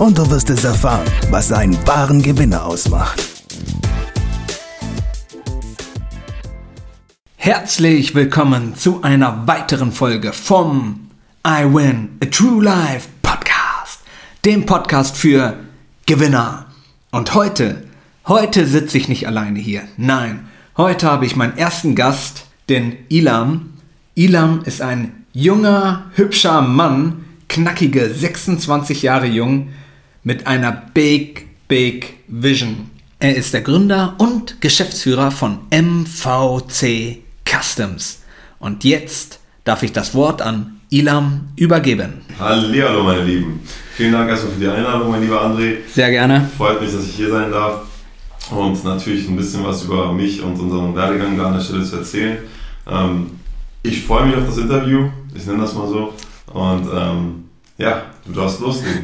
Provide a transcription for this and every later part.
und du wirst es erfahren, was einen wahren Gewinner ausmacht. Herzlich willkommen zu einer weiteren Folge vom I Win a True Life Podcast, dem Podcast für Gewinner. Und heute, heute sitze ich nicht alleine hier. Nein, heute habe ich meinen ersten Gast, den Ilam. Ilam ist ein junger, hübscher Mann, knackige 26 Jahre jung, mit einer Big, Big Vision. Er ist der Gründer und Geschäftsführer von MVC Customs. Und jetzt darf ich das Wort an Ilam übergeben. Hallo meine Lieben. Vielen Dank erstmal für die Einladung, mein lieber André. Sehr gerne. Freut mich, dass ich hier sein darf und natürlich ein bisschen was über mich und unseren Werdegang da an der Stelle zu erzählen. Ähm, ich freue mich auf das Interview, ich nenne das mal so. Und ähm, ja, du darfst loslegen.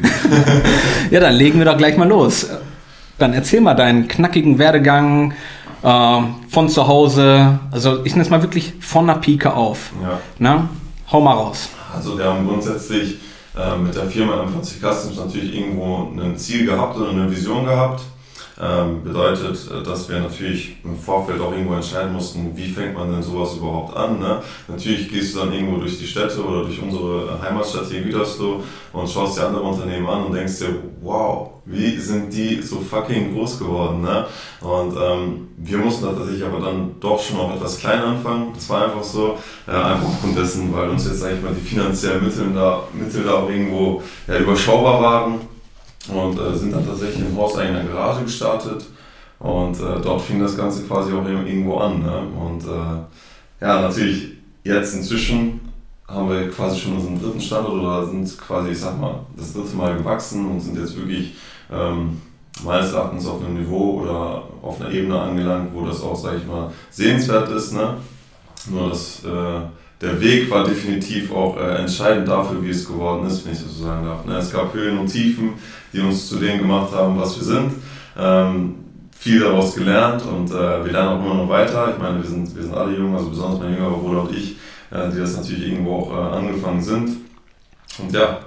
ja, dann legen wir doch gleich mal los. Dann erzähl mal deinen knackigen Werdegang äh, von zu Hause. Also ich nenne es mal wirklich von der Pike auf. Ja. Na? Hau mal raus. Also wir haben grundsätzlich äh, mit der Firma M40 Customs natürlich irgendwo ein Ziel gehabt oder eine Vision gehabt. Ähm, bedeutet, äh, dass wir natürlich im Vorfeld auch irgendwo entscheiden mussten, wie fängt man denn sowas überhaupt an. Ne? Natürlich gehst du dann irgendwo durch die Städte oder durch unsere Heimatstadt hier Gütersloh und schaust dir andere Unternehmen an und denkst dir, wow, wie sind die so fucking groß geworden. Ne? Und ähm, wir mussten tatsächlich aber dann doch schon auch etwas klein anfangen. Das war einfach so, äh, einfach aufgrund dessen, weil uns jetzt eigentlich mal die finanziellen Mittel da, Mittel da auch irgendwo ja, überschaubar waren und äh, sind dann tatsächlich im Haus eigener Garage gestartet und äh, dort fing das Ganze quasi auch irgendwo an. Ne? Und äh, ja, natürlich jetzt inzwischen haben wir quasi schon unseren dritten Standort oder sind quasi, ich sag mal, das dritte Mal gewachsen und sind jetzt wirklich ähm, meines Erachtens auf einem Niveau oder auf einer Ebene angelangt, wo das auch, sag ich mal, sehenswert ist. Ne? Nur das äh, der Weg war definitiv auch äh, entscheidend dafür, wie es geworden ist, wenn ich das so sagen darf. Ne? Es gab Höhen und Tiefen, die uns zu dem gemacht haben, was wir sind. Ähm, viel daraus gelernt und äh, wir lernen auch immer noch weiter. Ich meine, wir sind, wir sind alle jung, also besonders mein jüngerer Bruder und ich, äh, die das natürlich irgendwo auch äh, angefangen sind. Und ja,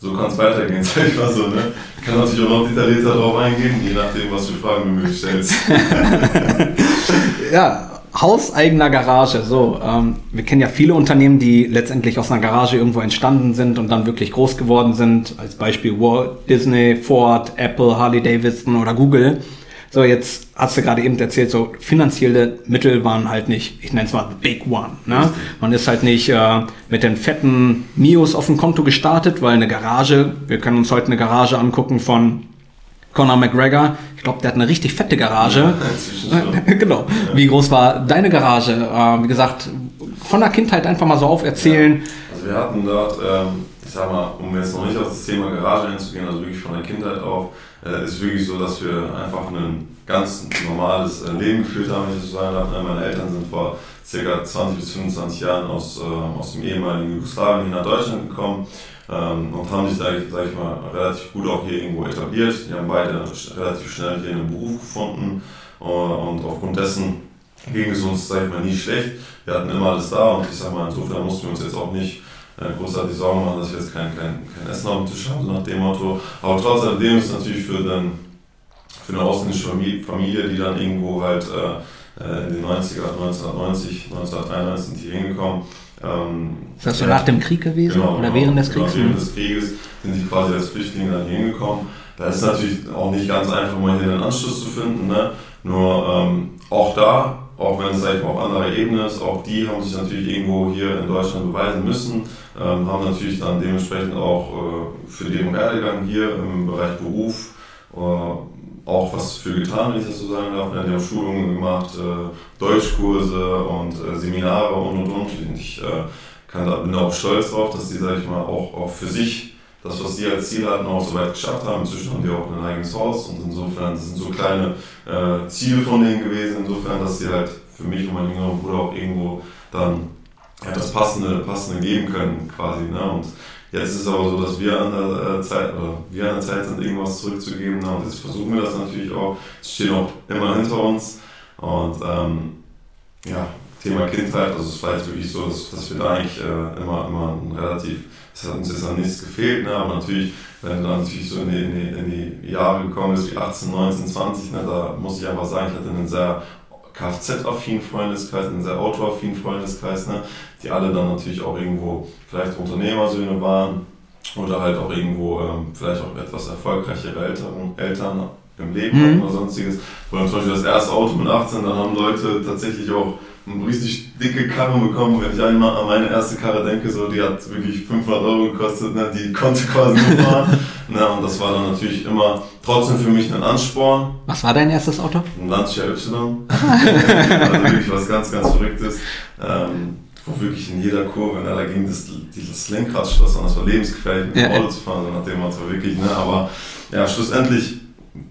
so kann es weitergehen, sag ich mal so. Ne? Ich kann natürlich auch noch detaillierter darauf eingehen, je nachdem, was für Fragen du mir stellst. ja, hauseigener Garage. So, ähm, wir kennen ja viele Unternehmen, die letztendlich aus einer Garage irgendwo entstanden sind und dann wirklich groß geworden sind. Als Beispiel Walt Disney, Ford, Apple, Harley Davidson oder Google. So, jetzt hast du gerade eben erzählt, so finanzielle Mittel waren halt nicht, ich nenne es mal the big one. Ne? Man ist halt nicht äh, mit den fetten Mios auf dem Konto gestartet, weil eine Garage, wir können uns heute eine Garage angucken von Conor McGregor, glaube, der hat eine richtig fette Garage. Ja, genau. Ja. Wie groß war deine Garage? Äh, wie gesagt, von der Kindheit einfach mal so auferzählen. Ja. Also wir hatten dort, ähm, ich sag mal, um jetzt noch nicht auf das Thema Garage einzugehen, also wirklich von der Kindheit auf, äh, ist wirklich so, dass wir einfach ein ganz normales äh, Leben geführt haben, wenn ich so sagen darf. Meine Eltern sind vor ca. 20 bis 25 Jahren aus, äh, aus dem ehemaligen Jugoslawien nach Deutschland gekommen ähm, und haben sich, sag ich, sag ich mal, relativ gut auch hier irgendwo etabliert. Die haben beide relativ schnell hier einen Beruf gefunden äh, und aufgrund dessen ging es uns, sag ich mal, nie schlecht. Wir hatten immer alles da und ich sag mal, insofern mussten wir uns jetzt auch nicht äh, großartig Sorgen machen, dass wir jetzt kein, kein, kein Essen auf dem Tisch haben, so nach dem Motto. Aber trotzdem ist es natürlich für, den, für eine ausländische Familie, die dann irgendwo halt äh, äh in den 90er, 1990, 1993 sind hier hingekommen, ähm, ist das so nach dem Krieg gewesen genau, oder während des genau, Kriegs? Genau, während des Krieges sind sie quasi als Flüchtlinge dann hingekommen. Da ist natürlich auch nicht ganz einfach, mal hier einen Anschluss zu finden. Ne? Nur ähm, auch da, auch wenn es sag ich mal, auf anderer Ebene ist, auch die haben sich natürlich irgendwo hier in Deutschland beweisen müssen, ähm, haben natürlich dann dementsprechend auch äh, für den Werdegang hier im Bereich Beruf äh, auch was für getan, wenn ich das so sagen darf. Die haben Schulungen gemacht, äh, Deutschkurse und äh, Seminare und und und. Ich äh, kann da, bin auch stolz drauf, dass die, sag ich mal, auch, auch für sich das, was die als Ziel hatten, auch so weit geschafft haben. Inzwischen haben die auch ein eigenes Haus und insofern, das sind so kleine äh, Ziele von denen gewesen, insofern, dass sie halt für mich und meinen jüngeren Bruder auch irgendwo dann ja, das Passende, Passende geben können quasi. Ne? Und jetzt ist es aber so, dass wir an der äh, Zeit oder wir an der Zeit sind, irgendwas zurückzugeben. Ne? Und jetzt versuchen wir das natürlich auch. Es stehen auch immer hinter uns. Und ähm, ja, Thema Kindheit, also es war jetzt wirklich so, dass, dass wir da eigentlich äh, immer, immer ein relativ, es hat uns jetzt an nichts gefehlt, ne? aber natürlich, wenn du dann natürlich so in die, in die, in die Jahre gekommen bist, wie 18, 19, 20, ne? da muss ich einfach sagen, ich hatte einen sehr Kfz-affinen Freundeskreis, einen sehr Auto-affinen Freundeskreis, ne? Die alle dann natürlich auch irgendwo vielleicht Unternehmersöhne waren oder halt auch irgendwo ähm, vielleicht auch etwas erfolgreichere Eltern, Eltern im Leben mhm. oder sonstiges. Dann zum Beispiel das erste Auto mit 18, dann haben Leute tatsächlich auch eine richtig dicke Karre bekommen. Wenn ich einmal an meine erste Karre denke, so, die hat wirklich 500 Euro gekostet, ne? die konnte quasi nicht fahren. ne? Und das war dann natürlich immer trotzdem für mich ein Ansporn. Was war dein erstes Auto? Ein Lancia Y. also wirklich was ganz, ganz Verrücktes. Ähm, wo wirklich in jeder Kurve, ne, da ging das, das Lenkrad schloss und das war lebensgefährlich mit dem ja, Auto zu fahren, so nach dem Motto wirklich. Ne? Aber ja, schlussendlich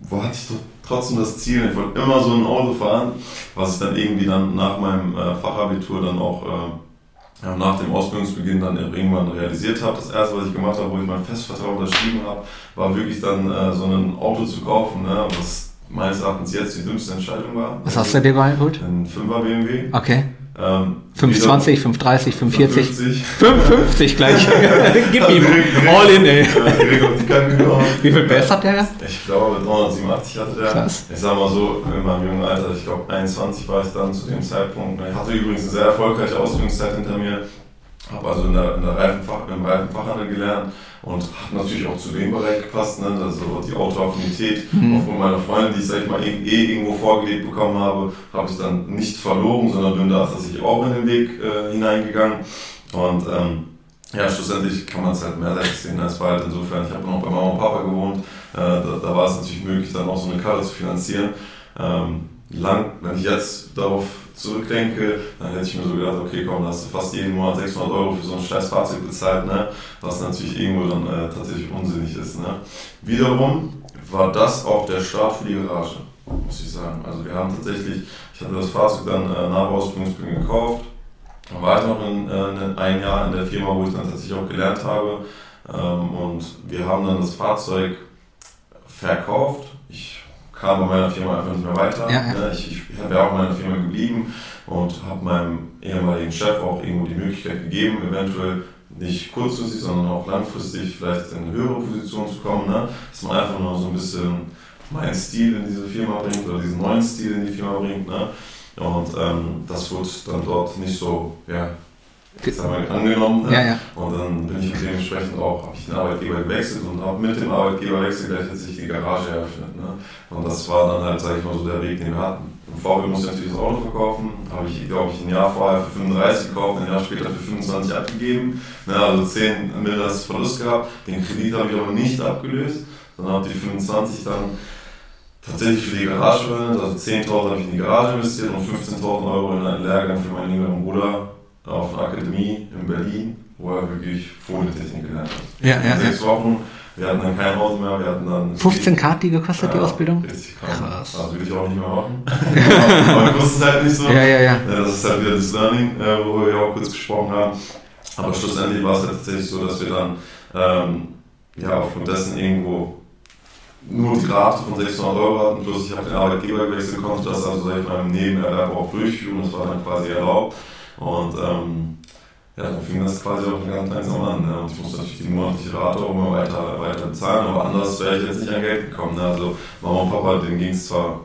wo hatte ich doch trotzdem das Ziel, ich wollte immer so ein Auto fahren, was ich dann irgendwie dann nach meinem äh, Fachabitur dann auch äh, nach dem Ausbildungsbeginn dann irgendwann realisiert habe. Das erste, was ich gemacht habe, wo ich mein Festvertrag unterschrieben habe, war wirklich dann äh, so ein Auto zu kaufen, ne, was meines Erachtens jetzt die dümmste Entscheidung war. Was hast du dir geholt? Ein 5er BMW. Okay. Ähm, 520, 530, 45. 55 gleich. Gib ihm. All in, ey. Wie viel PS hat der? Ich glaube 387 hatte der. Krass. Ich sag mal so, in meinem jungen Alter, ich glaube 21 war ich dann zu dem Zeitpunkt. Ich hatte übrigens eine sehr erfolgreiche Ausbildungszeit hinter mir. Habe also in der, in der Reifenfach, im Reifenfachhandel gelernt und hat natürlich auch zu dem Bereich gepasst, ne? also die Autoaffinität. Mhm. Aufgrund meiner Freunde, die ich sag ich mal eh, eh irgendwo vorgelegt bekommen habe, habe ich dann nicht verloren, sondern bin da tatsächlich auch in den Weg äh, hineingegangen. Und ähm, ja, schlussendlich kann man es halt mehrheitlich sehen. Es war halt insofern, ich habe noch bei Mama und Papa gewohnt, äh, da, da, war es natürlich möglich, dann auch so eine Karre zu finanzieren. Ähm, lang, wenn ich jetzt darauf zurückdenke, dann hätte ich mir so gedacht, okay, komm, da hast du fast jeden Monat 600 Euro für so ein scheiß Fahrzeug bezahlt, ne? was natürlich irgendwo dann äh, tatsächlich unsinnig ist. Ne? Wiederum war das auch der Start für die Garage, muss ich sagen. Also wir haben tatsächlich, ich hatte das Fahrzeug dann äh, nach Ausbildungsbeginn gekauft, war ich noch in, äh, in ein Jahr in der Firma, wo ich dann tatsächlich auch gelernt habe ähm, und wir haben dann das Fahrzeug verkauft. Ich kam bei meiner Firma einfach nicht mehr weiter. Ja, ja. Ich, ich wäre auch in meiner Firma geblieben und habe meinem ehemaligen Chef auch irgendwo die Möglichkeit gegeben, eventuell nicht kurzfristig, sondern auch langfristig vielleicht in eine höhere Position zu kommen. Ne? Dass man einfach nur so ein bisschen meinen Stil in diese Firma bringt oder diesen neuen Stil in die Firma bringt. Ne? Und ähm, das wurde dann dort nicht so ja, wir angenommen. Ja, ja. Und dann bin ich dementsprechend auch, habe ich den Arbeitgeber gewechselt und habe mit dem Arbeitgeberwechsel gleichzeitig die Garage eröffnet. Ne? Und das war dann halt, sage ich mal, so der Weg, den wir hatten. Im Vorfeld musste ich natürlich das Auto verkaufen, habe ich, glaube ich, ein Jahr vorher für 35 gekauft, ein Jahr später für 25 abgegeben. Ne? Also 10 Mille das Verlust gehabt. Den Kredit habe ich aber nicht abgelöst, sondern habe die 25 dann tatsächlich für die Garage verwendet. Also 10.000 habe ich in die Garage investiert und 15.000 Euro in einen Lehrgang für meinen jüngeren Bruder auf einer Akademie in Berlin, wo er wirklich Folientechnik gelernt hat. Ja, ja, Sechs Wochen, wir hatten dann kein Haus mehr, wir hatten dann... 15 K die gekostet, ja, die Ausbildung? Richtig krass. krass. Also will ich auch nicht mehr machen. Aber ich wusste es halt nicht so. Ja, ja, ja. Das ist halt wieder das Learning, äh, worüber wir auch kurz gesprochen haben. Aber schlussendlich war es halt tatsächlich so, dass wir dann ähm, ja, aufgrund dessen irgendwo nur die Rate von 600 Euro hatten, plus ich habe den Arbeitgeber gewechselt, konnte das also sag ich mal, im Nebenerwerb auch durchführen, das war dann quasi erlaubt. Und ähm, ja, dann fing das quasi auch ganz langsam an. Ne? Und ich musste natürlich die monatliche Rate auch immer weiter, weiter bezahlen, aber anders wäre ich jetzt nicht an Geld gekommen. Ne? Also Mama und Papa, denen ging es zwar,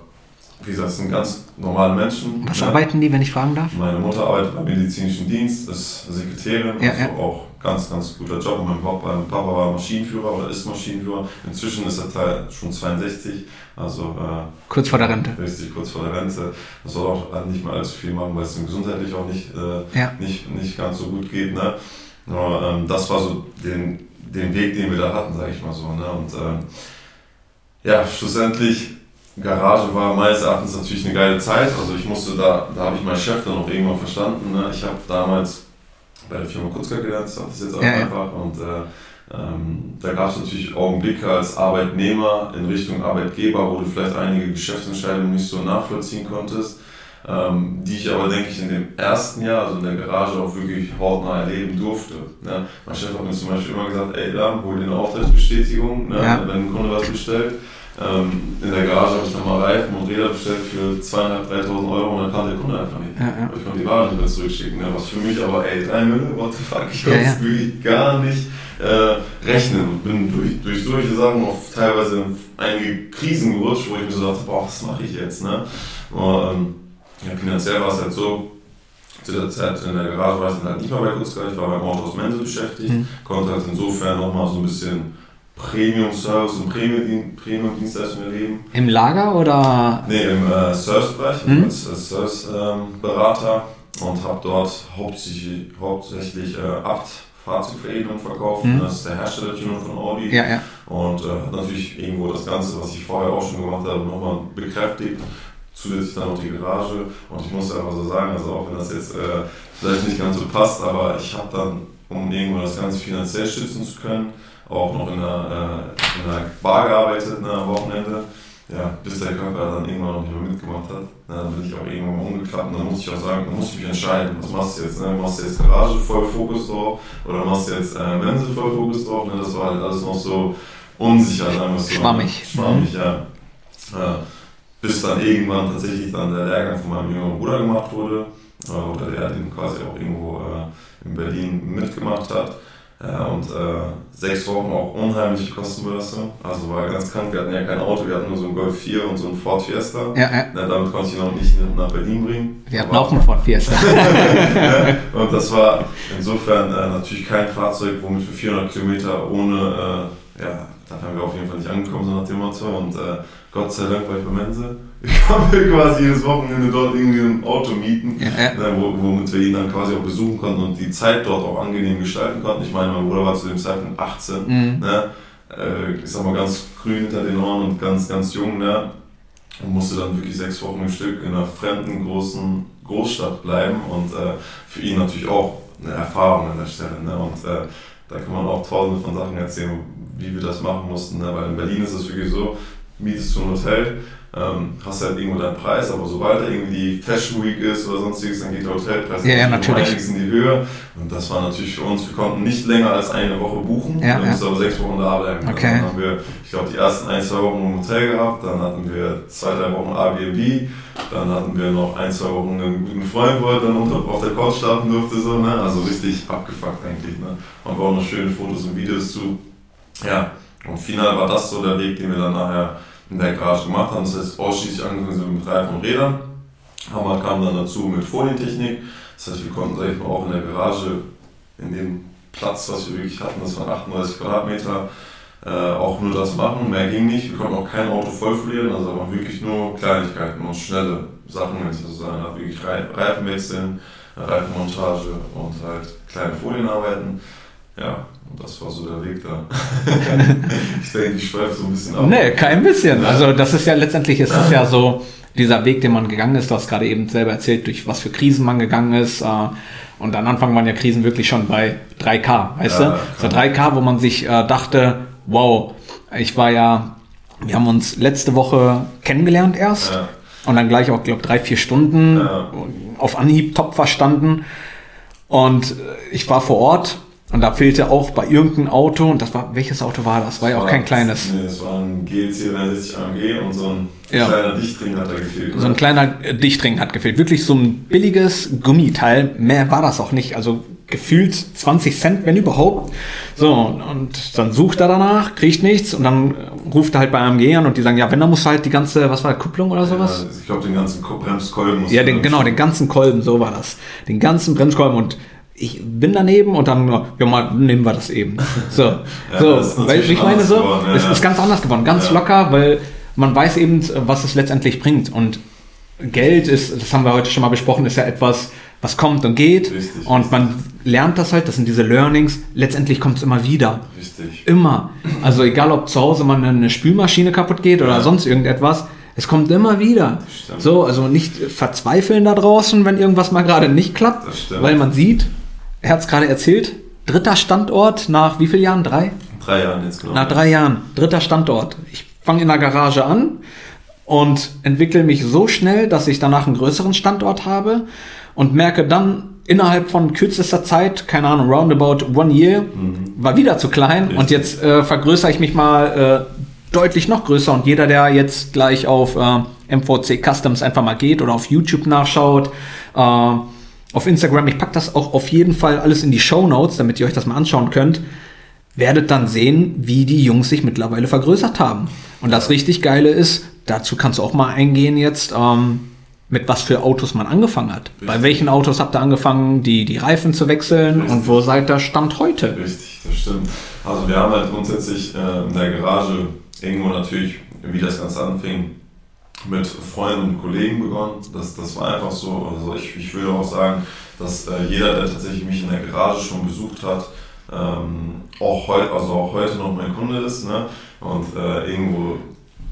wie gesagt, sind ganz normale Menschen. Was ne? arbeiten die, wenn ich fragen darf? Meine Mutter arbeitet beim medizinischen Dienst, ist Sekretärin, ja, also ja. auch ganz, ganz guter Job. Und mein Papa, mein Papa war Maschinenführer oder ist Maschinenführer. Inzwischen ist er Teil schon 62. Also, äh, kurz vor der Rente. Richtig, kurz vor der Rente. Das soll auch nicht mehr allzu viel machen, weil es ihm gesundheitlich auch nicht, äh, ja. nicht, nicht ganz so gut geht. Ne? Aber, ähm, das war so den, den Weg, den wir da hatten, sage ich mal so. Ne? Und ähm, ja, schlussendlich, Garage war meines Erachtens natürlich eine geile Zeit. Also ich musste da, da habe ich meinen Chef dann auch irgendwann verstanden. Ne? Ich habe damals bei der Firma Kutzka gelernt, das ist jetzt auch ja, einfach. Und äh, Ähm, da gab es natürlich Augenblicke als Arbeitnehmer in Richtung Arbeitgeber, wo du vielleicht einige Geschäftsentscheidungen nicht so nachvollziehen konntest, ähm, die ich aber, denke ich, in dem ersten Jahr, also in der Garage, auch wirklich hautnah erleben durfte. Ne? Mein Chef hat mir zum Beispiel immer gesagt, ey, da, hol dir eine Auftragsbestätigung, ne? Ja. wenn ein Kunde was bestellt. Ähm, in der Garage habe ich dann mal Reifen und Räder bestellt für 2.500, 3.000 Euro und dann kam der Kunde einfach nicht. Ja, ja. Ich konnte die Ware nicht mehr zurückschicken. Ne? Was für mich aber, ey, 3 Mille, what the fuck, ich konnte ja. es wirklich gar nicht äh, rechnen und bin durch, durch solche Sachen auf teilweise in einige Krisen gerutscht, wo ich mir so dachte, boah, was mache ich jetzt? Ne? Aber, ähm, ja, finanziell war es halt so, zu der Zeit in der Garage war ich dann halt nicht mehr bei Kurzgleich, ich war beim Autohaus Mense beschäftigt, Mhm. konnte halt insofern nochmal so ein bisschen Premium-Service und Premium- Premium-Dienstleistung erleben. Im Lager oder? Nee, im äh, Servicebereich, Mhm. als, als Service-Berater und habe dort hauptsächlich, hauptsächlich äh, Abt Fahrzeugveredelung verkauft. Mhm. Das ist der Herstellertuner von Audi. Ja, ja. Und äh, hat natürlich irgendwo das Ganze, was ich vorher auch schon gemacht habe, nochmal bekräftigt. Zusätzlich dann noch die Garage. Und ich muss einfach so sagen, also auch wenn das jetzt äh, vielleicht nicht ganz so passt, aber ich habe dann, um irgendwo das Ganze finanziell stützen zu können, auch noch in einer, äh, in einer Bar gearbeitet ne, am Wochenende. Ja, bis der Körper dann irgendwann noch nicht mehr mitgemacht hat. Na, dann bin ich auch irgendwann mal umgeklappt und dann musste ich auch sagen, dann musste ich mich entscheiden, was machst du jetzt? Ne? Machst du jetzt Garage voll Fokus drauf oder machst du jetzt äh, Mense voll Fokus drauf? Ne? Das war halt alles noch so unsicher, sagen wir so. Schwammig. Schwammig, ja. ja. Bis dann irgendwann tatsächlich dann der Lehrgang von meinem jüngeren Bruder gemacht wurde, äh, oder der den quasi auch irgendwo äh, in Berlin mitgemacht hat. Ja, und äh, sechs Wochen auch unheimliche Kostenbelastung. Also war ganz krank. Wir hatten ja kein Auto, wir hatten nur so einen Golf 4 und so einen Ford Fiesta. Ja, ja. Na, damit konnte ich ihn auch nicht nach Berlin bringen. Wir hatten Aber- auch einen Ford Fiesta. und das war insofern äh, natürlich kein Fahrzeug, womit wir 400 Kilometer ohne, äh, ja, da wären wir auf jeden Fall nicht angekommen, so nach dem Motto. Und äh, Gott sei Dank war ich bei Mense. Ich konnte quasi jedes Wochenende dort irgendwie ein Auto mieten, Ja, ja. ne, wo, womit wir ihn dann quasi auch besuchen konnten und die Zeit dort auch angenehm gestalten konnten. Ich meine, mein Bruder war zu dem Zeitpunkt 18. Mhm. Ne? Äh, ich sag mal ganz grün hinter den Ohren und ganz, ganz jung. Ne? Und musste dann wirklich sechs Wochen im Stück in einer fremden großen Großstadt bleiben und äh, für ihn natürlich auch eine Erfahrung an der Stelle. Ne? Und äh, da kann man auch tausende von Sachen erzählen, wie wir das machen mussten. Ne? Weil in Berlin ist es wirklich so, mietest du ein Hotel, ähm, hast halt irgendwo deinen Preis, aber sobald da irgendwie die Fashion Week ist oder sonstiges, dann geht der Hotelpreis Ja, ja, natürlich. einiges in die Höhe. Und das war natürlich für uns, wir konnten nicht länger als eine Woche buchen, Ja, wir ja. mussten aber sechs Wochen da bleiben. Okay. Dann haben wir, ich glaube, die ersten ein, zwei Wochen im Hotel gehabt, dann hatten wir zwei, drei Wochen Airbnb, dann hatten wir noch ein, zwei Wochen einen guten Freund, wo er dann unter, auf der Couch schlafen durfte, so, ne? also richtig abgefuckt eigentlich. Ne? Haben wir auch noch schöne Fotos und Videos zu. Ja, und final war das so der Weg, den wir dann nachher in der Garage gemacht haben. Das heißt, ausschließlich angefangen sind wir mit Reifen und Rädern. Hammer kam dann dazu mit Folientechnik. Das heißt, wir konnten, sag ich mal, auch in der Garage, in dem Platz, was wir wirklich hatten, das waren 38 Quadratmeter, äh, auch nur das machen. Mehr ging nicht. Wir konnten auch kein Auto vollfolieren, also aber wirklich nur Kleinigkeiten und schnelle Sachen, wenn ich das so sagen darf. Wirklich Rei- Reifen wechseln, Reifenmontage und halt kleine Folienarbeiten. Ja, und das war so der Weg da. ich denke, ich schweife so ein bisschen ab. Nee, kein bisschen. Also das ist ja letztendlich ist es ja so dieser Weg, den man gegangen ist. Du hast gerade eben selber erzählt, durch was für Krisen man gegangen ist. äh, Und am Anfang waren ja Krisen wirklich schon bei 3K, weißt Ja, du? So 3K, wo man sich äh, dachte, wow, ich war ja, wir haben uns letzte Woche kennengelernt erst. Ja. Und dann gleich auch, glaube drei, vier Stunden Ja. auf Anhieb top verstanden. Und äh, ich war vor Ort und da fehlte auch bei irgendeinem Auto, und das war, welches Auto war das? War ja auch kein kleines. Nee, es war ein GLC 63 AMG und so ein Ja. kleiner Dichtring hat da gefehlt. So ein kleiner äh, Dichtring hat gefehlt. Wirklich so ein billiges Gummiteil. Mehr war das auch nicht. Also gefühlt 20 Cent, wenn überhaupt. So, und dann sucht er danach, kriegt nichts und dann ruft er halt bei AMG an und die sagen, ja, wenn, dann muss halt die ganze, was war das, Kupplung oder sowas? Ja, ich glaube, den ganzen Ko- Bremskolben muss Ja, den, genau, den ganzen Kolben, so war das. Den ganzen Bremskolben und ich bin daneben und dann, ja mal, nehmen wir das eben. So, so das ist weil ich meine so, geworden, ja, es ja. ist ganz anders geworden, ganz Ja. locker, weil man weiß eben, was es letztendlich bringt und Geld ist, das haben wir heute schon mal besprochen, ist ja etwas, was kommt und geht Richtig, und man lernt das halt, das sind diese Learnings, letztendlich kommt es immer wieder. Richtig. Immer. Also egal, ob zu Hause mal eine Spülmaschine kaputt geht oder Ja. sonst irgendetwas, es kommt immer wieder. So, also nicht verzweifeln da draußen, wenn irgendwas mal gerade nicht klappt, weil man sieht, er hat es gerade erzählt, dritter Standort nach wie vielen Jahren? Drei? Drei Jahren jetzt genau. Nach drei Jahren, dritter Standort. Ich fange in der Garage an und entwickle mich so schnell, dass ich danach einen größeren Standort habe und merke dann innerhalb von kürzester Zeit, keine Ahnung, roundabout one year, mhm. war wieder zu klein Richtig. und jetzt äh, vergrößere ich mich mal äh, deutlich noch größer und jeder, der jetzt gleich auf äh, MVC Customs einfach mal geht oder auf YouTube nachschaut, äh, auf Instagram, ich packe das auch auf jeden Fall alles in die Show Notes, damit ihr euch das mal anschauen könnt, werdet dann sehen, wie die Jungs sich mittlerweile vergrößert haben. Und das richtig Geile ist, dazu kannst du auch mal eingehen jetzt, ähm, mit was für Autos man angefangen hat. Richtig. Bei welchen Autos habt ihr angefangen, die, die Reifen zu wechseln Richtig. und wo seid ihr Stand heute? Richtig, das stimmt. Also wir haben halt grundsätzlich äh, in der Garage irgendwo natürlich, wie das Ganze anfing, mit Freunden und Kollegen begonnen. Das, das war einfach so. Also ich, ich würde auch sagen, dass äh, jeder, der tatsächlich mich in der Garage schon besucht hat, ähm, auch, heut, also auch heute noch mein Kunde ist ne? und äh, irgendwo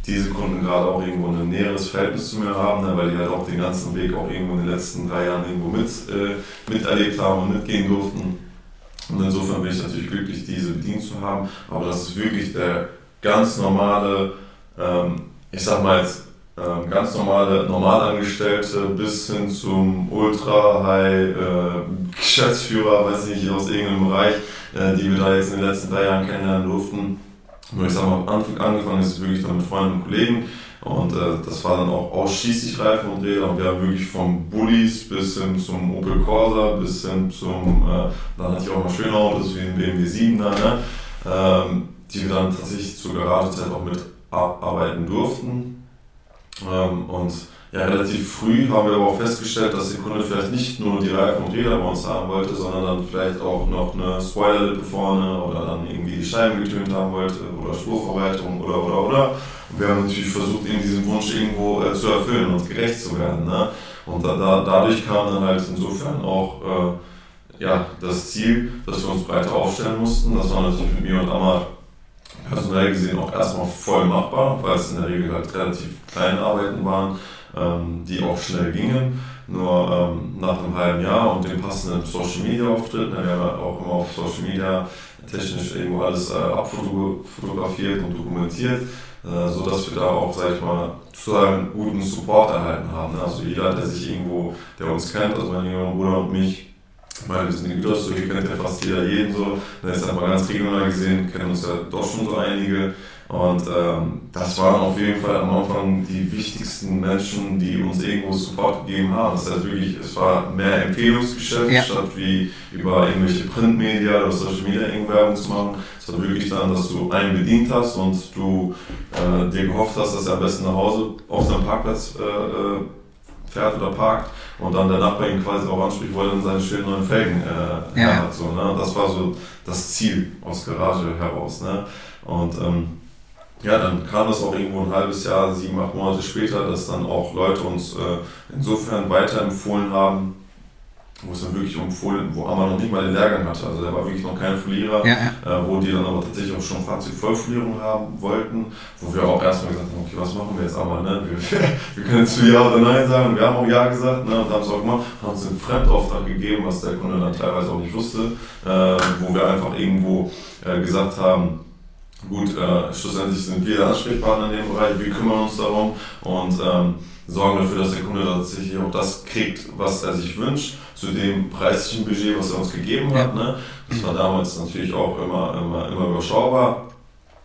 diese Kunden gerade auch irgendwo ein näheres Verhältnis zu mir haben, ne, weil die halt auch den ganzen Weg auch irgendwo in den letzten drei Jahren irgendwo mit, äh, miterlebt haben und mitgehen durften. Und insofern bin ich natürlich glücklich, diese bedient zu haben. Aber das ist wirklich der ganz normale, ähm, ich sag mal jetzt, ähm, ganz normale Normalangestellte bis hin zum Ultra-High-Geschäftsführer, äh, weiß nicht, aus irgendeinem Bereich, äh, die wir da jetzt in den letzten drei Jahren kennenlernen durften. Nur ich sag mal, am Anfang angefangen ist es wirklich dann mit Freunden und Kollegen. Und äh, das war dann auch ausschließlich Reifen und Räder und wir haben wirklich vom Bullies bis hin zum Opel Corsa bis hin zum, äh, dann hatte ich auch mal schöne Autos wie den BMW 7 da, ne? ähm, die wir dann tatsächlich zur Garagezeit auch mit arbeiten durften ähm, und ja, relativ früh haben wir aber auch festgestellt, dass der Kunde vielleicht nicht nur die Reifen und Räder bei uns haben wollte, sondern dann vielleicht auch noch eine Spoilerlippe vorne oder dann irgendwie die Scheiben getönt haben wollte oder Spurverwaltung oder oder oder. Und wir haben natürlich versucht, eben diesen Wunsch irgendwo äh, zu erfüllen und gerecht zu werden. Ne? Und da, da, dadurch kam dann halt insofern auch äh, ja, das Ziel, dass wir uns breiter aufstellen mussten. Das war natürlich mit mir und Amar personell gesehen auch erstmal voll machbar, weil es in der Regel halt relativ kleine Arbeiten waren ähm, die auch schnell gingen. Nur ähm, nach einem halben Jahr und dem passenden Social Media Auftritt, ne, wir haben ja auch immer auf Social Media technisch irgendwo alles äh, abfotografiert und dokumentiert, äh, sodass wir da auch, sag ich mal, total guten Support erhalten haben. Ne? Also jeder, der sich irgendwo, der uns kennt, also mein jüngerer Bruder und mich, weil wir sind in Gütersloh, hier kennt ja fast jeder jeden so, da ist einmal ganz regional gesehen, kennen uns ja doch schon so einige. Und ähm, das waren auf jeden Fall am Anfang die wichtigsten Menschen, die uns irgendwo Support gegeben haben. Das heißt wirklich, es war mehr Empfehlungsgeschäft, ja. statt wie über irgendwelche Printmedia oder Social Media Werbung zu machen. Es war wirklich dann, dass du einen bedient hast und du äh, dir gehofft hast, dass er am besten nach Hause auf seinem Parkplatz äh, äh fährt oder parkt und dann der Nachbar ihn quasi auch anspricht, wo er dann seine schönen neuen Felgen äh, ja. hat. So, ne? Das war so das Ziel aus Garage heraus. Ne? Und ähm, ja, dann kam das auch irgendwo ein halbes Jahr, sieben, acht Monate später, dass dann auch Leute uns äh, insofern weiterempfohlen haben, wo es dann wirklich empfohlen, wo Amma noch nicht mal den Lehrgang hatte. Also der war wirklich noch kein Folierer, ja, ja. Äh, wo die dann aber tatsächlich auch schon Fahrzeugvollfolierung haben wollten, wo wir auch erstmal gesagt haben, okay, was machen wir jetzt Amma? Ne? Wir, wir können jetzt für Ja oder Nein sagen. Wir haben auch Ja gesagt ne? und haben es auch gemacht, haben uns einen Fremdauftrag gegeben, was der Kunde dann teilweise auch nicht wusste, äh, wo wir einfach irgendwo äh, gesagt haben, Gut, äh, schlussendlich sind wir der Ansprechpartner in dem Bereich, wir kümmern uns darum und ähm, sorgen dafür, dass der Kunde tatsächlich auch das kriegt, was er sich wünscht, zu dem preislichen Budget, was er uns gegeben hat. Ne? Das war damals natürlich auch immer, immer, immer überschaubar.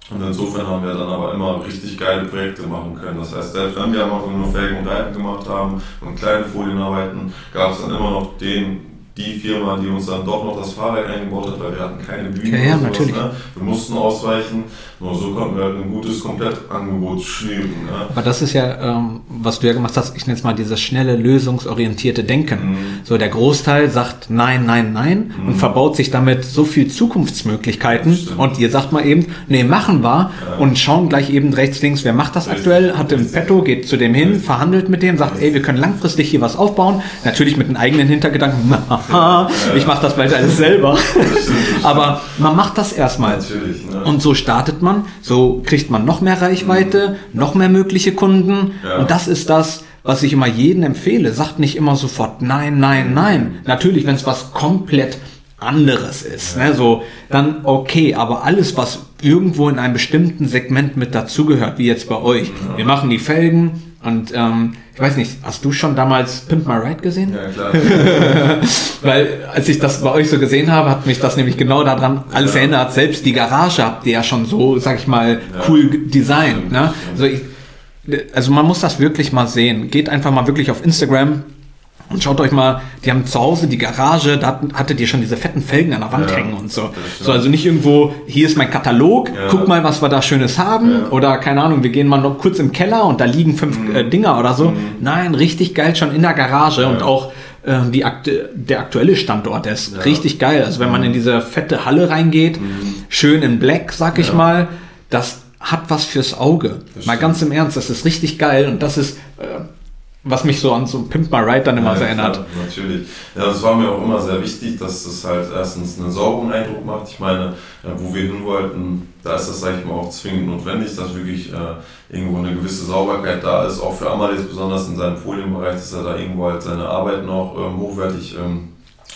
Und insofern haben wir dann aber immer richtig geile Projekte machen können. Das heißt, selbst wenn wir am Anfang nur Felgen und Reifen gemacht haben und kleine Folienarbeiten, gab es dann immer noch den die Firma, die uns dann doch noch das Fahrrad eingebaut hat, weil wir hatten keine Bühne. Ja, ja sowas, natürlich. Ne? Wir mussten ausweichen. Nur so wir halt ein gutes Komplettangebot schnüren. Ne? Aber das ist ja, ähm, was du ja gemacht hast, ich nenne es mal dieses schnelle, lösungsorientierte Denken. Mhm. So der Großteil sagt nein, nein, nein mhm. und verbaut sich damit so viel Zukunftsmöglichkeiten. Und ihr sagt mal eben, nee, machen wir ja. und schauen gleich eben rechts, links, wer macht das Richtig. aktuell, hat im Petto, geht zu dem hin, verhandelt mit dem, sagt, ey, wir können langfristig hier was aufbauen. Natürlich mit einem eigenen Hintergedanken, ich mache das bald alles selber. Aber man macht das erstmal. Ne? Und so startet man, so kriegt man noch mehr Reichweite, mhm. noch mehr mögliche Kunden. Ja. Und das ist das, was ich immer jedem empfehle. Sagt nicht immer sofort nein, nein, nein. Natürlich, wenn es was komplett anderes ist. Ne? So, dann okay, aber alles, was irgendwo in einem bestimmten Segment mit dazugehört, wie jetzt bei euch. Wir machen die Felgen und ähm, ich weiß nicht, hast du schon damals Pimp My Ride gesehen? Ja, klar. Weil als ich das bei euch so gesehen habe, hat mich das nämlich genau daran alles Ja. erinnert. Selbst die Garage habt ihr ja schon so, sag ich mal, cool designt. Ne? Also, ich, also man muss das wirklich mal sehen. Geht einfach mal wirklich auf Instagram und schaut euch mal, die haben zu Hause die Garage, da hattet ihr schon diese fetten Felgen an der Wand Ja, hängen und so. So, also nicht irgendwo, hier ist mein Katalog, Ja. guck mal, was wir da Schönes haben. Ja. Oder keine Ahnung, wir gehen mal noch kurz im Keller und da liegen fünf Mhm. äh, Dinger oder so. Nein, richtig geil schon in der Garage und auch äh, die aktu der aktuelle Standort, der ist richtig geil. Also wenn Mhm. man in diese fette Halle reingeht, schön in Black, sag ich mal, das hat was fürs Auge. Das mal stimmt. ganz im Ernst, das ist richtig geil und das ist, äh, was mich so an so Pimp My Ride dann immer so erinnert. klar, natürlich. Ja, das war mir auch immer sehr wichtig, dass das halt erstens einen sauberen Eindruck macht. Ich meine, äh, wo wir hin wollten, da ist das, sag ich mal, auch zwingend notwendig, dass wirklich äh, irgendwo eine gewisse Sauberkeit da ist. Auch für jetzt besonders in seinem Folienbereich, dass er da irgendwo halt seine Arbeit noch ähm, hochwertig ähm,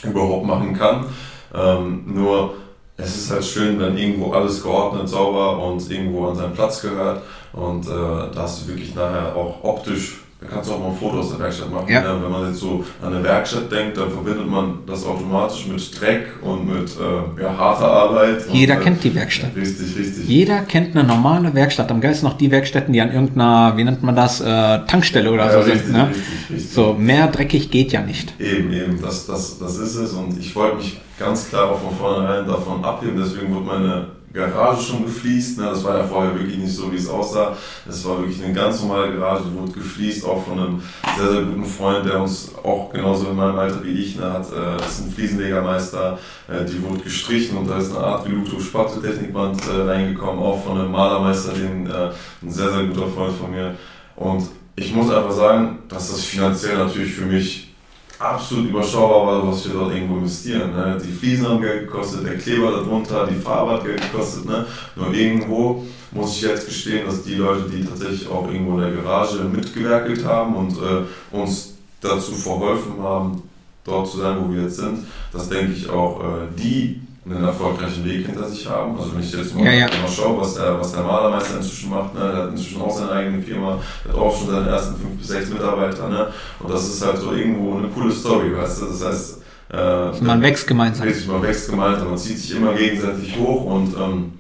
überhaupt machen kann. Ähm, nur es ist halt schön, wenn irgendwo alles geordnet, sauber und irgendwo an seinen Platz gehört. Und äh, da hast du wirklich nachher auch optisch, da kannst du auch mal ein Foto aus der Werkstatt machen. Ja. Ne? Wenn man jetzt so an eine Werkstatt denkt, dann verbindet man das automatisch mit Dreck und mit äh, ja, harter Arbeit. Jeder und, kennt die Werkstatt. Richtig, richtig. Jeder kennt eine normale Werkstatt. Am geilsten noch die Werkstätten, die an irgendeiner, wie nennt man das, äh, Tankstelle oder ja, so richtig, sind. Ne? richtig, richtig. So, mehr dreckig geht ja nicht. Eben, eben, das, das, das ist es. Und ich wollte mich ganz klar auch von vornherein davon abheben. Deswegen wurde meine Garage schon gefliest. Ne? Das war ja vorher wirklich nicht so, wie es aussah. Es war wirklich eine ganz normale Garage, die wurde gefliest, auch von einem sehr, sehr guten Freund, der uns auch genauso in meinem Alter wie ich ne, hat. Äh, das ist ein Fliesenlegermeister. Äh, die wurde gestrichen und da ist eine Art Veluto Spateltechnikband äh, reingekommen, auch von einem Malermeister, den, äh, ein sehr, sehr guter Freund von mir. Und ich muss einfach sagen, dass das finanziell natürlich für mich absolut überschaubar war, was wir dort irgendwo investieren. Ne? Die Fliesen haben Geld gekostet, der Kleber darunter, die Farbe hat Geld gekostet. Ne? Nur irgendwo muss ich jetzt gestehen, dass die Leute, die tatsächlich auch irgendwo in der Garage mitgewerkelt haben und äh, uns dazu verholfen haben, dort zu sein, wo wir jetzt sind, dass denke ich auch äh, die einen erfolgreichen Weg hinter sich haben. Also wenn ich jetzt mal, Ja, ja. mal schaue, was der, was der Malermeister inzwischen macht, ne? der hat inzwischen auch seine eigene Firma, der hat auch schon seine ersten fünf bis sechs Mitarbeiter. Ne? Und das ist halt so irgendwo eine coole Story, weißt du? Das heißt, äh, Man wächst gemeinsam. Richtig, man wächst gemeinsam, man zieht sich immer gegenseitig hoch und ähm,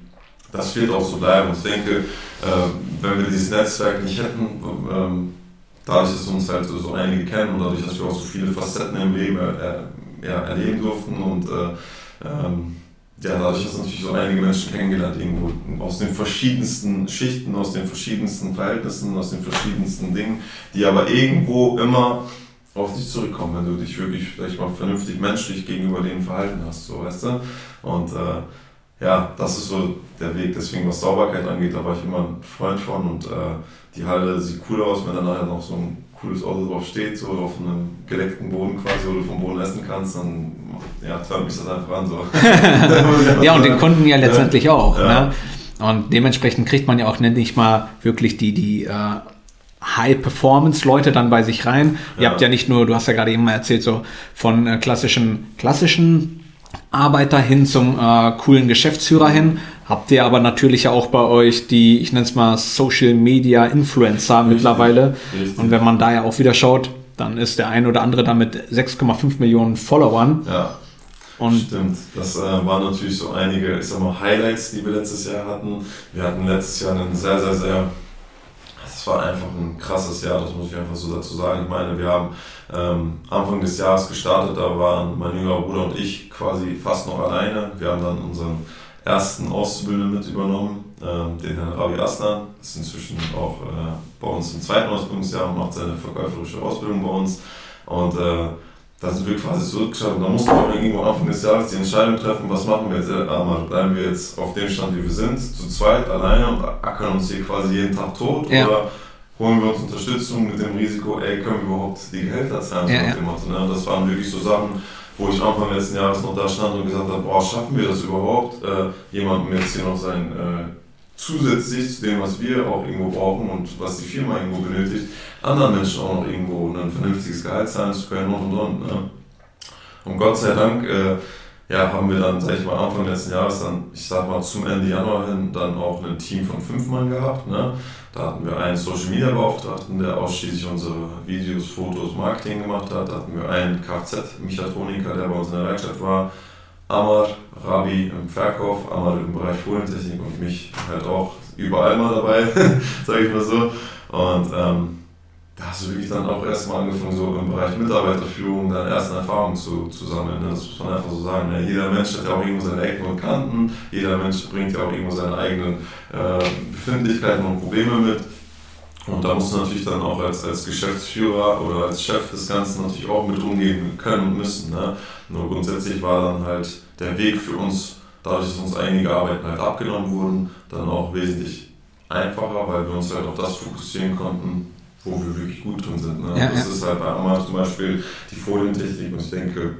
das wird auch so bleiben. Und ich denke, äh, wenn wir dieses Netzwerk nicht hätten, ähm, dadurch, dass uns halt so einige kennen und dadurch, dass wir auch so viele Facetten im Leben äh, ja, erleben durften und äh, ähm, ja, dadurch, dass natürlich so einige Menschen kennengelernt irgendwo aus den verschiedensten Schichten, aus den verschiedensten Verhältnissen, aus den verschiedensten Dingen, die aber irgendwo immer auf dich zurückkommen, wenn du dich wirklich, ich mal, vernünftig menschlich gegenüber denen verhalten hast, so weißt du. Und äh, ja, das ist so der Weg. Deswegen, was Sauberkeit angeht, da war ich immer ein Freund von und äh, die Halle sieht cool aus, wenn dann nachher noch so ein cooles Auto drauf steht, so auf einem gedeckten Boden quasi, wo du vom Boden essen kannst, dann ja, träumt mich das einfach an. So. Ja, und den Kunden ja letztendlich auch. Ja. Ne? Und dementsprechend kriegt man ja auch, nenne ich mal, wirklich die, die äh, High-Performance-Leute dann bei sich rein. Ihr Ja. habt ja nicht nur, du hast ja gerade eben mal erzählt, so von äh, klassischen, klassischen Arbeiter hin zum äh, coolen Geschäftsführer hin. Habt ihr aber natürlich ja auch bei euch die, ich nenne es mal Social Media Influencer mittlerweile. richtig. Und wenn man da ja auch wieder schaut, dann ist der ein oder andere da mit 6,5 Millionen Followern. Ja, Und stimmt. Das äh, waren natürlich so einige, ich sag mal, Highlights, die wir letztes Jahr hatten. Wir hatten letztes Jahr einen sehr, sehr, sehr, es war einfach ein krasses Jahr, das muss ich einfach so dazu sagen. Ich meine, wir haben ähm, Anfang des Jahres gestartet, da waren mein jüngerer Bruder und ich quasi fast noch alleine. Wir haben dann unseren ersten Auszubildenden mit übernommen, ähm, den Herrn Ravi Aslan. Ist inzwischen auch äh, bei uns im zweiten Ausbildungsjahr und macht seine verkäuferische Ausbildung bei uns. Und äh, da sind wir quasi zurückgeschaut da mussten wir irgendwo Anfang des Jahres die Entscheidung treffen, was machen wir jetzt? Einmal bleiben wir jetzt auf dem Stand, wie wir sind, zu zweit, alleine und ackern uns hier quasi jeden Tag tot Ja. oder holen wir uns Unterstützung mit dem Risiko, ey, können wir überhaupt die Gehälter zahlen? Ja, ja. Motto, ne? Das waren wirklich so Sachen, wo ich Anfang letzten Jahres noch da stand und gesagt habe, boah, schaffen wir das überhaupt, äh, jemandem jetzt hier noch sein äh, zusätzlich zu dem, was wir auch irgendwo brauchen und was die Firma irgendwo benötigt, anderen Menschen auch noch irgendwo ein vernünftiges Gehalt zahlen zu können und und und. Ne? Und Gott sei Dank äh, ja, haben wir dann, sag ich mal, Anfang letzten Jahres dann, ich sag mal, zum Ende Januar hin dann auch ein Team von fünf Mann gehabt. Ne? Da hatten wir einen Social Media Beauftragten, der ausschließlich unsere Videos, Fotos, Marketing gemacht hat. Da hatten wir einen Kfz-Mechatroniker, der bei uns in der Werkstatt war. Amar, Rabi im Verkauf, Amar im Bereich Folientechnik und mich halt auch überall mal dabei, sage ich mal so. Und ähm, da hast du wirklich dann auch erstmal angefangen, so im Bereich Mitarbeiterführung deine ersten Erfahrungen zu, zu sammeln. Ne? Das muss man einfach so sagen. Ne? Jeder Mensch hat ja auch irgendwo seine Ecken und Kanten, jeder Mensch bringt ja auch irgendwo seine eigenen äh, Befindlichkeiten und Probleme mit. Und da musst du natürlich dann auch als, als Geschäftsführer oder als Chef des Ganzen natürlich auch mit umgehen können und müssen. Ne? Nur grundsätzlich war dann halt der Weg für uns, dadurch, dass uns einige Arbeiten halt abgenommen wurden, dann auch wesentlich einfacher, weil wir uns halt auf das fokussieren konnten, wo wir wirklich gut drin sind. Ne? Ja, das ja. ist halt bei Amar zum Beispiel die Folientechnik und ich denke,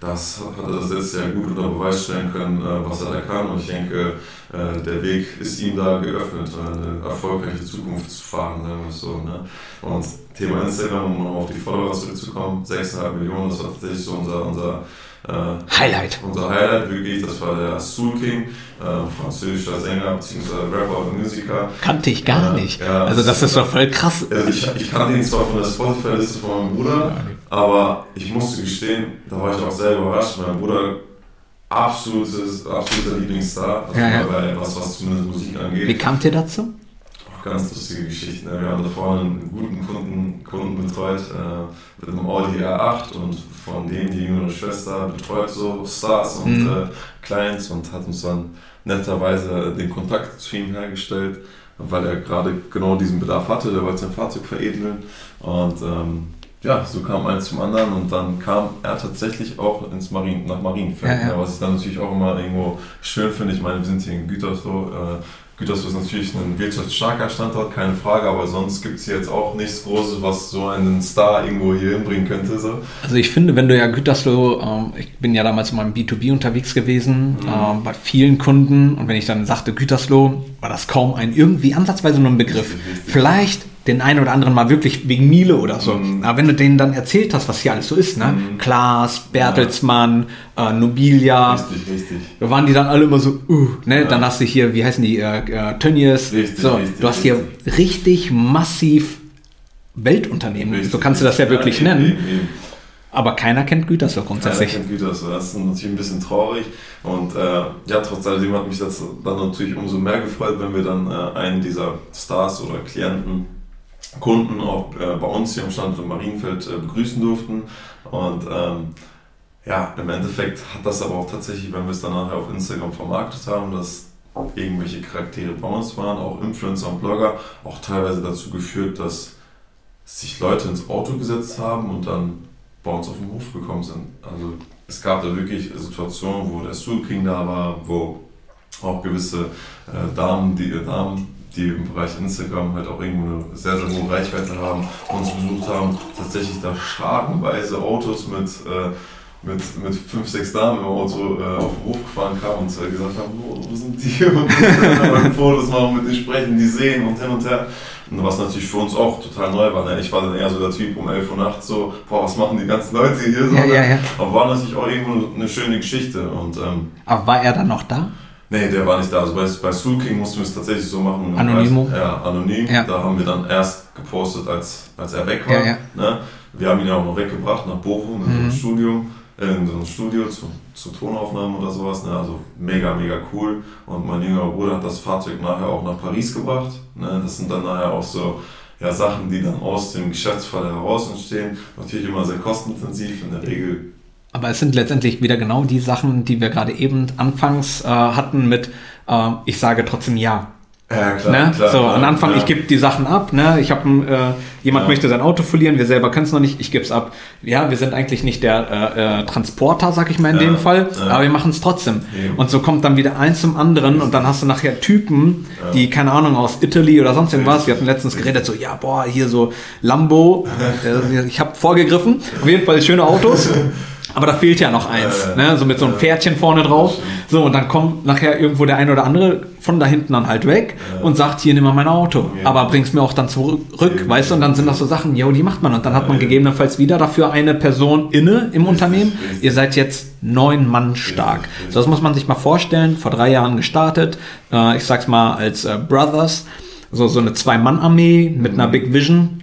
das hat er das jetzt sehr gut unter Beweis stellen können, äh, was er da kann und ich denke, äh, der Weg ist ihm da geöffnet, eine erfolgreiche Zukunft zu fahren, sagen wir so. Ne? Und Thema Instagram, um auf die Follower zurückzukommen, 6,5 Millionen, das war tatsächlich so unser, unser äh, Highlight. unser Highlight wirklich, das war der Soul King, äh, französischer Sänger bzw. Rapper und Musiker. Kannte ich gar Ja, nicht. ja. also das ist doch voll krass. Also ich, ich kannte ihn zwar von der Spotify-Liste von meinem Bruder, aber ich musste gestehen, da war ich auch sehr überrascht. Mein Bruder, absolutes, absoluter Lieblingsstar, also Ja, ja. was, was zumindest Musik angeht. Wie kamt ihr dazu? Ganz lustige Geschichten. Wir haben da vorne einen guten Kunden, Kunden betreut äh, mit einem Audi R8 und von dem die jüngere Schwester betreut so Stars und Mhm. äh, Clients und hat uns dann netterweise den Kontakt zu ihm hergestellt, weil er gerade genau diesen Bedarf hatte. Der wollte sein Fahrzeug veredeln und ähm, ja, so kam eins zum anderen und dann kam er tatsächlich auch ins Marien, nach Marienfeld, Ja, ja. was ich dann natürlich auch immer irgendwo schön finde. Ich meine, wir sind hier in Gütersloh. Äh, Gütersloh ist natürlich ein wirtschaftsstarker Standort, keine Frage, aber sonst gibt es hier jetzt auch nichts Großes, was so einen Star irgendwo hier hinbringen könnte. So. Also ich finde, wenn du ja Gütersloh, ähm, ich bin ja damals mal im B2B unterwegs gewesen, ähm, bei vielen Kunden und wenn ich dann sagte Gütersloh, war das kaum ein irgendwie ansatzweise nur ein Begriff. Vielleicht den einen oder anderen mal wirklich wegen Miele oder so. Mhm. Aber wenn du denen dann erzählt hast, was hier alles so ist, ne? Mhm. Klaas, Bertelsmann, äh, Nobilia, Richtig, richtig. da waren die dann alle immer so, uh, ne? Dann hast du hier, wie heißen die, äh, äh, Tönnies. Richtig, so, richtig, du hast hier richtig massiv Weltunternehmen. richtig so kannst du das ja wirklich eben, nennen. Eben, eben. Aber keiner kennt Gütersloh Keiner grundsätzlich. kennt Gütersloh. Das ist natürlich ein bisschen traurig. Und äh, ja, trotz alledem hat mich das dann natürlich umso mehr gefreut, wenn wir dann äh, einen dieser Stars oder Klienten, Kunden auch äh, bei uns hier im Standort in Marienfeld äh, begrüßen durften. Und ähm, ja, im Endeffekt hat das aber auch tatsächlich, wenn wir es dann nachher auf Instagram vermarktet haben, dass irgendwelche Charaktere bei uns waren, auch Influencer und Blogger, auch teilweise dazu geführt, dass sich Leute ins Auto gesetzt haben und dann bei uns auf den Hof gekommen sind. Also es gab da wirklich Situationen, wo der Soul King da war, wo auch gewisse äh, Damen, die, äh, Damen, die im Bereich Instagram halt auch irgendwo eine sehr, sehr hohe Reichweite haben, uns besucht haben, tatsächlich da scharenweise Autos mit, äh, mit, mit fünf, sechs Damen im Auto äh, auf den Hof gefahren kamen und äh, gesagt haben, wo, wo sind die? Und dann Fotos machen, mit denen sprechen, die sehen und hin und her. Und was natürlich für uns auch total neu war. Ne? Ich war dann eher so der Typ um 11 Uhr nachts so, boah, was machen die ganzen Leute hier so? Ja, ja, ja. Aber war natürlich auch irgendwo eine schöne Geschichte. Und ähm, Aber war er dann noch da? Nee, der war nicht da. Also bei, bei Soul King mussten wir es tatsächlich so machen. Anonymo? Ja, anonym. Ja. Da haben wir dann erst gepostet, als, als er weg war. Ja, ja. Ne? Wir haben ihn ja auch noch weggebracht nach Bochum in so Mhm. ein Studium. In so ein Studio zu, zu Tonaufnahmen oder sowas, ne? also mega, mega cool. Und mein jüngerer Bruder hat das Fahrzeug nachher auch nach Paris gebracht. Ne? Das sind dann nachher auch so ja, Sachen, die dann aus dem Geschäftsfall heraus entstehen. Natürlich immer sehr kostenintensiv, in der Regel Aber es sind letztendlich wieder genau die Sachen, die wir gerade eben anfangs äh, hatten mit, äh, ich sage trotzdem ja. Ja, klar. ne? klar so, am Anfang, ja. ich gebe die Sachen ab, ne? Ich habe äh, jemand Ja. möchte sein Auto verlieren, wir selber können es noch nicht, ich gebe es ab. Ja, wir sind eigentlich nicht der äh, äh, Transporter, sag ich mal in dem Fall, aber wir machen es trotzdem. Und so kommt dann wieder eins zum anderen und dann hast du nachher Typen, die, keine Ahnung, aus Italy oder sonst irgendwas, wir hatten letztens geredet, so, ja, boah, hier so Lambo, äh, ich habe vorgegriffen, auf jeden Fall schöne Autos. Aber da fehlt ja noch eins, ja. ne? so mit so einem Ja. Pferdchen vorne drauf. So, und dann kommt nachher irgendwo der ein oder andere von da hinten dann halt weg und sagt, hier nimm mal mein Auto. Ja. Aber bring's mir auch dann zurück, Eben. weißt du? Und dann sind das so Sachen, jo, die macht man. Und dann hat man gegebenenfalls wieder dafür eine Person inne im Unternehmen. Ihr seid jetzt neun Mann stark. So, das muss man sich mal vorstellen. Vor drei Jahren gestartet. Äh, ich sag's mal als äh, Brothers. So, so eine Zwei-Mann-Armee mit einer Big Vision.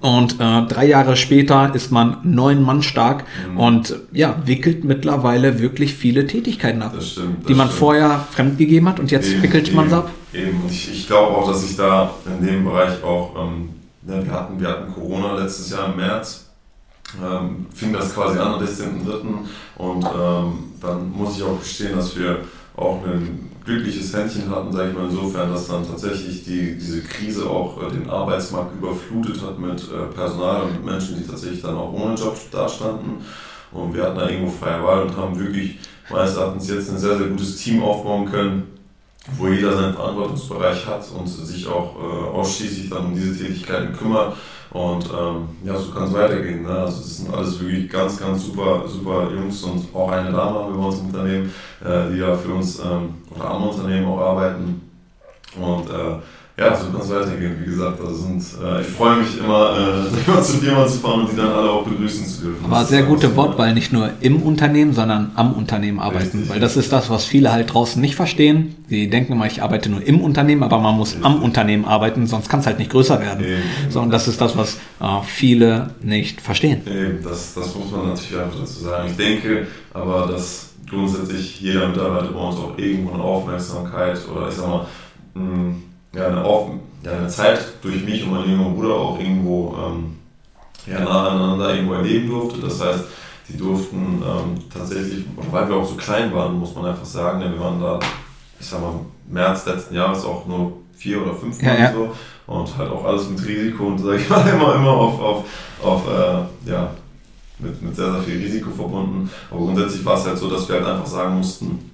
Und äh, drei Jahre später ist man neun Mann stark und ja, wickelt mittlerweile wirklich viele Tätigkeiten ab, Das stimmt, das die man stimmt. vorher fremdgegeben hat und jetzt Eben, wickelt man es eben, ab. Eben, und ich, ich glaube auch, dass sich da in dem Bereich auch, ähm, ne, wir, hatten, wir hatten Corona letztes Jahr im März, ähm, fing das quasi an am 16.03. und ähm, dann muss ich auch gestehen, dass wir auch ein glückliches Händchen hatten, sage ich mal insofern, dass dann tatsächlich die, diese Krise auch äh, den Arbeitsmarkt überflutet hat mit äh, Personal und mit Menschen, die tatsächlich dann auch ohne Job dastanden. Und wir hatten da irgendwo freie Wahl und haben wirklich meines Erachtens jetzt ein sehr, sehr gutes Team aufbauen können, wo jeder seinen Verantwortungsbereich hat und sich auch äh, ausschließlich dann um diese Tätigkeiten kümmert. Und ähm, ja, so kann es weitergehen. Ne? Also das sind alles wirklich ganz, ganz super, super Jungs und auch eine Dame haben wir bei uns im Unternehmen, äh, die ja für uns ähm, oder am Unternehmen auch arbeiten. Und äh, ja, so kann es weitergehen. Wie gesagt, also sind, äh, ich freue mich immer, äh, zur Firma zu fahren und die dann alle auch begrüßen zu dürfen. Aber Das sehr gute Wortwahl, nicht nur im Unternehmen, sondern am Unternehmen arbeiten. Richtig. Weil das ist das, was viele halt draußen nicht verstehen. Sie denken immer, ich arbeite nur im Unternehmen, aber man muss am Unternehmen arbeiten, sonst kann es halt nicht größer werden. Eben. So, und das ist das, was äh, viele nicht verstehen. Eben, das, das muss man natürlich einfach dazu sagen. Ich denke aber, dass grundsätzlich jeder Mitarbeiter bei uns auch irgendwo eine Aufmerksamkeit oder ich sag mal, mh, ja, eine, Auf ja, eine Zeit durch mich und meinen jüngeren Bruder auch irgendwo ähm, ja, nah aneinander irgendwo erleben durfte. Das heißt, die durften ähm, tatsächlich, weil wir auch so klein waren, muss man einfach sagen, ja, wir waren da, ich sag mal, März letzten Jahres auch nur vier oder fünf Ja, Mal ja. so und halt auch alles mit Risiko und sag ich mal immer, immer auf, auf, auf äh, ja, mit, mit sehr, sehr viel Risiko verbunden. Aber grundsätzlich war es halt so, dass wir halt einfach sagen mussten,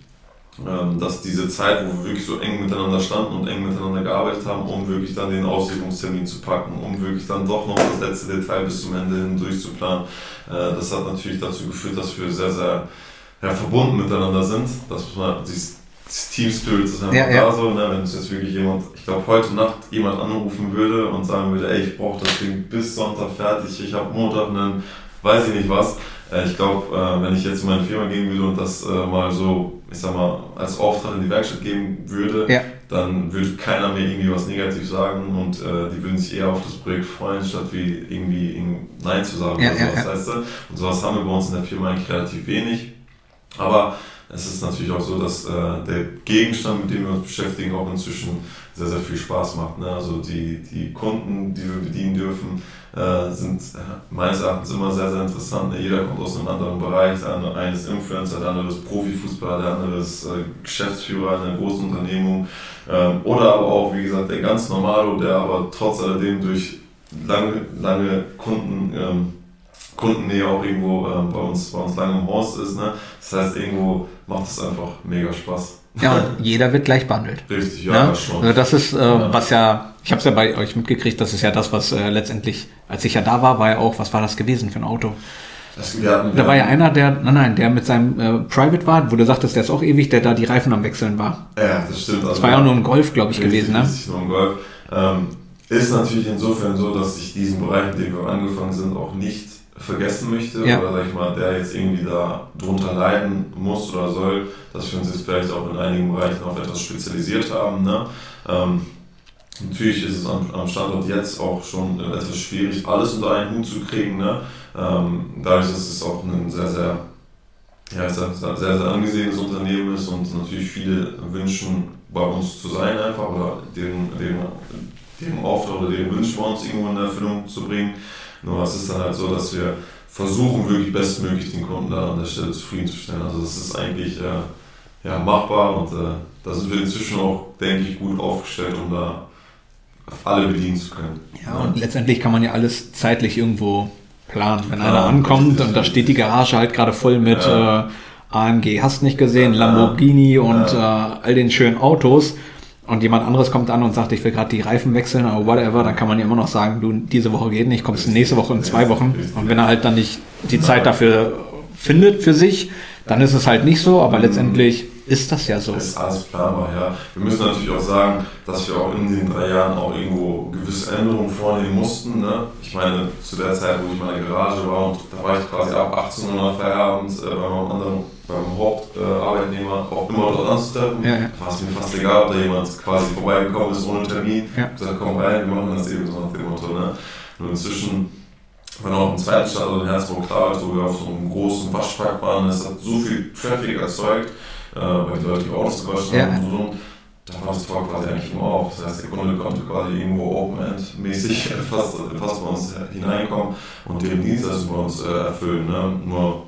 dass diese Zeit, wo wir wirklich so eng miteinander standen und eng miteinander gearbeitet haben, um wirklich dann den Auslegungstermin zu packen, um wirklich dann doch noch das letzte Detail bis zum Ende hin durchzuplanen, äh, das hat natürlich dazu geführt, dass wir sehr, sehr ja, verbunden miteinander sind, dass man dieses das Team Spirit ist einfach Ja, ja. da so, ne? wenn uns jetzt wirklich jemand, ich glaube heute Nacht jemand anrufen würde und sagen würde, ey, ich brauche das Ding bis Sonntag fertig, ich habe Montag einen, weiß ich nicht was. Äh, ich glaube, äh, wenn ich jetzt in meine Firma gehen würde und das äh, mal so, ich sag mal, als Auftrag in die Werkstatt geben würde, Ja. dann würde keiner mir irgendwie was negativ sagen und die würden sich eher auf das Projekt freuen, statt wie irgendwie irgend- Nein zu sagen Ja, oder sowas, ja. weißt du? Und sowas haben wir bei uns in der Firma eigentlich relativ wenig. Aber es ist natürlich auch so, dass äh, der Gegenstand, mit dem wir uns beschäftigen, auch inzwischen sehr, sehr viel Spaß macht. Ne? Also die, die Kunden, die wir bedienen dürfen, äh, sind äh, meines Erachtens immer sehr, sehr interessant. Ne? Jeder kommt aus einem anderen Bereich. Der eine, ist Influencer, der andere ist Profifußballer, der andere ist äh, Geschäftsführer in einer großen Unternehmung. Ähm, oder aber auch, wie gesagt, der ganz Normalo, der aber trotz alledem durch lange, lange Kunden... Ähm, Kundennähe auch irgendwo ähm, bei, uns, bei uns lange im Haus ist. Ne? Das heißt, irgendwo macht es einfach mega Spaß. Ja, und jeder wird gleich behandelt. Richtig, ja, Ja, schon. also das ist, äh, was ja, ich habe es ja bei euch mitgekriegt, das ist ja das, was äh, letztendlich, als ich ja da war, war ja auch, was war das gewesen für ein Auto? Das, wir hatten, Da war ja einer, der, nein, nein, der mit seinem äh, Private war, wo du sagtest, der ist auch ewig, der da die Reifen am Wechseln war. Ja, das stimmt. Das war ja auch nur ein Golf, glaube ich, gewesen, ne? Richtig, nur ein Golf. Ähm, ist natürlich insofern so, dass ich diesen Bereich, in dem wir angefangen sind, auch nicht vergessen möchte Ja. oder sag ich mal, der jetzt irgendwie da drunter leiden muss oder soll, dass wir uns jetzt vielleicht auch in einigen Bereichen auf etwas spezialisiert haben. Ne? Ähm, natürlich ist es am, am Standort jetzt auch schon etwas schwierig, alles unter einen Hut zu kriegen. Ne? Ähm, dadurch, dass es auch ein sehr, sehr ja, sag, sehr, sehr angesehenes Unternehmen ist und natürlich viele wünschen, bei uns zu sein einfach oder deren, deren, deren Auftrag oder deren Wünsche bei uns irgendwo in Erfüllung zu bringen. Nur es ist dann halt so, dass wir versuchen, wirklich bestmöglich den Kunden da an der Stelle zufriedenzustellen. Also das ist eigentlich äh, ja, machbar und äh, da sind wir inzwischen auch, denke ich, gut aufgestellt, um da alle bedienen zu können. Ja, und letztendlich kann man ja alles zeitlich irgendwo planen. Wenn einer Ja, ankommt richtig, und da steht die Garage halt gerade voll mit Ja. äh, AMG, hast nicht gesehen, Ja. Lamborghini und äh, all den schönen Autos und jemand anderes kommt an und sagt, ich will gerade die Reifen wechseln oder whatever, dann kann man ja immer noch sagen, du, diese Woche geht nicht, kommst nächste Woche in zwei Wochen. Und wenn er halt dann nicht die Zeit dafür findet für sich, dann ist es halt nicht so, aber letztendlich ist das ja so. Ist alles planbar, ja. Wir müssen natürlich auch sagen, dass wir auch in den drei Jahren auch irgendwo gewisse Änderungen vornehmen mussten. Ne? Ich meine, zu der Zeit, wo ich in meiner Garage war, und da war ich quasi ab 18 Uhr Feierabend äh, beim anderen, beim Hauptarbeitnehmer äh, auch immer dort anzutreffen. Ja, ja. War es mir fast egal, ob da jemand quasi vorbeigekommen ist ohne Termin. Ja. gesagt, komm rein, wir machen das eben so nach dem Motto. Ne? Nur inzwischen wenn auch im zweiten Standort in Herzog klar, wo wir auf so einem großen Waschpark waren, es hat so viel Traffic erzeugt, äh, weil die Leute die Autos gewaschen ja. haben und so. Da war das Tor quasi eigentlich immer auf. Das heißt, der Kunde konnte quasi irgendwo Open-End-mäßig fast, fast bei uns hineinkommen und den Dienstleistung bei uns äh, erfüllen. Ne? Nur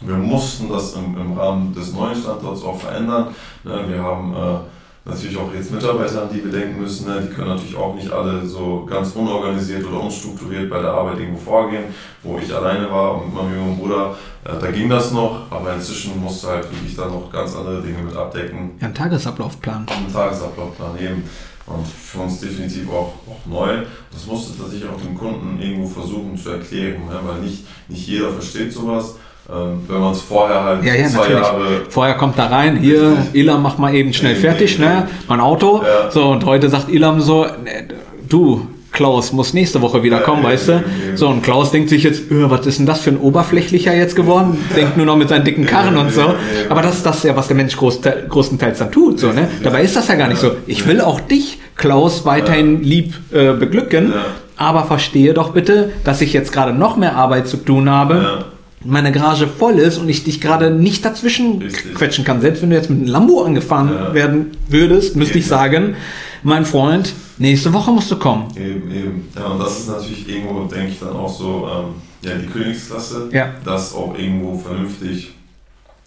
wir mussten das im, im Rahmen des neuen Standorts auch verändern. Ne? Wir haben äh, natürlich auch jetzt Mitarbeiter, an die wir denken müssen. Ne? Die können natürlich auch nicht alle so ganz unorganisiert oder unstrukturiert bei der Arbeit irgendwo vorgehen. Wo ich alleine war und mit meinem jungen Bruder, äh, da ging das noch, aber inzwischen musste halt wirklich dann noch ganz andere Dinge mit abdecken. Ja, einen Tagesablaufplan. Einen Tagesablaufplan eben. Und für uns definitiv auch, auch neu. Das musste tatsächlich auch dem Kunden irgendwo versuchen zu erklären, ne? weil nicht, nicht jeder versteht sowas. Ähm, wenn man es vorher halt ja, ja, zwei natürlich. Jahre. Vorher kommt da rein, hier. Ilam, mach mal eben schnell fertig, ne? Mein Auto. Ja. So, und heute sagt Ilam so, ne, du, Klaus muss nächste Woche wieder kommen, ja, weißt du? So, und Klaus denkt sich jetzt, öh, was ist denn das für ein Oberflächlicher jetzt geworden? Denkt nur noch mit seinen dicken Karren und so. Aber das ist das ja, was der Mensch groß, großenteils dann tut, so, ne? Dabei ist das ja gar nicht so. Ich will auch dich, Klaus, weiterhin lieb äh, beglücken, aber verstehe doch bitte, dass ich jetzt gerade noch mehr Arbeit zu tun habe meine Garage voll ist und ich dich gerade nicht dazwischen Richtig. quetschen kann. Selbst wenn du jetzt mit einem Lambo angefahren ja. werden würdest, müsste ich sagen, mein Freund, nächste Woche musst du kommen. Eben, eben. Ja, und das ist natürlich irgendwo, denke ich, dann auch so ähm, ja, die Königsklasse, ja. das auch irgendwo vernünftig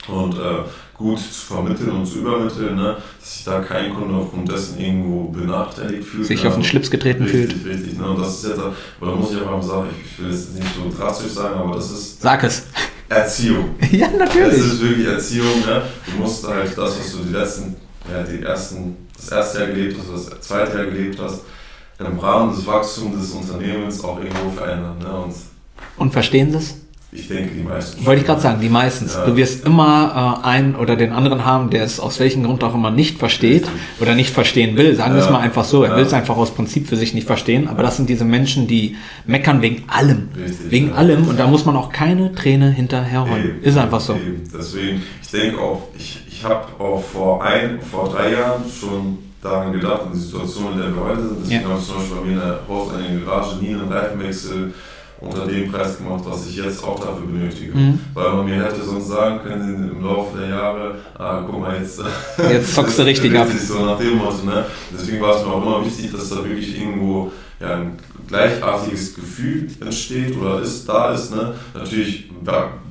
und äh, gut zu vermitteln und zu übermitteln, ne? dass sich da kein Kunde aufgrund dessen irgendwo benachteiligt fühlt. Sich ne? auf den Schlips getreten richtig, fühlt. Richtig, ne? Und das ist jetzt, oder muss ich einfach mal sagen, ich will es nicht so drastisch sagen, aber das ist. Sag es. Erziehung. ja, natürlich. Das ist wirklich Erziehung. Ne? Du musst halt das, was du die letzten, ja, die ersten, das erste Jahr gelebt hast, oder das zweite Jahr gelebt hast, im Rahmen des Wachstums des Unternehmens auch irgendwo verändern. Ne? Und, und verstehen sie es? Ich denke, die meisten. Wollte ich gerade sagen, die meisten. Ja. Du wirst immer äh, einen oder den anderen haben, der es aus welchem Grund auch immer nicht versteht oder nicht verstehen will. Sagen wir ja. es mal einfach so. Er ja. will es einfach aus Prinzip für sich nicht verstehen. Aber das sind diese Menschen, die meckern wegen allem. Richtig, wegen allem. Und da muss man auch keine Träne hinterher holen. Ist einfach so. Eben. Deswegen, ich denke auch, ich, ich habe auch vor ein, vor drei Jahren schon daran gedacht, in die Situation, in der wir heute sind. Deswegen habe ich zum Beispiel bei mir in der Haus, in der Garage nie einen Reifenwechsel unter dem Preis gemacht, was ich jetzt auch dafür benötige. Mhm. Weil man mir hätte sonst sagen können im Laufe der Jahre, ah, guck mal, jetzt, jetzt zockst du richtig ab. So nach dem Motto, ne? Deswegen war es mir auch immer wichtig, dass da wirklich irgendwo ja, ein gleichartiges Gefühl entsteht oder ist, da ist. Ne? Natürlich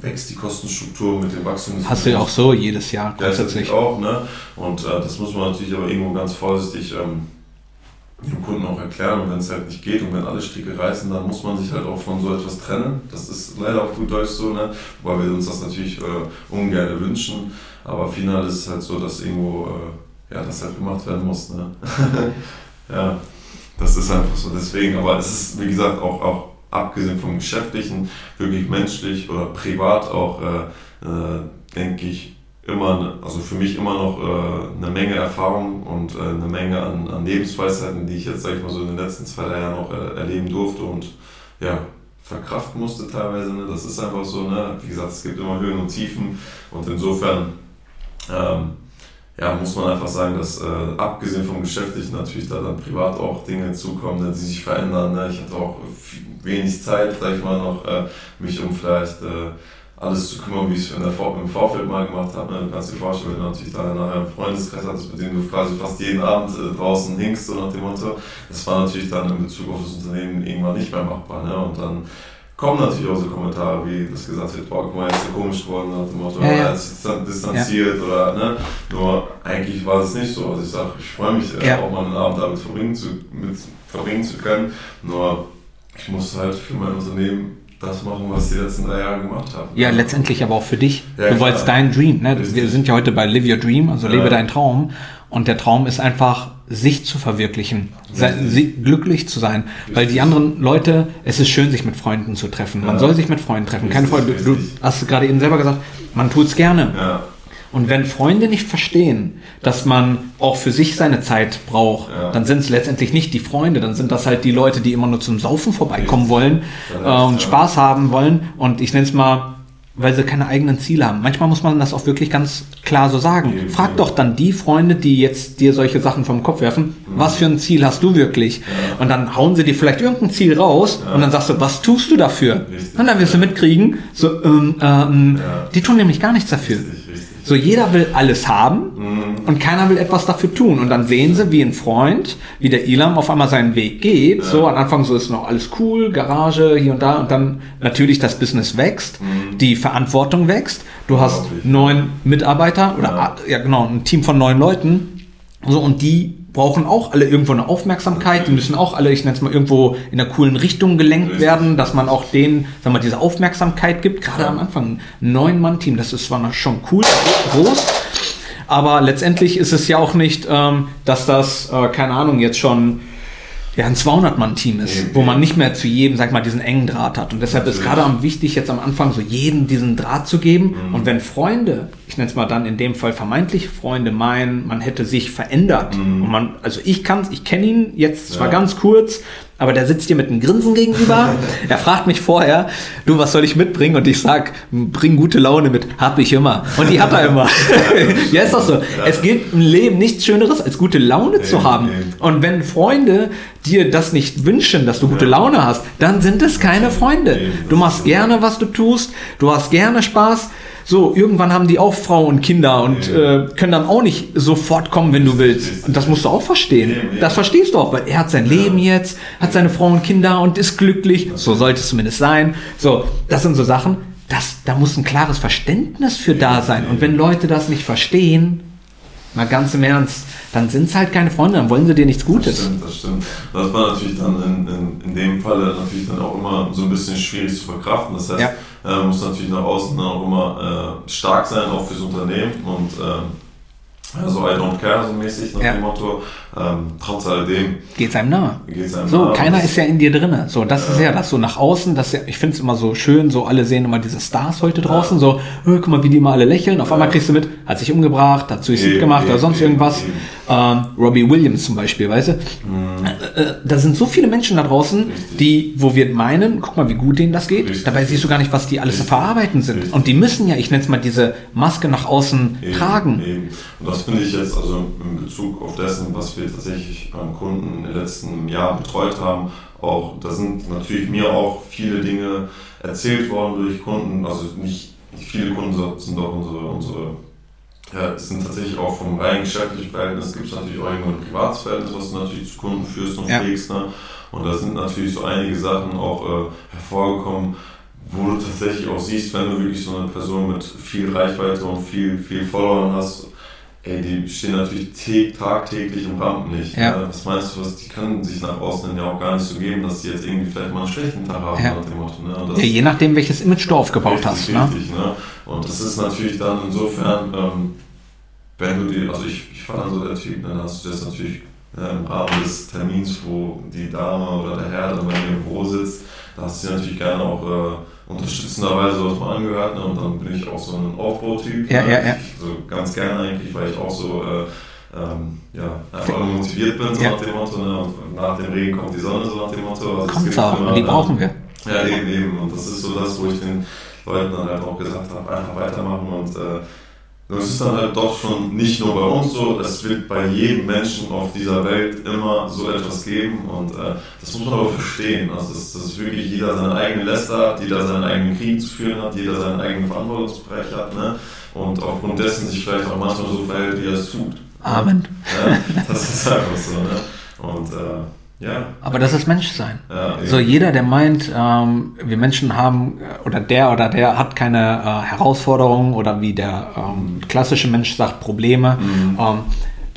wächst die Kostenstruktur mit dem Wachstum. Hast du ja auch so jedes Jahr grundsätzlich. auch, ne? Und äh, das muss man natürlich aber irgendwo ganz vorsichtig ähm, dem Kunden auch erklären und wenn es halt nicht geht und wenn alle Stricke reißen, dann muss man sich halt auch von so etwas trennen. Das ist leider auf gut Deutsch so, ne? weil wir uns das natürlich äh, ungern wünschen. Aber final ist es halt so, dass irgendwo äh, ja, das halt gemacht werden muss. Ne? ja, das ist einfach so. Deswegen, aber es ist, wie gesagt, auch, auch abgesehen vom Geschäftlichen, wirklich menschlich oder privat auch, äh, äh denke ich, immer, also für mich immer noch äh, eine Menge Erfahrung und äh, eine Menge an, an Lebensweisheiten, die ich jetzt, sag ich mal, so in den letzten zwei, drei Jahren auch äh, erleben durfte und ja, verkraften musste teilweise. Ne? Das ist einfach so, ne? wie gesagt, es gibt immer Höhen und Tiefen und insofern ähm, ja, muss man einfach sagen, dass äh, abgesehen vom Geschäftlichen natürlich da dann privat auch Dinge zukommen, ne, die sich verändern. Ne? Ich hatte auch wenig Zeit, sag ich mal, noch äh, mich um vielleicht äh, alles zu kümmern, wie ich es im Vorfeld mal gemacht habe. Ne? Du kannst dir vorstellen, wenn du natürlich da nachher einen Freundeskreis hattest, mit dem du quasi fast jeden Abend äh, draußen hingst, so nach dem Motto. Das war natürlich dann in Bezug auf das Unternehmen irgendwann nicht mehr machbar. Ne? Und dann kommen natürlich auch so Kommentare, wie das gesagt wird, boah, guck mal, jetzt ist er komisch geworden, nach dem Motto, ja, ja. ist distanziert ja. oder, ne? Nur eigentlich war es nicht so. Also ich sage, ich freue mich, äh, ja. auch mal einen Abend damit verbringen zu, mit, verbringen zu können. Nur ich muss halt für mein Unternehmen das machen, was die letzten drei Jahre gemacht haben. Ja, letztendlich aber auch für dich. Ja, du wolltest deinen Dream. Ne? Wir sind ja heute bei Live Your Dream, also lebe deinen Traum. Und der Traum ist einfach, sich zu verwirklichen, sei, glücklich zu sein. Richtig. Weil die anderen Leute, es ist schön, sich mit Freunden zu treffen. Man soll sich mit Freunden treffen. Keine Freunde. Du, hast gerade eben selber gesagt, man tut es gerne. Und wenn Freunde nicht verstehen, dass man auch für sich seine Zeit braucht, Ja. dann sind es letztendlich nicht die Freunde, dann sind das halt die Leute, die immer nur zum Saufen vorbeikommen wollen Ja, äh, und ja. Spaß haben wollen. Und ich nenne es mal, weil sie keine eigenen Ziele haben. Manchmal muss man das auch wirklich ganz klar so sagen. Eben, Frag ja. doch dann die Freunde, die jetzt dir solche Sachen vom Kopf werfen, was für ein Ziel hast du wirklich? Und dann hauen sie dir vielleicht irgendein Ziel raus und dann sagst du, was tust du dafür? Richtig. Und dann wirst du mitkriegen, so, ähm, ähm, Ja. die tun nämlich gar nichts dafür. Richtig. So, jeder will alles haben und keiner will etwas dafür tun. Und dann sehen sie, wie ein Freund, wie der Elam auf einmal seinen Weg geht. So, am Anfang so ist noch alles cool, Garage, hier und da. Und dann natürlich das Business wächst, die Verantwortung wächst. Du hast neun Mitarbeiter oder, Ja. ja genau, ein Team von neun Leuten. So, und die brauchen auch alle irgendwo eine Aufmerksamkeit. Die müssen auch alle, ich nenne es mal, irgendwo in einer coolen Richtung gelenkt werden, dass man auch denen, sag mal, diese Aufmerksamkeit gibt. Gerade am Anfang ein Neun-Mann-Team, das ist zwar noch schon cool, groß, aber letztendlich ist es ja auch nicht, ähm, dass das, äh, keine Ahnung, jetzt schon ja, ein 200-Mann-Team ist, wo man nicht mehr zu jedem, sag mal, diesen engen Draht hat. Und deshalb ist gerade am wichtig, jetzt am Anfang so jedem diesen Draht zu geben. Mhm. Und wenn Freunde, nenne es mal dann in dem Fall vermeintlich Freunde, meinen, man hätte sich verändert. Und man, also ich kann ich kenne ihn jetzt zwar Mhm. Ja. ganz kurz, aber der sitzt dir mit einem Grinsen gegenüber. er fragt mich vorher, du, was soll ich mitbringen? Und ich sag, bring gute Laune mit. Hab ich immer. Und die hat er immer. ja, ist doch so. Es gibt im Leben nichts Schöneres, als gute Laune zu haben. Und wenn Freunde dir das nicht wünschen, dass du gute Laune hast, dann sind es keine Freunde. Du machst gerne, was du tust, du hast gerne Spaß. So, irgendwann haben die auch Frau und Kinder und äh, können dann auch nicht sofort kommen, wenn du willst. Und das musst du auch verstehen. Ja. Das verstehst du auch, weil er hat sein Leben jetzt, hat seine Frau und Kinder und ist glücklich. So sollte es zumindest sein. So, das sind so Sachen, das, da muss ein klares Verständnis für da sein. Und wenn Leute das nicht verstehen, mal ganz im Ernst, dann sind es halt keine Freunde, dann wollen sie dir nichts Das Gutes. stimmt, das stimmt. Das war natürlich dann in, in, in dem Falle natürlich dann auch immer so ein bisschen schwierig zu verkraften. Das heißt, Ja. Äh, muss natürlich nach außen dann auch immer äh, stark sein, auch fürs Unternehmen und ähm, also I don't care so mäßig nach Ja. dem Motto. Ähm, trotz alledem Geht einem nahe. geht es einem So, nahe. keiner ist ja in dir drinne. So, das ist ja das so nach außen. Das ja, ich finde es immer so schön, so alle sehen immer diese Stars heute draußen, so, äh, guck mal, wie die immer alle lächeln. Auf einmal kriegst du mit, hat sich umgebracht, hat Suizid Eben, gemacht oder eben, sonst eben, irgendwas. eben. Ähm, Robbie Williams zum Beispiel, weißt du? Mhm. Äh, äh, da sind so viele Menschen da draußen, die, wo wir meinen, guck mal, wie gut denen das geht. Richtig. Dabei siehst du gar nicht, was die alles zu Richtig. verarbeiten sind. Richtig. Und die müssen ja, ich nenne es mal, diese Maske nach außen Eben, tragen. Eben. Und das finde ich jetzt also in Bezug auf dessen, was wir tatsächlich an Kunden im letzten Jahr betreut haben, auch, da sind natürlich mir auch viele Dinge erzählt worden durch Kunden, also nicht, nicht viele Kunden sind auch unsere, unsere ja, es sind tatsächlich auch vom rein geschäftlichen Verhältnis, gibt es natürlich auch irgendwo ein privates Verhältnis, was du natürlich zu Kunden führst und Ja. pflegst. Ne? Und da sind natürlich so einige Sachen auch äh, hervorgekommen, wo du tatsächlich auch siehst, wenn du wirklich so eine Person mit viel Reichweite und viel, viel Followern hast, ey, die stehen natürlich tä- tagtäglich im Rampenlicht. Ja. Ne? Was meinst du, was, die können sich nach außen ja auch gar nicht so geben, dass die jetzt irgendwie vielleicht mal einen schlechten Tag haben, Ja. nach dem Motto. Ne? Ja, je nachdem, welches Image du aufgebaut Richtig, hast. Ne? Richtig, ne? Und das ist natürlich dann insofern, ähm, wenn du die, also ich, ich war dann so der Typ, ne, dann hast du das natürlich äh, im Rahmen des Termins, wo die Dame oder der Herr dann bei mir im Büro sitzt, da hast du dir natürlich gerne auch äh, unterstützenderweise was mal angehört ne? und dann bin ich auch so ein Aufbautyp. Ja, ne? ja, ja. So ganz gerne eigentlich, weil ich auch so äh, ähm, ja, einfach motiviert bin, so Ja. nach dem Motto, ne? und nach dem Regen kommt die Sonne, so nach dem Motto. Also gibt auch, immer, die brauchen wir. ja, eben, eben. Und das ist so das, wo ich den Leuten dann halt auch gesagt habe, einfach weitermachen. Und äh, das ist dann halt doch schon nicht nur bei uns so, es wird bei jedem Menschen auf dieser Welt immer so etwas geben. Und äh, das muss man aber verstehen. Also dass, dass wirklich jeder seinen eigenen Läster hat, jeder seinen eigenen Krieg zu führen hat, jeder seinen eigenen Verantwortungsbereich hat. Ne? Und aufgrund dessen sich vielleicht auch manchmal so verhält, wie er es tut. Amen. Ja, das ist einfach so. Ne? Und äh, ja. Aber das ist Menschsein. ja. So jeder, der meint, ähm, wir Menschen haben äh, oder der oder der hat keine äh, Herausforderungen oder wie der ähm, klassische Mensch sagt Probleme, Mhm. ähm,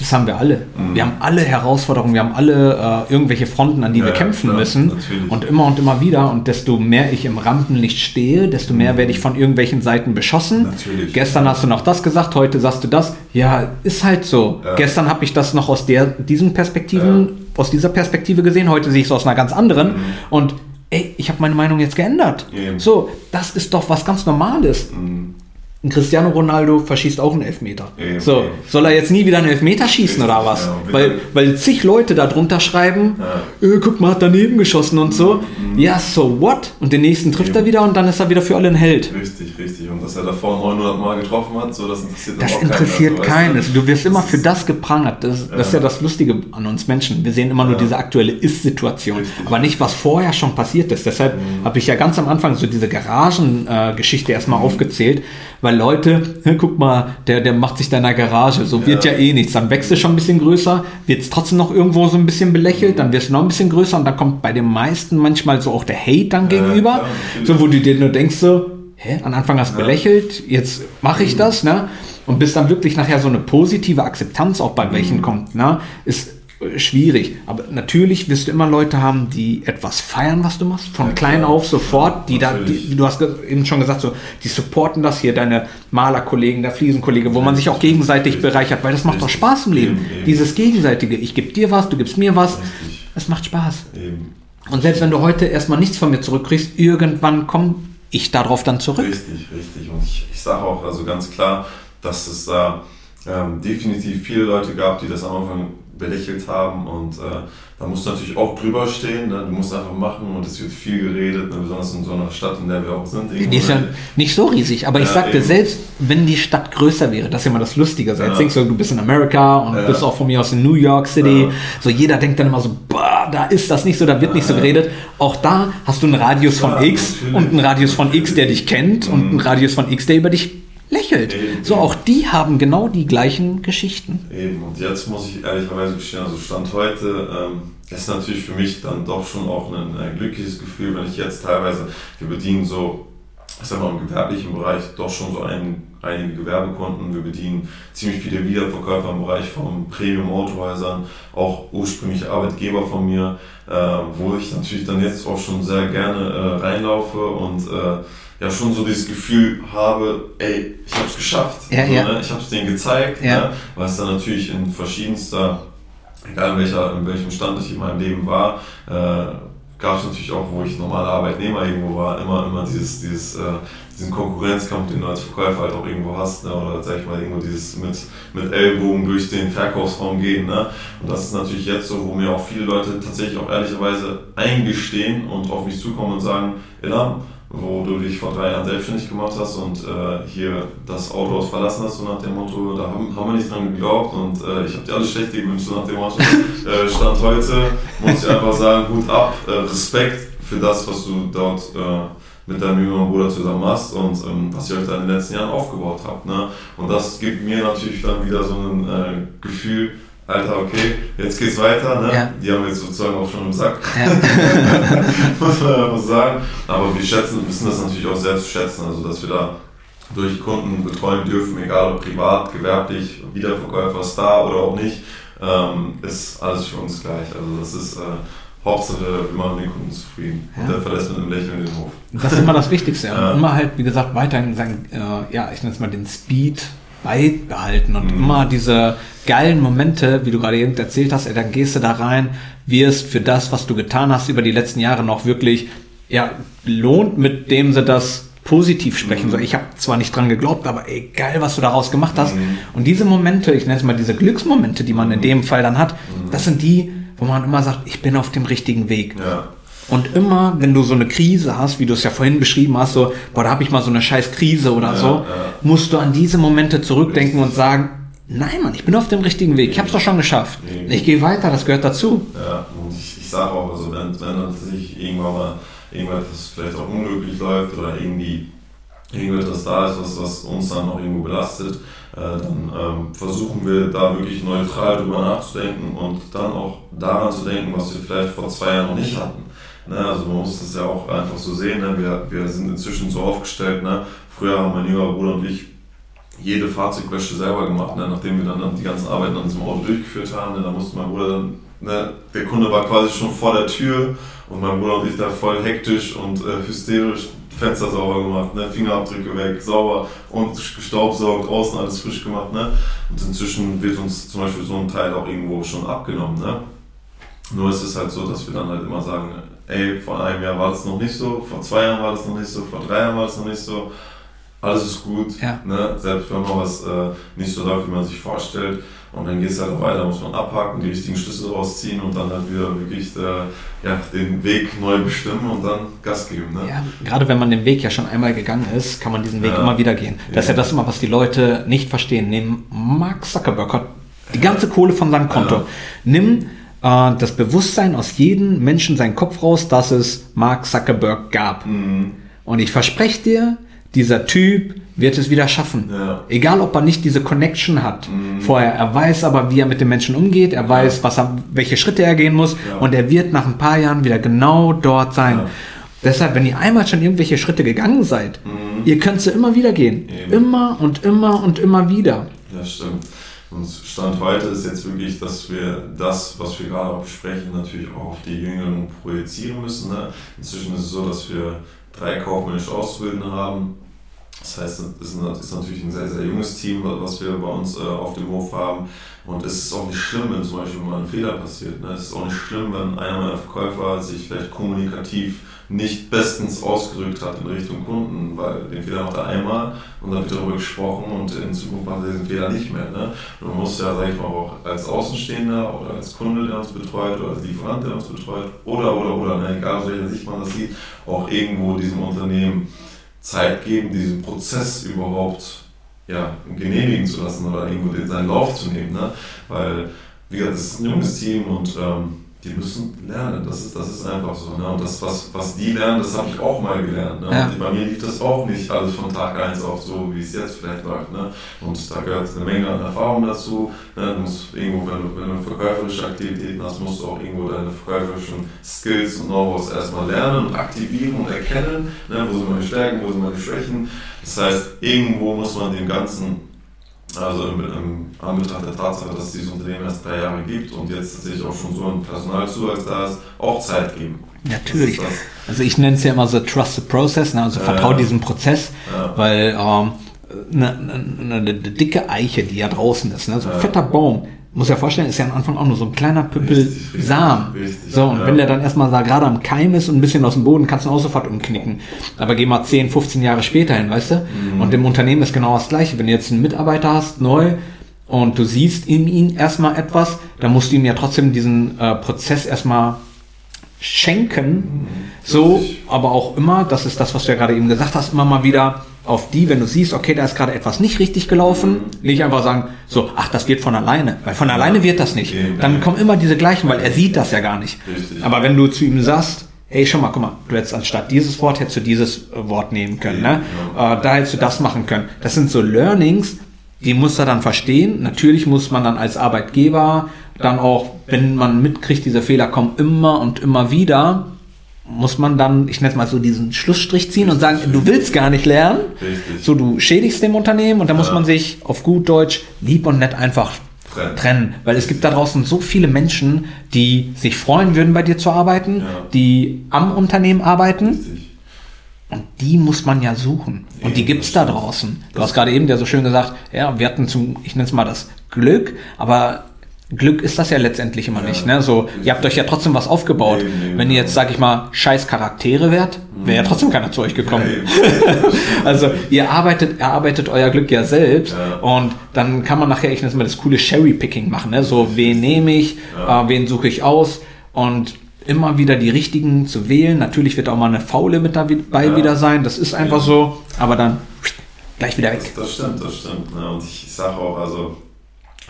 das haben wir alle. Wir haben alle Herausforderungen, wir haben alle äh, irgendwelche Fronten, an die Ja, wir ja, kämpfen klar, müssen natürlich. und immer und immer wieder. Und desto mehr ich im Rampenlicht stehe, desto mehr werde ich von irgendwelchen Seiten beschossen. Mhm. Natürlich. Gestern hast du noch das gesagt, heute sagst du das. Ja, ist halt so. Ja. Gestern habe ich das noch aus der, diesen Perspektiven, aus dieser Perspektive gesehen, heute sehe ich es aus einer ganz anderen. Und ey, ich habe meine Meinung jetzt geändert. Mhm. So, das ist doch was ganz Normales. Mhm. Ein Cristiano Ronaldo verschießt auch einen Elfmeter. Eben, so, eben. soll er jetzt nie wieder einen Elfmeter schießen oder was? ja, und weil, weil zig Leute da drunter schreiben, äh, guck mal, hat daneben geschossen und so. Ja, so what? Und den nächsten trifft er wieder und dann ist er wieder für alle ein Held. Richtig, richtig. Und dass er davor 900 Mal getroffen hat, so das interessiert Das auch keinen. interessiert Also, weißt keinen. du, Du wirst immer für das geprangert. Das, das ist ja das Lustige an uns Menschen. Wir sehen immer nur diese aktuelle Ist-Situation. Mhm. aber nicht, was vorher schon passiert ist. Deshalb habe ich ja ganz am Anfang so diese Garagengeschichte erstmal Mhm. aufgezählt, weil Leute, "Hä, guck mal, der, der macht sich da in der Garage, so wird ja Ja. eh nichts. Dann wächst du schon ein bisschen größer, wird es trotzdem noch irgendwo so ein bisschen belächelt, dann wirst du noch ein bisschen größer und dann kommt bei den meisten manchmal so auch der Hate dann gegenüber, natürlich. so wo du dir nur denkst so, hä, am Anfang hast du belächelt, jetzt mache ich das, ne? Und bis dann wirklich nachher so eine positive Akzeptanz auch bei welchen kommt, ne? Ist schwierig. Aber natürlich wirst du immer Leute haben, die etwas feiern, was du machst, von Ja, klein auf sofort, die da, die, du hast eben schon gesagt, so, die supporten das hier, deine Malerkollegen, der Fliesenkollege, wo man sich auch gegenseitig Richtig. bereichert, weil das macht doch Richtig. Spaß im Leben. Eben, eben. Dieses Gegenseitige, ich gebe dir was, du gibst mir was, Richtig. es macht Spaß. Eben. Und selbst wenn du heute erstmal nichts von mir zurückkriegst, irgendwann komme ich darauf dann zurück. Richtig, richtig. Und ich, ich sage auch also ganz klar, dass es da ähm, definitiv viele Leute gab, die das am Anfang belächelt haben und äh, da musst du natürlich auch drüber stehen, ne? du musst einfach machen und es wird viel geredet, ne? besonders in so einer Stadt, in der wir auch sind. Die ist ja irgendwo. nicht so riesig, aber ich Ja, sagte eben. selbst, wenn die Stadt größer wäre, das ist ja immer das Lustige. So, jetzt Ja. denkst du, du bist in Amerika und Ja. bist auch von mir aus in New York City. So jeder denkt dann immer so, bah, da ist das nicht so, da wird nicht so geredet. Auch da hast du einen Radius von X natürlich. und einen Radius von X, der dich kennt und einen Radius von X, der über dich lächelt. Eben, So auch die haben genau die gleichen Geschichten. Eben, und jetzt muss ich ehrlicherweise gestehen, also Stand heute, ähm, ist natürlich für mich dann doch schon auch ein, ein glückliches Gefühl, wenn ich jetzt teilweise, wir bedienen so, ich sag mal im gewerblichen Bereich doch schon so ein, einige Gewerbekunden, wir bedienen ziemlich viele Wiederverkäufer im Bereich von Premium-Autohäusern, auch ursprünglich Arbeitgeber von mir, äh, wo ich natürlich dann jetzt auch schon sehr gerne äh, reinlaufe und äh, ja schon so dieses Gefühl habe, ey, ich habe es geschafft. Ja, so, ja. Ne? Ich habe es denen gezeigt, Ja. ne? weil es dann natürlich in verschiedenster, egal in, welcher, in welchem Stand ich in meinem Leben war, äh, gab es natürlich auch, wo ich normaler Arbeitnehmer irgendwo war, immer, immer dieses, dieses, äh, diesen Konkurrenzkampf, den du als Verkäufer halt auch irgendwo hast, ne? oder sag ich mal, irgendwo dieses mit, mit Ellbogen durch den Verkaufsraum gehen. Ne? Und das ist natürlich jetzt so, wo mir auch viele Leute tatsächlich auch ehrlicherweise eingestehen und auf mich zukommen und sagen, Ilham, wo du dich vor drei Jahren selbstständig gemacht hast und äh, hier das Autohaus verlassen hast, so nach dem Motto, da haben, haben wir nicht dran geglaubt und äh, ich habe dir alles schlecht gewünscht, so nach dem Motto. äh, Stand heute muss ich einfach sagen, Hut ab, äh, Respekt für das, was du dort äh, mit deinem jüngeren Bruder zusammen machst und ähm, was ihr euch da in den letzten Jahren aufgebaut habt. Ne? Und das gibt mir natürlich dann wieder so ein äh, Gefühl, Alter, okay, jetzt geht's weiter. Ne? Ja. Die haben wir jetzt sozusagen auch schon im Sack Ja. muss man einfach sagen. Aber wir schätzen, wissen das natürlich auch sehr zu schätzen, also dass wir da durch Kunden betreuen dürfen, egal ob privat, gewerblich, Wiederverkäufer, Star oder auch nicht, ähm, ist alles für uns gleich. Also das ist äh, Hauptsache, wir machen den Kunden zufrieden. Ja. Und der verlässt mit einem Lächeln den Hof. Das ist immer das Wichtigste. Ja. Und immer halt, wie gesagt, weiterhin sagen, äh, ja, ich nenne es mal den Speed beibehalten und Mhm. immer diese geilen Momente, wie du gerade eben erzählt hast, ey, dann gehst du da rein, wirst für das, was du getan hast über die letzten Jahre noch wirklich, ja, lohnt, mit dem sie das positiv sprechen. Mhm. So, ich habe zwar nicht dran geglaubt, aber ey, geil, was du daraus gemacht hast. Mhm. Und diese Momente, ich nenne es mal diese Glücksmomente, die man in dem Fall dann hat, Mhm. das sind die, wo man immer sagt, ich bin auf dem richtigen Weg. Ja. Und immer, wenn du so eine Krise hast, wie du es ja vorhin beschrieben hast, so, boah, da habe ich mal so eine scheiß Krise oder Ja, so, ja. musst du an diese Momente zurückdenken Richtig. und sagen, nein, Mann, ich bin auf dem richtigen Weg, ich habe es doch schon geschafft. Eben. Ich gehe weiter, das gehört dazu. Ja, und ich, ich sage auch, also wenn, wenn sich irgendwann mal irgendetwas vielleicht auch unglücklich läuft oder irgendwie irgendetwas da ist, was, was uns dann noch irgendwo belastet, äh, dann ähm, versuchen wir da wirklich neutral drüber nachzudenken und dann auch daran zu denken, was wir vielleicht vor zwei Jahren noch nicht hatten. Ne, also man muss das ja auch einfach so sehen, ne? wir, wir sind inzwischen so aufgestellt, ne? früher haben mein jüngerer Bruder und ich jede Fahrzeugwäsche selber gemacht, ne? nachdem wir dann die ganzen Arbeiten an diesem Auto durchgeführt haben. Ne? Da musste mein Bruder dann, ne? der Kunde war quasi schon vor der Tür und mein Bruder und ich da voll hektisch und äh, hysterisch Fenster sauber gemacht, ne? Fingerabdrücke weg, sauber und gestaubsaugt, außen alles frisch gemacht. Ne? Und inzwischen wird uns zum Beispiel so ein Teil auch irgendwo schon abgenommen. Ne? Nur ist es halt so, dass wir dann halt immer sagen, ey, vor einem Jahr war das noch nicht so, vor zwei Jahren war das noch nicht so, vor drei Jahren war das noch nicht so. alles ist gut. Ja. Ne? Selbst wenn mal was äh, nicht so läuft, wie man sich vorstellt. Und dann geht es halt weiter, muss man abhaken, die richtigen Schlüsse rausziehen und dann halt wieder wirklich äh, ja, den Weg neu bestimmen und dann Gas geben. Ne? Ja, gerade wenn man den Weg ja schon einmal gegangen ist, kann man diesen Weg Ja. immer wieder gehen. Das ist ja das immer, was die Leute nicht verstehen. Nimm Mark Zuckerberg hat die ganze Kohle von seinem Konto. Ja. Nimm das Bewusstsein aus jedem Menschen seinen Kopf raus, dass es Mark Zuckerberg gab. Mhm. Und ich verspreche dir, dieser Typ wird es wieder schaffen. Ja. Egal, ob er nicht diese Connection hat Mhm. vorher. Er weiß aber, wie er mit den Menschen umgeht. Er weiß, was er, welche Schritte er gehen muss. Ja. Und er wird nach ein paar Jahren wieder genau dort sein. Ja. Deshalb, wenn ihr einmal schon irgendwelche Schritte gegangen seid, ihr könnt sie immer wieder gehen. Eben. Immer und immer und immer wieder. Ja, stimmt. Und Stand heute ist jetzt wirklich, dass wir das, was wir gerade auch besprechen, natürlich auch auf die Jüngeren projizieren müssen. Ne? Inzwischen ist es so, dass wir drei kaufmännische Auszubildende haben. Das heißt, es ist nat- ist natürlich ein sehr, sehr junges Team, wa- was wir bei uns äh, auf dem Hof haben. Und es ist auch nicht schlimm, wenn zum Beispiel mal ein Fehler passiert. Ne? Es ist auch nicht schlimm, wenn einer meiner Verkäufer sich vielleicht kommunikativ nicht bestens ausgedrückt hat in Richtung Kunden, weil den Fehler macht er einmal und dann wird darüber gesprochen und in Zukunft macht er diesen Fehler nicht mehr. Ne? Man muss ja, sag ich mal, auch als Außenstehender oder als Kunde, der uns betreut oder als Lieferant, der uns betreut oder, oder, oder, ne? egal aus welcher Sicht man das sieht, auch irgendwo diesem Unternehmen Zeit geben, diesen Prozess überhaupt ja, genehmigen zu lassen oder irgendwo seinen Lauf zu nehmen. Ne? Weil, wie gesagt, es ist ein junges Team und ähm, die müssen lernen. Das ist, das ist einfach so. Ne? Und das, was, was die lernen, das habe ich auch mal gelernt. Ne? Ja. Bei mir lief das auch nicht alles von Tag 1 auf so, wie es jetzt vielleicht läuft. Ne? Und da gehört eine Menge an Erfahrung dazu. Ne? Du musst irgendwo, wenn du, wenn du verkäuferische Aktivitäten hast, musst du auch irgendwo deine verkäuferischen Skills und Know-hows erstmal lernen und aktivieren und erkennen. Ne? Wo sind meine Stärken, wo sind meine Schwächen. Das heißt, irgendwo muss man dem Ganzen also im, im Anbetracht der Tatsache, dass es dieses Unternehmen erst drei Jahre gibt und jetzt tatsächlich auch schon so ein Personalzuwachs da ist, auch Zeit geben. Natürlich. Das ist Also ich nenne es ja immer so Trust the Process, ne? also Ja, vertrau ja. diesem Prozess, Ja. weil ähm, eine, eine, eine dicke Eiche, die ja draußen ist, ne? so ein Ja. fetter Baum, muss ja vorstellen, ist ja am Anfang auch nur so ein kleiner Püppel Richtig, Samen. richtig, so, und ja. wenn der dann erstmal da gerade am Keim ist und ein bisschen aus dem Boden, kannst du ihn auch sofort umknicken. Aber geh mal 10, 15 Jahre später hin, weißt du? Mhm. Und im Unternehmen ist genau das Gleiche. Wenn du jetzt einen Mitarbeiter hast, neu, und du siehst in ihm erstmal etwas, dann musst du ihm ja trotzdem diesen äh, Prozess erstmal schenken. So, Richtig. aber auch immer, das ist das, was du ja gerade eben gesagt hast, immer mal wieder auf die, wenn du siehst, okay, da ist gerade etwas nicht richtig gelaufen, nicht einfach sagen, so, ach, das wird von alleine, weil von alleine wird das nicht. Dann kommen immer diese gleichen, weil er sieht das ja gar nicht. Aber wenn du zu ihm sagst, ey, schau mal, guck mal, du hättest anstatt dieses Wort, hättest du dieses äh, Wort nehmen können, ne? Äh, da hättest du das machen können. Das sind so Learnings, die muss er dann verstehen. Natürlich muss man dann als Arbeitgeber dann auch, wenn man mitkriegt, diese Fehler kommen immer und immer wieder, muss man dann, ich nenne es mal so, diesen Schlussstrich ziehen und sagen, du willst gar nicht lernen. Richtig. So, du schädigst dem Unternehmen und muss Ja. man sich auf gut Deutsch lieb und nett einfach Trennen. trennen. Weil es gibt da draußen so viele Menschen, die sich freuen würden, bei dir zu arbeiten, Ja. die am Unternehmen arbeiten. Richtig. Und die muss man ja suchen. Und die gibt's das da draußen. Du hast gerade eben ja so schön gesagt, ja, wir hatten zum, ich nenne es mal das Glück, aber Glück ist das ja letztendlich immer Ja. nicht. Ne? So, ihr habt euch ja trotzdem was aufgebaut. Eben, eben, Wenn ihr jetzt, sag ich mal, scheiß Charaktere wärt, wäre ja trotzdem keiner zu euch gekommen. Ja. Also ihr arbeitet, erarbeitet euer Glück ja selbst und dann kann man nachher, ich nenne mal das coole Cherry-Picking machen. Ne? So, wen nehme ich, äh, wen suche ich aus und immer wieder die richtigen zu wählen. Natürlich wird auch mal eine Faule mit dabei wieder sein, das ist einfach so, aber dann gleich wieder weg. Das, das stimmt, das stimmt. Ne? Und ich sage auch, also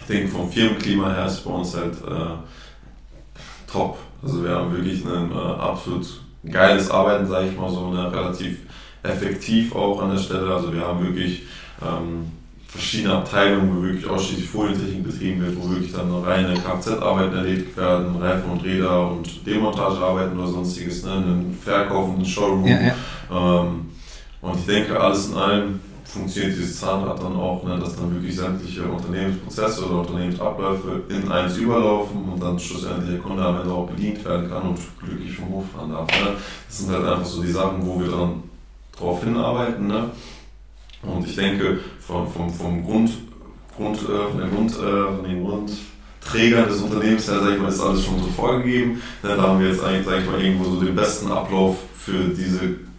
denke vom Firmenklima her ist bei uns halt äh, top. Also wir haben wirklich ein äh, absolut geiles Arbeiten, sage ich mal so, ne? relativ effektiv auch an der Stelle. Also wir haben wirklich ähm, verschiedene Abteilungen, wo wirklich ausschließlich Folientechnik betrieben wird, wo wirklich dann reine Kfz-Arbeiten erledigt werden, Reifen und Räder und Demontagearbeiten oder sonstiges, ne? einen Verkauf und einen Showroom. Ja, ja. Ähm, und ich denke, alles in allem funktioniert dieses Zahnrad dann auch, ne, dass dann wirklich sämtliche Unternehmensprozesse oder Unternehmensabläufe in eins überlaufen und dann schlussendlich der Kunde am Ende auch bedient werden kann und glücklich vom Hof fahren darf. Ne. Das sind halt einfach so die Sachen, wo wir dann drauf hinarbeiten. Ne. Und ich denke, vom, vom, vom Grund, Grund, äh, von, der Grund, äh, von den Grundträgern des Unternehmens her, sag ich mal, ist alles schon so vorgegeben. Ne, da haben wir jetzt eigentlich, sag ich mal, irgendwo so den besten Ablauf für diese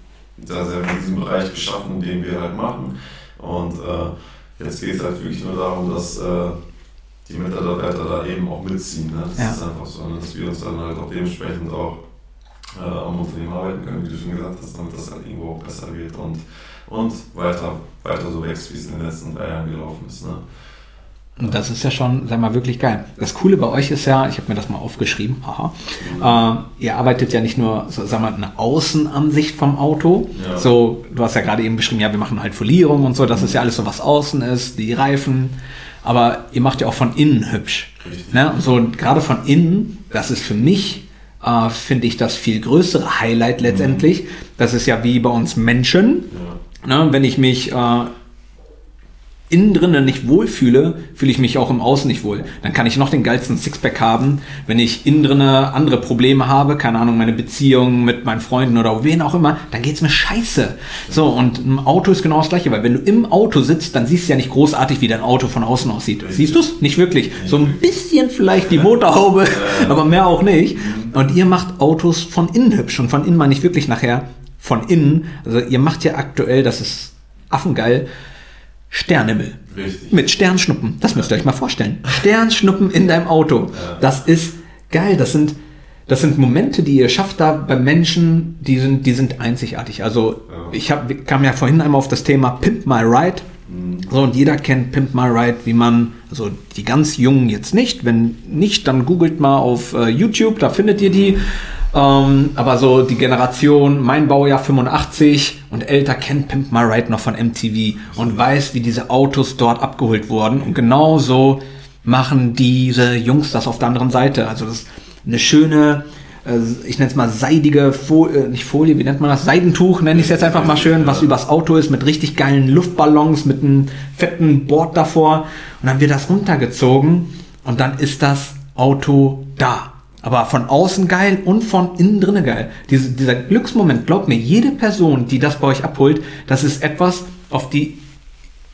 sehr, sehr in diesem Bereich geschaffen, den wir halt machen. Und äh, jetzt geht es halt wirklich nur darum, dass äh, die Mitarbeiter da eben auch mitziehen. Ne? Das Ja. ist einfach so, ne? dass wir uns dann halt auch dementsprechend auch äh, am Unternehmen arbeiten können, wie du schon gesagt hast, damit das halt irgendwo auch besser wird und, und weiter, weiter so wächst, wie es in den letzten drei Jahren gelaufen ist. Ne? Und das ist ja schon, sag mal, wirklich geil. Das Coole bei euch ist ja, ich habe mir das mal aufgeschrieben, haha, äh, ihr arbeitet ja nicht nur, so, sag mal, eine Außenansicht vom Auto. Ja. So, du hast ja gerade eben beschrieben, ja, wir machen halt Folierung und so, das ist ja alles so, was außen ist, die Reifen. Aber ihr macht ja auch von innen hübsch. Richtig. Ne? So, gerade von innen, das ist für mich, äh, finde ich, das viel größere Highlight letztendlich. Das ist ja wie bei uns Menschen. Ja. Ne, wenn ich mich äh, innen drinnen nicht wohlfühle, fühle ich mich auch im Außen nicht wohl. Dann kann ich noch den geilsten Sixpack haben. Wenn ich innen drinne andere Probleme habe, keine Ahnung, meine Beziehung mit meinen Freunden oder wen auch immer, dann geht's mir scheiße. So, und im Auto ist genau das gleiche, weil wenn du im Auto sitzt, dann siehst du ja nicht großartig, wie dein Auto von außen aussieht. Siehst du's? Nicht wirklich. So ein bisschen vielleicht die Motorhaube, aber mehr auch nicht. Und ihr macht Autos von innen hübsch. Und von innen meine ich wirklich nachher von innen. Also ihr macht ja aktuell, das ist affengeil, Sternhimmel. Richtig. Mit Sternschnuppen. Das müsst ihr euch mal vorstellen. Sternschnuppen in deinem Auto. Das ist geil. Das sind, das sind Momente, die ihr schafft da bei Menschen, die sind, die sind einzigartig. Also ich hab, kam ja vorhin einmal auf das Thema Pimp My Ride. So, und jeder kennt Pimp My Ride, wie man, also die ganz Jungen jetzt nicht. Wenn nicht, dann googelt mal auf äh, YouTube, da findet ihr die. Ähm, aber so die Generation, mein Baujahr 85 und älter kennt Pimp My Ride noch von MTV und weiß, wie diese Autos dort abgeholt wurden. Und genau so machen diese Jungs das auf der anderen Seite. Also das ist eine schöne, äh, ich nenne es mal seidige Folie, nicht Folie, wie nennt man das? Seidentuch nenne ich es jetzt einfach mal schön, was übers Auto ist, mit richtig geilen Luftballons, mit einem fetten Board davor. Und dann wird das runtergezogen und dann ist das Auto da. Aber von außen geil und von innen drinne geil. Diese, dieser Glücksmoment, glaubt mir, jede Person, die das bei euch abholt, das ist etwas, auf die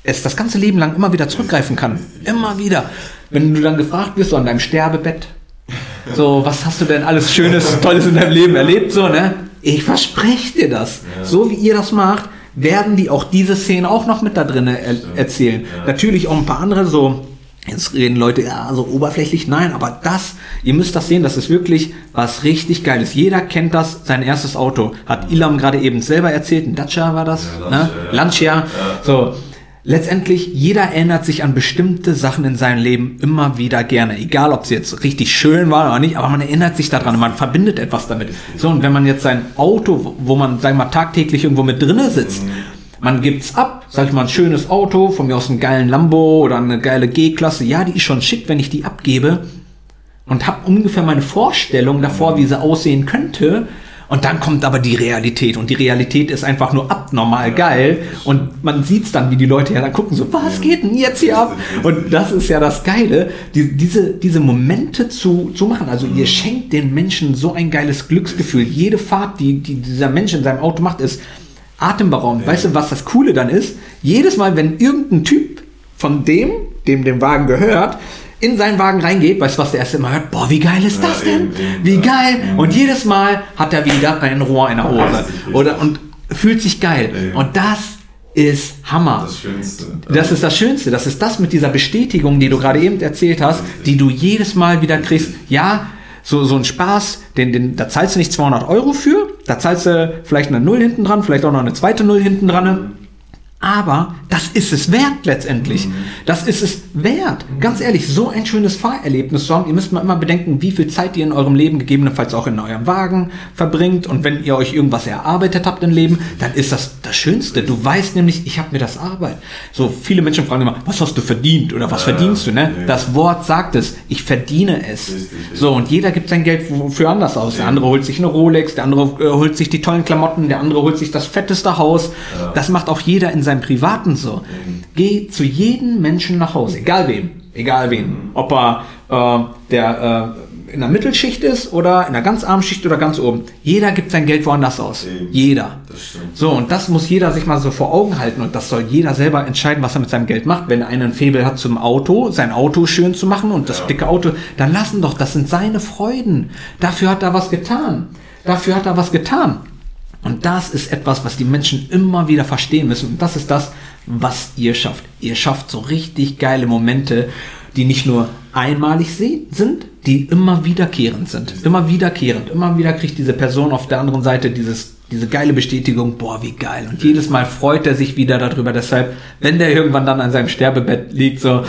es das ganze Leben lang immer wieder zurückgreifen kann. Immer wieder. Wenn du dann gefragt wirst, so an deinem Sterbebett, so, was hast du denn alles Schönes, Tolles in deinem Leben erlebt, so, ne? Ich verspreche dir das. So wie ihr das macht, werden die auch diese Szene auch noch mit da drinnen er erzählen. Natürlich auch ein paar andere, so, jetzt reden Leute, ja, so oberflächlich, nein, aber das, ihr müsst das sehen, das ist wirklich was richtig Geiles. Jeder kennt das, sein erstes Auto. Hat Ilam gerade eben selber erzählt, ein Dacia war das, Ja, ne? Lancia, ja. Lancia. So, letztendlich, jeder erinnert sich an bestimmte Sachen in seinem Leben immer wieder gerne. Egal, ob sie jetzt richtig schön waren oder nicht, aber man erinnert sich daran und man verbindet etwas damit. So, und wenn man jetzt sein Auto, wo- man, sagen wir mal, tagtäglich irgendwo mit drinne sitzt, man gibt's ab, sag ich mal, ein schönes Auto, von mir aus einen geilen Lambo oder eine geile G-Klasse, ja, die ist schon schick, wenn ich die abgebe und habe ungefähr meine Vorstellung davor, wie sie aussehen könnte. Und dann kommt aber die Realität. Und die Realität ist einfach nur abnormal geil. Und man sieht's dann, wie die Leute ja dann gucken, so, was geht denn jetzt hier ab? Und das ist ja das Geile, die, diese, diese Momente zu, zu machen. Also ihr schenkt den Menschen so ein geiles Glücksgefühl. Jede Fahrt, die, die dieser Mensch in seinem Auto macht, ist atemberaubend. Weißt du, was das Coole dann ist? Jedes Mal, wenn irgendein Typ von dem, dem dem Wagen gehört, in seinen Wagen reingeht, weißt du, was der erste immer hört? Boah, wie geil ist Ja, das denn? eben, eben, Wie ja. geil! Und jedes Mal hat er wieder ein Rohr in der Hose. Oder und fühlt sich geil. Und das ist Hammer. Das Schönste. Das ist das Schönste. Das ist das mit dieser Bestätigung, die du gerade eben erzählt hast, die du jedes Mal wieder kriegst. Ja, so, so ein Spaß, den, den, da zahlst du nicht 200 Euro für, da zahlst du vielleicht eine Null hinten dran, vielleicht auch noch eine zweite Null hinten dran. Aber das ist es wert letztendlich. Das ist es wert. Ganz ehrlich, so ein schönes Fahrerlebnis zu haben. Ihr müsst mal immer bedenken, wie viel Zeit ihr in eurem Leben gegebenenfalls auch in eurem Wagen verbringt. Und wenn ihr euch irgendwas erarbeitet habt im Leben, dann ist das das Schönste. Du weißt nämlich, ich habe mir das Arbeit. So viele Menschen fragen immer, was hast du verdient oder was Ja, verdienst du? Ne? ja. Das Wort sagt es. Ich verdiene es. Richtig, richtig. So und jeder gibt sein Geld für anders aus. Der andere holt sich eine Rolex, der andere äh, holt sich die tollen Klamotten, der andere holt sich das fetteste Haus. Das macht auch jeder in seinem Privaten so. Geh zu jedem Menschen nach Hause, egal wem, egal wen. Ob er äh, der äh, in der Mittelschicht ist oder in der ganz armen Schicht oder ganz oben. Jeder gibt sein Geld woanders aus. Eben. Jeder. So, und das muss jeder sich mal so vor Augen halten und das soll jeder selber entscheiden, was er mit seinem Geld macht. Wenn einer ein Faible hat zum Auto, sein Auto schön zu machen und das Ja. dicke Auto, dann lassen doch, das sind seine Freuden. Dafür hat er was getan. Dafür hat er was getan. Und das ist etwas, was die Menschen immer wieder verstehen müssen. Und das ist das, was ihr schafft. Ihr schafft so richtig geile Momente, die nicht nur einmalig sind, die immer wiederkehrend sind. Immer wiederkehrend. Immer wieder kriegt diese Person auf der anderen Seite dieses, diese geile Bestätigung, boah, wie geil. Und jedes Mal freut er sich wieder darüber. Deshalb, wenn der irgendwann dann an seinem Sterbebett liegt, so,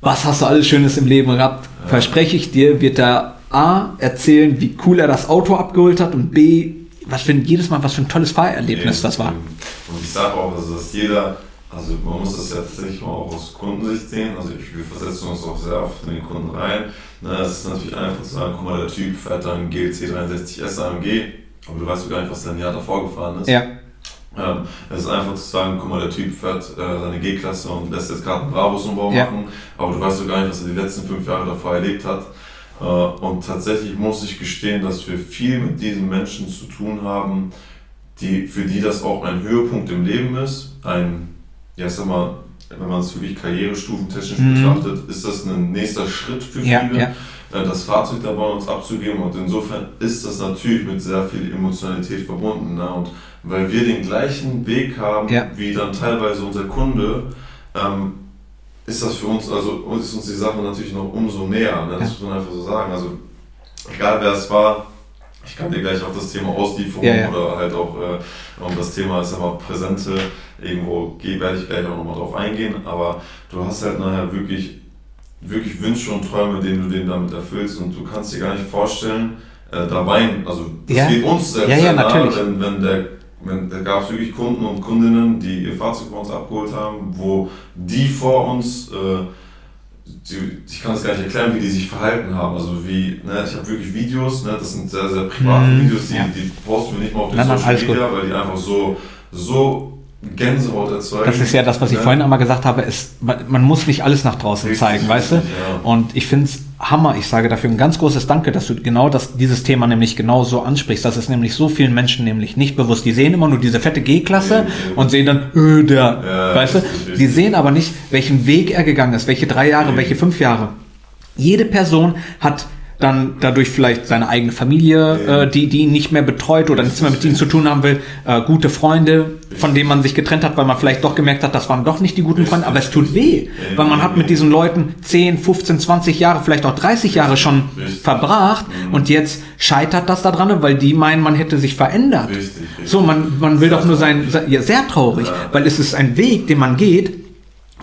was hast du alles Schönes im Leben gehabt, verspreche ich dir, wird er A erzählen, wie cool er das Auto abgeholt hat und B, was für ein, jedes Mal was für ein tolles Fahrerlebnis das war. Und ich sage auch, also, dass jeder, also man muss das ja tatsächlich mal auch aus Kundensicht sehen. Also wir versetzen uns auch sehr oft in den Kunden rein. Na, es ist natürlich einfach zu sagen, guck mal, der Typ fährt dann GLC 63S AMG, aber du weißt gar nicht, was der ein Jahr davor gefahren ist. Ja. Ähm, es ist einfach zu sagen, guck mal, der Typ fährt äh, seine G-Klasse und lässt jetzt gerade einen Brabus-Umbau Ja. machen, aber du weißt gar nicht, was er die letzten fünf Jahre davor erlebt hat. Äh, und tatsächlich muss ich gestehen, dass wir viel mit diesen Menschen zu tun haben, die, für die das auch ein Höhepunkt im Leben ist. Ein, ja, sag mal, wenn man es wirklich karrierestufentechnisch Mhm. betrachtet, ist das ein nächster Schritt für viele, ja. äh, das Fahrzeug da bei uns abzugeben. Und insofern ist das natürlich mit sehr viel Emotionalität verbunden. Ne? Und weil wir den gleichen Weg haben, Ja. wie dann teilweise unser Kunde, ähm, ist das für uns, also ist uns die Sache natürlich noch umso näher. Ne? Das muss man einfach so sagen. Also egal wer es war, ich kann dir gleich auf das Thema Auslieferung Ja, ja. oder halt auch äh, um das Thema ist immer Präsente irgendwo werde ich gleich auch nochmal drauf eingehen, aber du hast halt nachher wirklich, wirklich Wünsche und Träume, denen du denen damit erfüllst und du kannst dir gar nicht vorstellen, äh, da weinen, also das Ja. geht uns selbst Ja, ja, natürlich. wenn, wenn der da gab es wirklich Kunden und Kundinnen, die ihr Fahrzeug bei uns abgeholt haben, wo die vor uns, äh, die, ich kann das gar nicht erklären, wie die sich verhalten haben. Also wie, ne, ich habe wirklich Videos, ne, das sind sehr, sehr private Mhm, Videos, die, ja. die posten wir nicht mal auf den Nein, Social. Media, weil die einfach so, so Gänsehaut erzeugen. Das ist ja das, was ich Ne? vorhin einmal gesagt habe, ist, man, man muss nicht alles nach draußen Richtig, zeigen, weißt du? ja. Und ich finde es Hammer. Ich sage dafür ein ganz großes Danke, dass du genau das, dieses Thema nämlich genau so ansprichst. Das ist nämlich so vielen Menschen nämlich nicht bewusst. Die sehen immer nur diese fette G-Klasse nee. und sehen dann, äh, der, Ja, weißt du? Die sehen aber nicht, welchen Weg er gegangen ist, welche drei Jahre, Nee. welche fünf Jahre. Jede Person hat dann dadurch vielleicht seine eigene Familie, Ja. äh, die, die ihn nicht mehr betreut oder nichts mehr mit ihnen zu tun haben will, äh, gute Freunde, von denen man sich getrennt hat, weil man vielleicht doch gemerkt hat, das waren doch nicht die guten. Freunde, aber es tut weh, weil man hat mit diesen Leuten 10, 15, 20 Jahre, vielleicht auch 30 Jahre schon verbracht und jetzt scheitert das daran, weil die meinen, man hätte sich verändert. So, man, man will doch nur sein, ja, sehr traurig, weil es ist ein Weg, den man geht,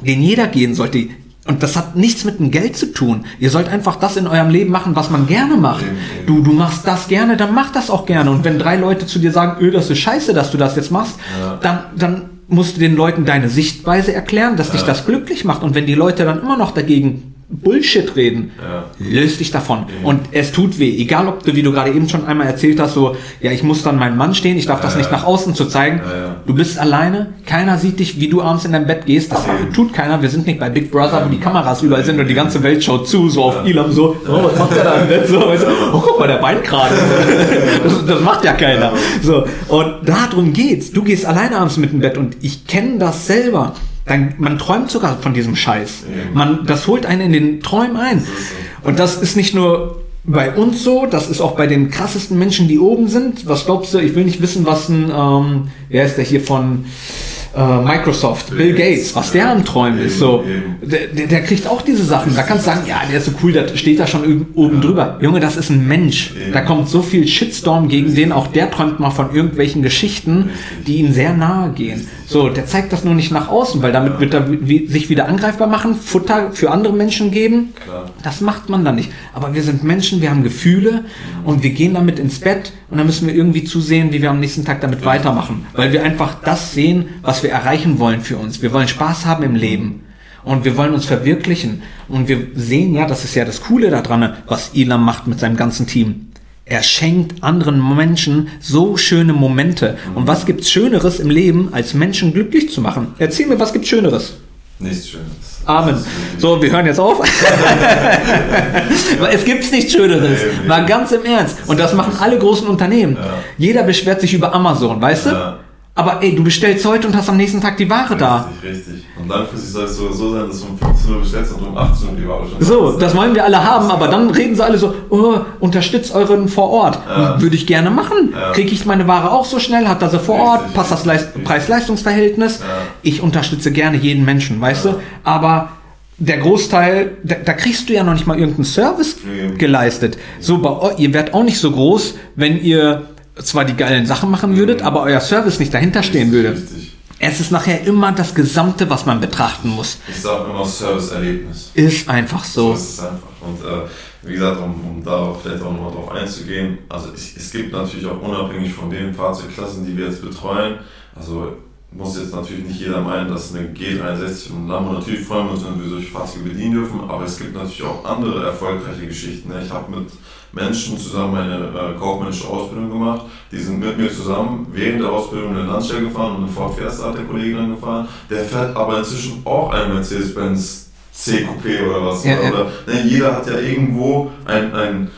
den jeder gehen sollte. Und das hat nichts mit dem Geld zu tun. Ihr sollt einfach das in eurem Leben machen, was man gerne macht. Du, du machst das gerne, dann mach das auch gerne. Und wenn drei Leute zu dir sagen, öh, das ist scheiße, dass du das jetzt machst, Ja. dann, dann musst du den Leuten deine Sichtweise erklären, dass dich Ja. das glücklich macht. Und wenn die Leute dann immer noch dagegen Bullshit reden, Ja. löst dich davon. Ja. Und es tut weh. Egal, ob du, wie du gerade eben schon einmal erzählt hast, so, ja, ich muss dann meinem Mann stehen, ich darf das Ja. nicht nach außen zu zeigen. Du bist alleine, keiner sieht dich, wie du abends in dein Bett gehst. Das tut keiner. Wir sind nicht bei Big Brother, wo die Kameras überall sind und die ganze Welt schaut zu, so auf. Elam, so, oh, was macht der da im Bett? So, weißt du, oh, guck mal, der weint gerade. Das, das macht ja keiner. So, und darum geht's. Du gehst alleine abends mit dem Bett und ich kenne das selber. Dann, man träumt sogar von diesem Scheiß. Man, das holt einen in den Träumen ein. Und das ist nicht nur bei uns so, das ist auch bei den krassesten Menschen, die oben sind. Was glaubst du? Ich will nicht wissen, was ein, ähm, wer ist der hier von äh, Microsoft, Bill, Gates, was der am Träumen ist. So, der, der, kriegt auch diese Sachen. Da kannst du sagen, ja, der ist so cool, der steht da schon oben- drüber. Junge, das ist ein Mensch. Da kommt so viel Shitstorm gegen den. Auch der träumt mal von irgendwelchen Geschichten, die ihm sehr nahe gehen. So, der zeigt das nur nicht nach außen, weil damit wird er sich wieder angreifbar machen, Futter für andere Menschen geben. Klar. Das macht man dann nicht. Aber wir sind Menschen, wir haben Gefühle und wir gehen damit ins Bett und dann müssen wir irgendwie zusehen, wie wir am nächsten Tag damit weitermachen. Weil wir einfach das sehen, was wir erreichen wollen für uns. Wir wollen Spaß haben im Leben. Und wir wollen uns verwirklichen. Und wir sehen ja, das ist ja das Coole daran, was Elam macht mit seinem ganzen Team. Er schenkt anderen Menschen so schöne Momente. Und was gibt's Schöneres im Leben, als Menschen glücklich zu machen? Erzähl mir, was gibt's Schöneres? Nichts Schönes. Amen. So, wir hören jetzt auf. Es gibt nichts Schöneres. Mal ganz im Ernst. Und das machen alle großen Unternehmen. Ja. Jeder beschwert sich über Amazon, weißt du? Aber ey, du bestellst heute und hast am nächsten Tag die Ware da. Richtig, richtig. Und langfristig soll es so, sein, dass du um 15 Uhr bestellst und um 18 Uhr die Ware schon So, das ne? wollen wir alle haben, aber dann reden sie alle so, oh, unterstützt euren vor Ort. Ja. Würde ich gerne machen. Ja. Kriege ich meine Ware auch so schnell? Hat das sie vor Ort? Richtig, Passt das Leist- richtig. Preis-Leistungs-Verhältnis? Ja. Ich unterstütze gerne jeden Menschen, weißt du? Aber der Großteil, da, da kriegst du ja noch nicht mal irgendeinen Service geleistet. So, bei ihr werdet auch nicht so groß, wenn ihr zwar die geilen Sachen machen würdet, aber euer Service nicht dahinter stehen würde. Richtig. Es ist nachher immer das Gesamte, was man betrachten muss. Ich sage immer Service-Erlebnis. Ist einfach So so. ist es einfach. Und äh, wie gesagt, um, um darauf vielleicht auch nochmal drauf einzugehen, also es, es gibt natürlich auch unabhängig von den Fahrzeugklassen, die wir jetzt betreuen, also muss jetzt natürlich nicht jeder meinen, dass eine G63 und ein Lambo natürlich freuen wir uns, wenn wir solche Fahrzeuge bedienen dürfen, aber es gibt natürlich auch andere erfolgreiche Geschichten. ne? Ich habe mit Menschen zusammen eine äh, kaufmännische Ausbildung gemacht, die sind mit mir zusammen während der Ausbildung eine Landstelle gefahren und eine Ford Fiesta hat der Kollege dann gefahren. Der fährt aber inzwischen auch einen Mercedes-Benz C-Coupé oder was. Ja, ja. oder, ne, jeder hat ja irgendwo ein, ein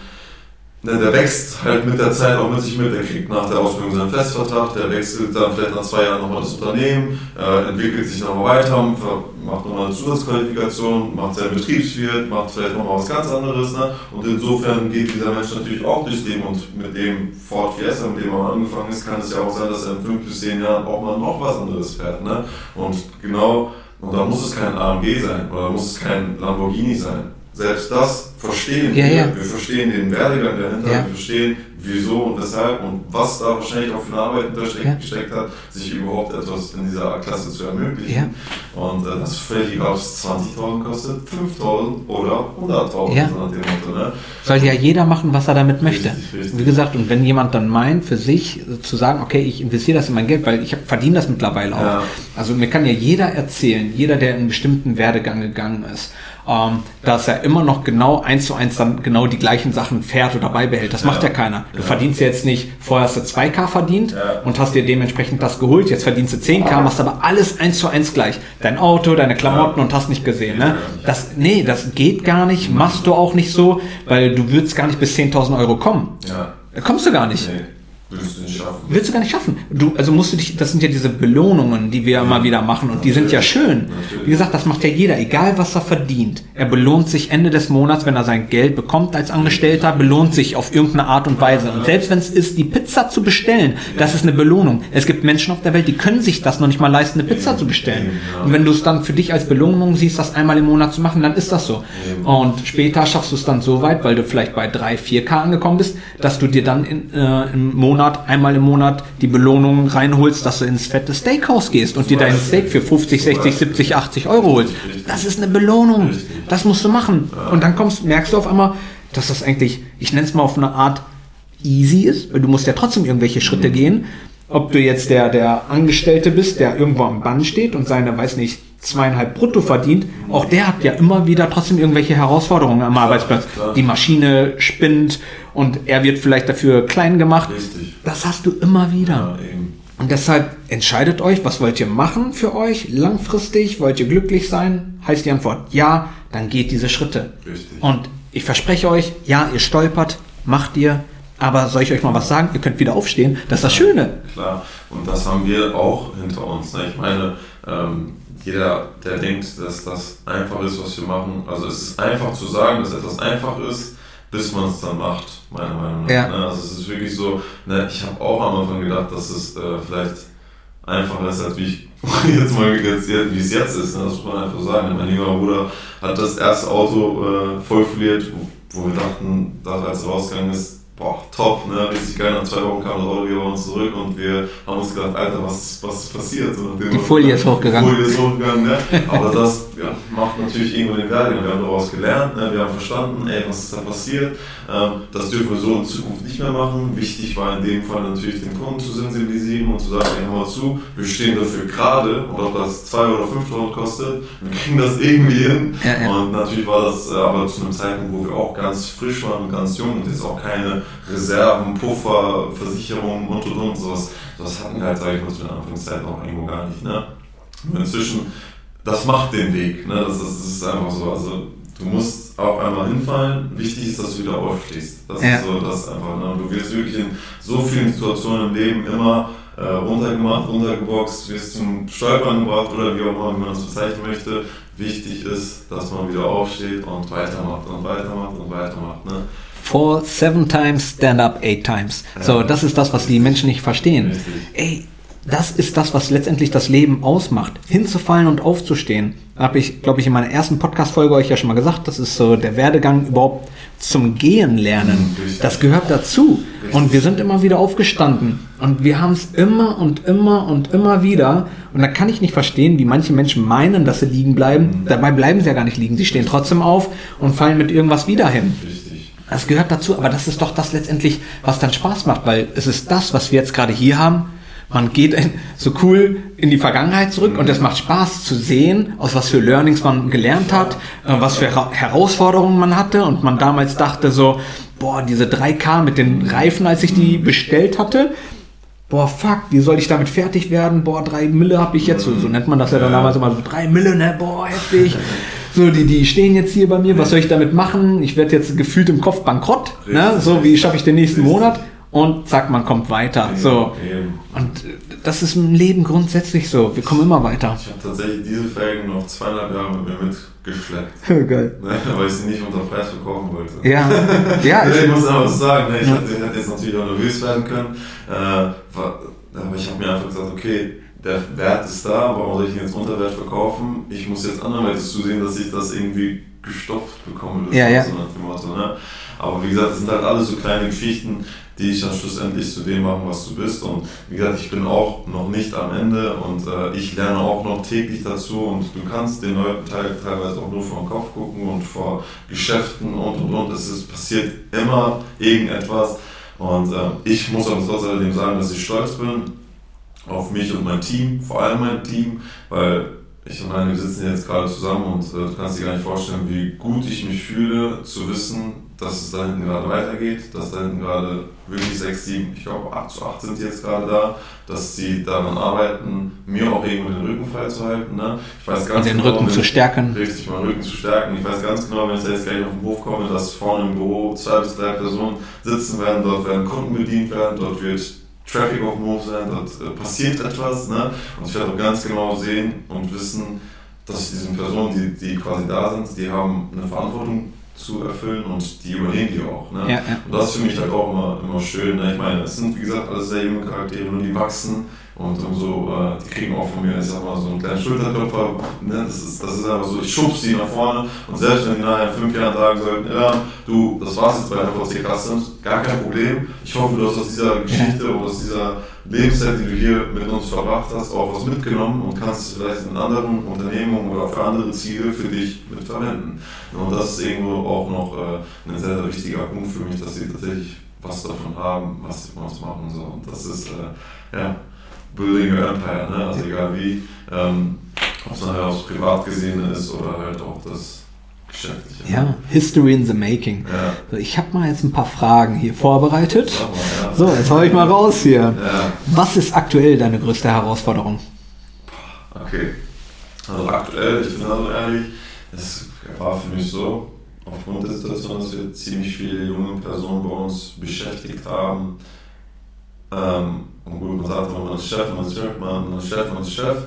ne, der wächst halt mit der Zeit auch mit sich mit. Der kriegt nach der Ausbildung seinen Festvertrag, der wechselt dann vielleicht nach zwei Jahren nochmal das Unternehmen, äh, entwickelt sich nochmal weiter, macht nochmal eine Zusatzqualifikation, macht seinen Betriebswirt, macht vielleicht nochmal was ganz anderes. Ne? Und insofern geht dieser Mensch natürlich auch durchs Leben und mit dem Ford Fiesta, mit dem er angefangen ist, kann es ja auch sein, dass er in fünf bis zehn Jahren auch mal noch was anderes fährt. Ne? Und genau, und da muss es kein AMG sein oder muss es kein Lamborghini sein. Selbst das verstehen Ja, wir. ja. Wir verstehen den Werdegang dahinter, Ja. wir verstehen wieso und weshalb und was da wahrscheinlich auch für eine Arbeit hintersteckt gesteckt hat, sich überhaupt etwas in dieser Klasse zu ermöglichen. Und äh, das völlig ob es 20.000 kostet, 5.000 oder 100.000, Ja. nach dem Motto. Ne? Soll ja jeder machen, was er damit möchte. Richtig, richtig. Wie gesagt, und wenn jemand dann meint, für sich zu sagen, okay, ich investiere das in mein Geld, weil ich verdiene das mittlerweile auch. Also mir kann ja jeder erzählen, jeder, der in einen bestimmten Werdegang gegangen ist, ähm, dass er immer noch genau eins zu eins dann genau die gleichen Sachen fährt oder beibehält. Das macht ja Ja. keiner. Du Ja. verdienst jetzt nicht, vorher hast du 2K verdient Ja. und hast dir dementsprechend das geholt, jetzt verdienst du 10K, machst aber alles eins zu eins gleich. Dein Auto, deine Klamotten und hast nicht gesehen. Ne? Das, nee, das geht gar nicht, machst du auch nicht so, weil du würdest gar nicht bis 10.000 Euro kommen. Ja, Da kommst du gar nicht. nee, würdest du nicht schaffen. Willst du gar nicht schaffen. Du, also musst du dich, das sind ja diese Belohnungen, die wir immer wieder machen und die sind ja schön. Natürlich. Wie gesagt, das macht ja jeder, egal was er verdient. Er belohnt sich Ende des Monats, wenn er sein Geld bekommt als Angestellter, belohnt sich auf irgendeine Art und Weise. Und selbst wenn es ist, die Pizza zu bestellen, das ist eine Belohnung. Es gibt Menschen auf der Welt, die können sich das noch nicht mal leisten, eine Pizza zu bestellen. Und wenn du es dann für dich als Belohnung siehst, das einmal im Monat zu machen, dann ist das so. Und später schaffst du es dann so weit, weil du vielleicht bei 3, 4K angekommen bist, dass du dir dann in, äh, im Monat, einmal im Monat die Belohnung reinholst, dass du ins fette Steakhouse gehst und dir dein Steak für 50, 60, 70, 80 Euro holst. Das ist eine Belohnung. Das musst du machen. Und dann kommst, merkst du auf einmal, dass das eigentlich, ich nenne es mal auf eine Art easy ist, weil du musst ja trotzdem irgendwelche Schritte gehen. Ob du jetzt der, der Angestellte bist, der irgendwo am Band steht und seine, weiß nicht, zweieinhalb brutto verdient, auch der hat ja immer wieder trotzdem irgendwelche Herausforderungen am Arbeitsplatz. Die Maschine spinnt und er wird vielleicht dafür klein gemacht. Richtig. Das hast du immer wieder. Ja. Und deshalb entscheidet euch, was wollt ihr machen für euch langfristig? Wollt ihr glücklich sein? Heißt die Antwort ja, dann geht diese Schritte. Richtig. Und ich verspreche euch, ja, ihr stolpert, macht ihr, aber soll ich euch mal was sagen? Ihr könnt wieder aufstehen. Das ist das Schöne. Klar, und das haben wir auch hinter uns. Ne? Ich meine, ähm, jeder, der denkt, dass das einfach ist, was wir machen, also es ist einfach zu sagen, dass etwas einfach ist, bis man es dann macht, meiner Meinung nach. Ja. Ne? Also es ist wirklich so, ne? ich habe auch am Anfang gedacht, dass es äh, vielleicht einfacher ist, als wie ich jetzt mal jetzt, wie es jetzt ist. Ne? Das muss man einfach sagen. Mein jüngerer Bruder hat das erste Auto äh, voll verliert, wo, wir dachten, da, als rausgegangen ist, boah, top, ne? richtig geil. Nach zwei Wochen kam das Auto wieder bei uns zurück und wir haben uns gedacht, Alter, was, was ist passiert? So, Die Folie ist hochgegangen. Die Folie ist hochgegangen, ne? Aber das ja, macht natürlich irgendwo den Werdegang. Wir haben daraus gelernt, ne? wir haben verstanden, ey, was ist da passiert. Ähm, das dürfen wir so in Zukunft nicht mehr machen. Wichtig war in dem Fall natürlich den Kunden zu sensibilisieren und zu sagen, ey, hör mal zu, wir stehen dafür gerade und ob das 2 oder 5.000 kostet, wir kriegen das irgendwie hin. Ja, ja. Und natürlich war das äh, aber zu einem Zeitpunkt, wo wir auch ganz frisch waren und ganz jung und jetzt auch keine Reserven, Puffer, Versicherungen und und und sowas. Das hatten wir halt, sage ich mal, zu der Anfangszeit auch irgendwo gar nicht. Ne? Und inzwischen, das macht den Weg. Ne? Das, ist, das ist einfach so. Also du musst auch einmal hinfallen. Wichtig ist, dass du wieder aufstehst. Das Ja. ist so, das einfach. Ne? Du wirst wirklich in so vielen Situationen im Leben immer äh, runtergemacht, runtergeboxt, wirst zum Stolpern gebracht oder wie auch immer, man das bezeichnen möchte. Wichtig ist, dass man wieder aufsteht und weitermacht und weitermacht und weitermacht. Ne? Fall seven times, stand up eight times. So, das ist das, was die Menschen nicht verstehen. Ey, das ist das, was letztendlich das Leben ausmacht. Hinzufallen und aufzustehen. Habe ich, glaube ich, in meiner ersten Podcast-Folge euch ja schon mal gesagt. Das ist so der Werdegang überhaupt zum Gehen lernen. Mhm. Das gehört dazu. Und wir sind immer wieder aufgestanden. Und wir haben es immer und immer und immer wieder. Und da kann ich nicht verstehen, wie manche Menschen meinen, dass sie liegen bleiben. Mhm. Dabei bleiben sie ja gar nicht liegen. Sie stehen trotzdem auf und fallen mit irgendwas wieder hin. Das gehört dazu, aber das ist doch das letztendlich, was dann Spaß macht, weil es ist das, was wir jetzt gerade hier haben. Man geht in, so cool in die Vergangenheit zurück und es macht Spaß zu sehen, aus was für Learnings man gelernt hat, äh, was für Hera- Herausforderungen man hatte und man damals dachte so, boah, diese 3K mit den Reifen, als ich die bestellt hatte, boah, fuck, wie soll ich damit fertig werden? Boah, drei Mille habe ich jetzt, so, so nennt man das ja dann damals immer so, drei Mille, ne, boah, heftig. So, die, die stehen jetzt hier bei mir, was soll ich damit machen? Ich werde jetzt gefühlt im Kopf bankrott, ne? So, wie schaffe ich den nächsten. Monat? Und zack, man kommt weiter. So. Und äh, das ist im Leben grundsätzlich so. Wir kommen immer weiter. Ich habe tatsächlich diese Felgen noch zweieinhalb Jahre mit mir mitgeschleppt, Geil. ne, weil ich sie nicht unter Preis verkaufen wollte. Ja, ja, ich ich, muss aber sagen, ne, ich, Ja. hätte, jetzt natürlich auch nervös werden können, äh, aber ich habe mir einfach gesagt, okay, der Wert ist da, warum soll ich ihn jetzt unter Wert verkaufen? Ich muss jetzt anderweitig zusehen, dass ich das irgendwie gestopft bekomme. Das Ja, ja. So nach dem Motto, ne? Aber wie gesagt, das sind halt alles so kleine Geschichten, die dich dann schlussendlich zu dem machen, was du bist. Und wie gesagt, ich bin auch noch nicht am Ende und äh, ich lerne auch noch täglich dazu und du kannst den Leuten teil- teilweise auch nur vor den Kopf gucken und vor Geschäften und und und. Es ist, passiert immer irgendetwas. Und äh, ich muss aber trotz alledem sagen, dass ich stolz bin auf mich und mein Team, vor allem mein Team, weil ich und meine, wir sitzen jetzt gerade zusammen und äh, du kannst dir gar nicht vorstellen, wie gut ich mich fühle, zu wissen, dass es da hinten gerade weitergeht, dass da hinten gerade wirklich sechs, sieben, ich glaube acht zu acht sind jetzt gerade da, dass sie daran arbeiten, mir auch irgendwo den Rücken frei zu halten. Ne? Ich weiß ganz und den genau, Rücken wenn- zu stärken. Richtig, meinen Rücken zu stärken. Ich weiß ganz genau, wenn ich jetzt gleich auf den Hof komme, dass vorne im Büro zwei bis drei Personen sitzen werden, dort werden Kunden bedient werden, dort wird Traffic auf dem Hof sein, dort passiert etwas. Ne? Und ich werde auch ganz genau sehen und wissen, dass diese Personen, die, die quasi da sind, die haben eine Verantwortung zu erfüllen und die übernehmen die auch. Ne? Ja, ja. Und das ist für mich halt auch immer, immer schön. Ne? Ich meine, es sind wie gesagt alles sehr junge Charaktere und die wachsen und umso, äh, die kriegen auch von mir, ich sag mal, so einen kleinen Schulterklopfer. Ne? Das, ist, das ist einfach so, ich schub sie nach vorne und selbst wenn die nachher in fünf Jahren sagen sollten, ja, du, das war's jetzt bei der VC Customs, gar kein Problem. Ich hoffe, du hast aus dieser Geschichte und aus dieser Lebenszeit, die du hier mit uns verbracht hast, auch was mitgenommen und kannst es vielleicht in anderen Unternehmungen oder für andere Ziele für dich mitverwenden. Und das ist irgendwo auch noch äh, ein sehr, sehr wichtiger Punkt für mich, dass sie tatsächlich was davon haben, was sie was machen. So. Und das ist, äh, ja, Building your Empire, ne? also egal wie, ähm, ob es nachher aufs Privat gesehen ist oder halt auch das Geschäftliche. Ja, History in the Making. Ja. So, ich habe mal jetzt ein paar Fragen hier vorbereitet. Mal, ja. So, jetzt hau ich mal raus hier. Ja, Was ist aktuell deine größte Herausforderung? okay. Also aktuell, ich bin also ehrlich, es war für mich so, aufgrund der Situation, dass wir ziemlich viele junge Personen bei uns beschäftigt haben. Ähm, und gut, man sagt immer, man ist Chef, man ist Chef, man ist Chef, man ist Chef.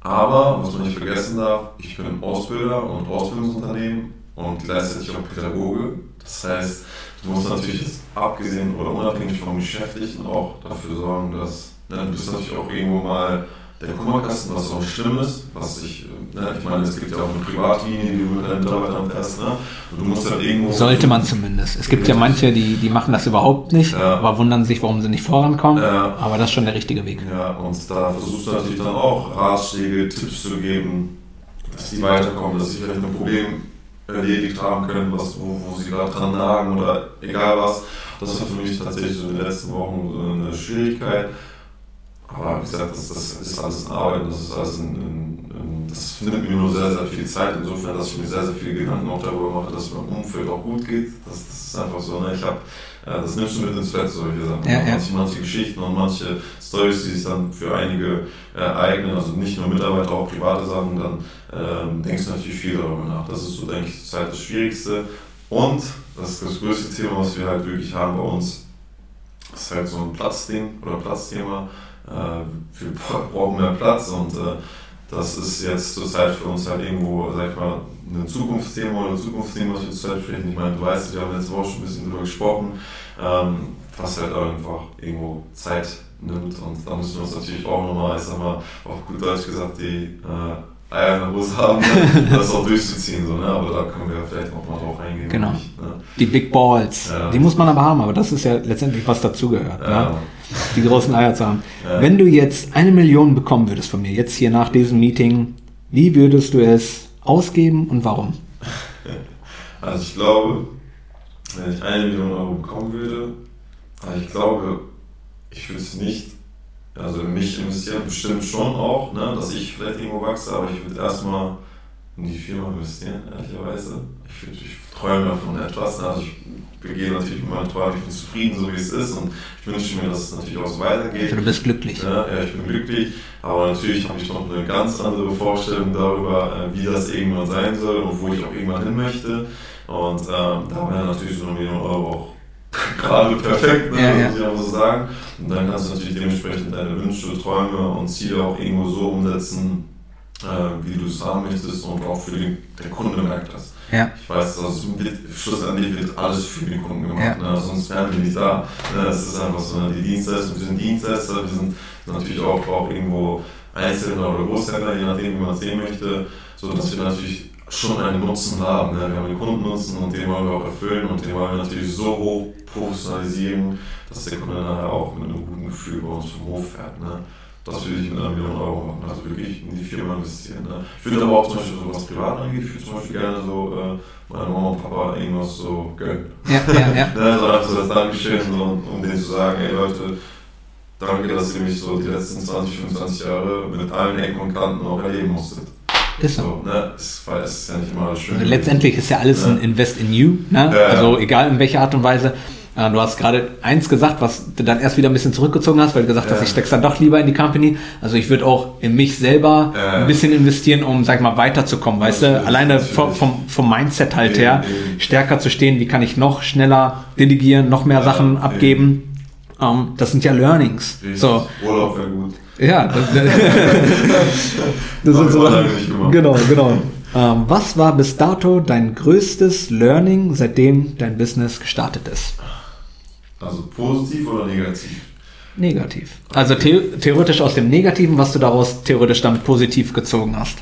Aber, was man nicht vergessen darf, ich bin Ausbilder und Ausbildungsunternehmen und gleichzeitig auch Pädagoge. Das heißt, du musst natürlich jetzt abgesehen oder unabhängig vom Geschäftlichen auch dafür sorgen, dass ne, du bist natürlich auch irgendwo mal der Kummerkasten, was auch schlimm ist, was ich, äh, ne, ich meine, es gibt ja auch eine Privatlinie, die du mit deinen Mitarbeitern fährst, ne? Und du musst halt irgendwo. Sollte man zumindest. Es gibt ja manche, die, die machen das überhaupt nicht, Ja. aber wundern sich, warum sie nicht vorankommen. Ja. Aber das ist schon der richtige Weg. Ja, und da versuchst du natürlich dann auch Ratschläge, Tipps zu geben, dass die weiterkommen, dass sie vielleicht ein Problem erledigt haben können, was, wo, wo sie gerade dran nagen oder egal was. Das war für mich tatsächlich so in den letzten Wochen so eine Schwierigkeit. Aber wie gesagt, das, das ist alles ein Arbeit, das ist alles ein, ein, ein, das nimmt mir nur sehr, sehr viel Zeit. Insofern, dass ich mir sehr, sehr viele Gedanken auch darüber mache, dass es meinem Umfeld auch gut geht. Das, das ist einfach so. Ne? Ich habe, äh, das nimmst du mit ins Bett, solche Sachen. Ja, ja. Manche, manche Geschichten und manche Stories, die sich dann für einige ereignen, also nicht nur Mitarbeiter, auch private Sachen, dann ähm, denkst du natürlich viel darüber nach. Das ist so, denke ich, zurzeit das Schwierigste. Und das ist das größte Thema, was wir halt wirklich haben bei uns, ist halt so ein Platzding oder Platzthema. Äh, wir brauchen mehr Platz und äh, das ist jetzt zurzeit für uns halt irgendwo, sag ich mal, ein Zukunftsthema oder ein Zukunftsthema, was wir zurzeit sprechen. Ich meine, du weißt, wir haben letzte Woche schon ein bisschen drüber gesprochen, ähm, was halt einfach irgendwo Zeit nimmt und da müssen wir uns natürlich auch nochmal, ich sag mal, auf gut Deutsch gesagt, die äh, Eier in der Hose haben, das auch durchzuziehen. So, ne? Aber da können wir vielleicht auch mal drauf eingehen. Genau. Nicht, ne? Die Big Balls. Ja. Die muss man aber haben, aber das ist ja letztendlich was dazugehört. Ja. Ne? Die großen Eier zu haben. Ja. Wenn du jetzt eine Million bekommen würdest von mir, jetzt hier nach diesem Meeting, wie würdest du es ausgeben und warum? Also ich glaube, wenn ich eine Million Euro bekommen würde, also ich glaube, ich würde es nicht, also in mich investieren, bestimmt schon auch, ne, dass ich vielleicht irgendwo wachse, aber ich würde erstmal in die Firma investieren, ehrlicherweise. Ich, ich träume von etwas, also ich begehe natürlich mit meinen Träumen, ich bin zufrieden, so wie es ist und ich wünsche mir, dass es natürlich auch so weitergeht. Du bist glücklich. Ja, ja, ich bin glücklich, aber natürlich habe ich noch eine ganz andere Vorstellung darüber, äh, wie das irgendwann sein soll und wo ich auch irgendwann hin möchte. Und ähm, da wäre natürlich so eine Million Euro auch gerade perfekt, ne, Ja, ja. muss ich auch so sagen. Und dann kannst du natürlich dementsprechend deine Wünsche, Träume und Ziele auch irgendwo so umsetzen, äh, wie du es haben möchtest und auch für den, den Kunden merkt das. Ja. Ich weiß, also wird, schlussendlich wird alles für den Kunden gemacht, Ja. ne? sonst wären wir nicht da. Ne? Es ist einfach so, ne? die Dienstleister, wir sind Dienstleister, wir sind natürlich auch, auch irgendwo Einzelhändler oder Großhändler, je nachdem, wie man es sehen möchte, so dass wir natürlich schon einen Nutzen haben. Ne? Wir haben den Kundennutzen und den wollen wir auch erfüllen und den wollen wir natürlich so hoch professionalisieren, dass der Kunde nachher auch mit einem guten Gefühl bei uns vom Hof fährt. Ne? Das würde ich mit einer Million Euro machen, also wirklich in die Firma investieren. Ne? Ich würde aber auch zum Beispiel so was privat angeht, ich würde zum Beispiel gerne so äh, meiner Mama und Papa irgendwas so gönnen. Ja, ja, ja. Ne, so einfach so das Dankeschön, so, um denen zu sagen, ey Leute, danke, dass ihr mich so die letzten 20, 25 Jahre mit allen Ecken und Kanten auch erleben musstet. Ist so. So, ne, es ist ja nicht immer schön. Also letztendlich ist ja alles ein Ja. Invest in you, ne? Ja, ja. also egal in welcher Art und Weise. Äh, Du hast gerade eins gesagt, was du dann erst wieder ein bisschen zurückgezogen hast, weil du gesagt hast, Ja. ich steck's dann doch lieber in die Company. Also ich würde auch in mich selber Ja. ein bisschen investieren, um, sag ich mal, weiterzukommen, weißt du? Alleine vom, vom, vom Mindset halt Eben, her, eben. stärker zu stehen, wie kann ich noch schneller delegieren, noch mehr Ja, Sachen eben. abgeben. Ähm, das sind ja Learnings. Richtig. So, Urlaub wäre gut. ja, das, das sind so Sachen. Genau, genau. Ähm, was war bis dato dein größtes Learning, seitdem dein Business gestartet ist? Also positiv oder negativ? Negativ. Also the theoretisch aus dem Negativen, was du daraus theoretisch dann positiv gezogen hast.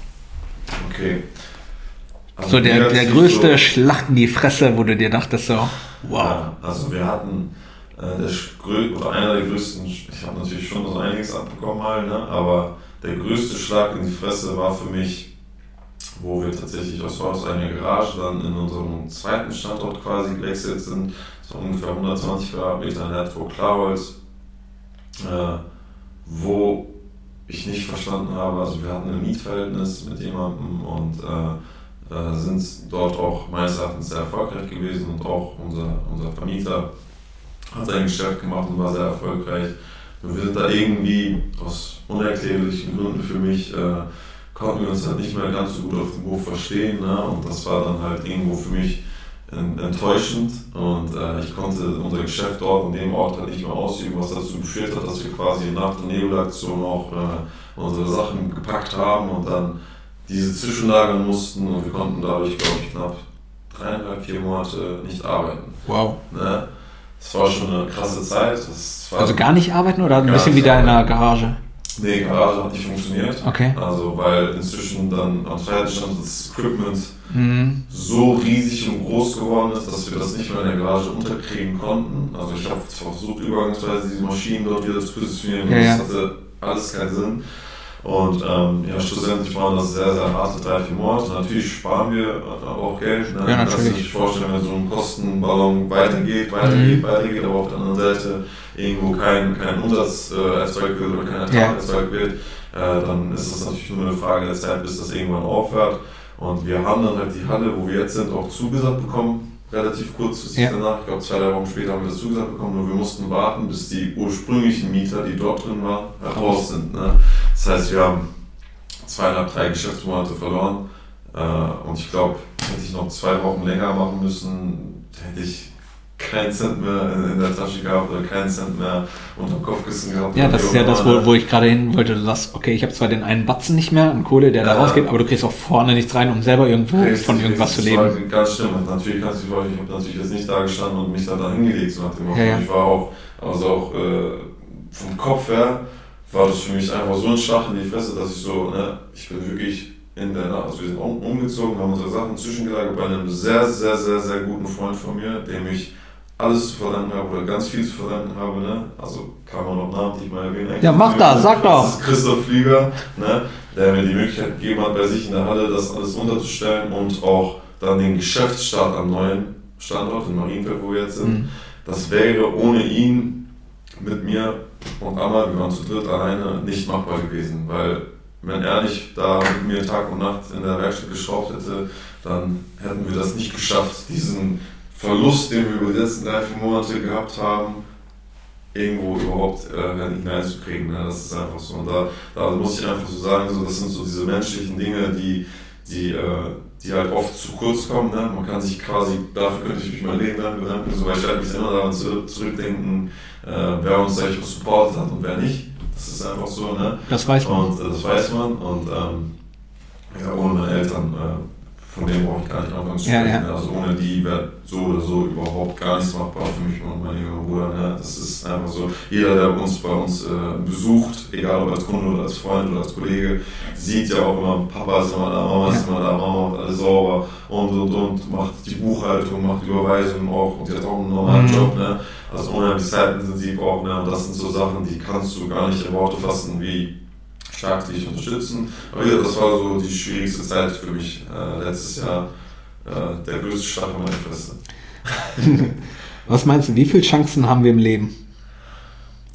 Okay. Also So der, der größte so- Schlag in die Fresse, wo du dir dachtest so, wow. Ja, also wir hatten äh, der einer der größten, ich habe natürlich schon so einiges abbekommen halt, ne? aber der größte Schlag in die Fresse war für mich, wo wir tatsächlich aus, aus einer Garage dann in unserem zweiten Standort quasi gewechselt sind, so ungefähr 120 Quadratmeter Herzog Klarholz, äh, wo ich nicht verstanden habe, also wir hatten ein Mietverhältnis mit jemandem und äh, äh, sind dort auch meines Erachtens sehr erfolgreich gewesen und auch unser, unser Vermieter hat sein Geschäft gemacht und war sehr erfolgreich. Und wir sind da irgendwie aus unerklärlichen Gründen für mich, äh, konnten wir uns halt nicht mehr ganz so gut auf dem Hof verstehen. Ne? Und das war dann halt irgendwo für mich enttäuschend. Und äh, ich konnte unser Geschäft dort in dem Ort halt nicht mehr ausüben, was dazu geführt hat, dass wir quasi nach der Nebelaktion auch äh, unsere Sachen gepackt haben und dann diese zwischenlagern mussten und wir konnten dadurch, glaube ich, knapp dreieinhalb, vier Monate nicht arbeiten. Wow. Ne? Das war schon eine krasse Zeit. Also gar nicht arbeiten oder ein bisschen wie da in der. Garage? Nee, Garage hat nicht funktioniert. Okay. Also, weil inzwischen dann am zweiten Stand das Equipment Mhm. so riesig und groß geworden ist, dass wir das nicht mehr in der Garage unterkriegen konnten. Also, ich habe versucht, übergangsweise diese Maschinen dort wieder zu positionieren, Ja, ja. das hatte alles keinen Sinn. Und ähm, ja, schlussendlich waren das sehr, sehr harte drei, vier Monate. Natürlich sparen wir äh, auch Geld. Ne? Ja, Kannst du natürlich. dir vorstellen, wenn so ein Kostenballon weitergeht, weitergeht, Mhm. weitergeht, aber auf der anderen Seite irgendwo kein, kein Umsatz äh, erzeugt wird oder kein Ertrag Ja. erzeugt wird, äh, dann ist das natürlich nur eine Frage der Zeit, bis das irgendwann aufhört. Und wir haben dann halt die Halle, wo wir jetzt sind, auch zugesagt bekommen, relativ kurzfristig Ja. danach. Ich glaube, zwei, drei Wochen später haben wir das zugesagt bekommen, nur wir mussten warten, bis die ursprünglichen Mieter, die dort drin waren, raus sind. Ne? Das heißt, wir haben zweieinhalb, drei Geschäftsmonate verloren. Äh, und ich glaube, hätte ich noch zwei Wochen länger machen müssen, hätte ich keinen Cent mehr in, der Tasche gehabt oder keinen Cent mehr unter dem Kopfkissen gehabt. Ja, das ist ja das, wo, wo ich gerade hin wollte. Du sagst, okay, ich habe zwar den einen Batzen nicht mehr an Kohle, der da Ja. rausgeht, aber du kriegst auch vorne nichts rein, um selber irgendwo Richtig, von irgendwas zu leben. war Ganz schlimm. Und natürlich kannst du vorstellen, ich habe natürlich jetzt nicht da gestanden und mich da, da hingelegt, so nach dem Motto. Ja, ja. Ich war auch, also auch äh, vom Kopf her, war das für mich einfach so ein Schlag in die Fresse, dass ich so, ne, ich bin wirklich in der Nacht, also wir sind um, umgezogen, haben unsere Sachen zwischengelagert bei einem sehr, sehr, sehr, sehr guten Freund von mir, dem ich alles zu verdanken habe oder ganz viel zu verdanken habe, ne? Also kann man noch namentlich mal erwähnen. Ja, mach das, sag doch. Das ist Christoph Flieger, ne? der mir die Möglichkeit gegeben hat, bei sich in der Halle das alles unterzustellen und auch dann den Geschäftsstart am neuen Standort in Marienfeld, wo wir jetzt sind. Mhm. Das wäre ohne ihn mit mir und Amal, wir waren zu dritt alleine, nicht machbar gewesen, weil wenn er nicht da mit mir Tag und Nacht in der Werkstatt geschraubt hätte, dann hätten wir das nicht geschafft, diesen Verlust, den wir über die letzten drei, vier Monate gehabt haben, irgendwo überhaupt äh, hineinzukriegen. Ne? Das ist einfach so. Und da, da muss ich einfach so sagen, so, das sind so diese menschlichen Dinge, die, die, äh, die halt oft zu kurz kommen. Ne? Man kann sich quasi, dafür könnte ich mich mein Leben lang bedanken, so, weil ich halt mich immer daran zu, zurückdenken, äh, wer uns eigentlich supportet hat und wer nicht. Das ist einfach so. Ne? Das weiß man. Und äh, das weiß man. Und ähm, ja, ohne meine Eltern, äh, von denen brauche ich gar nicht anfangen zu Ja, sprechen. ja. Also ohne die wäre so oder so überhaupt gar nichts machbar für mich und meinen jüngeren Bruder. Ne? Das ist einfach so. Jeder, der uns bei uns äh, besucht, egal ob als Kunde oder als Freund oder als Kollege, sieht ja auch immer, Papa ist immer da, Mama ist immer da, Mama macht alles sauber und und und macht die Buchhaltung, macht Überweisungen auch und die hat auch einen normalen Mhm. Job. Ne? Also unheimlich zeitintensiv auch. Ne? Und das sind so Sachen, die kannst du gar nicht in Worte fassen, wie stark die dich unterstützen. Aber ja, das war so die schwierigste Zeit für mich äh, letztes Jahr. Äh, der größte Schlag in meine Fresse. Was meinst du, wie viele Chancen haben wir im Leben?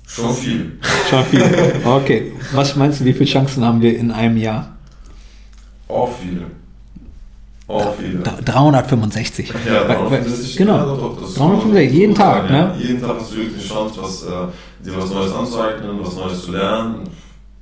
Schon viel. Schon viel. Okay. Was meinst du, wie viele Chancen haben wir in einem Jahr? Auch viele. Auch viele. D- 365. Ja, Weil- weil- 365, genau. ja, doch, doch, das 365, kann man jeden Tag, sagen, ja. ne? Jeden Tag hast du wirklich die Chance, was, äh, dir was Neues anzueignen, was Neues zu lernen.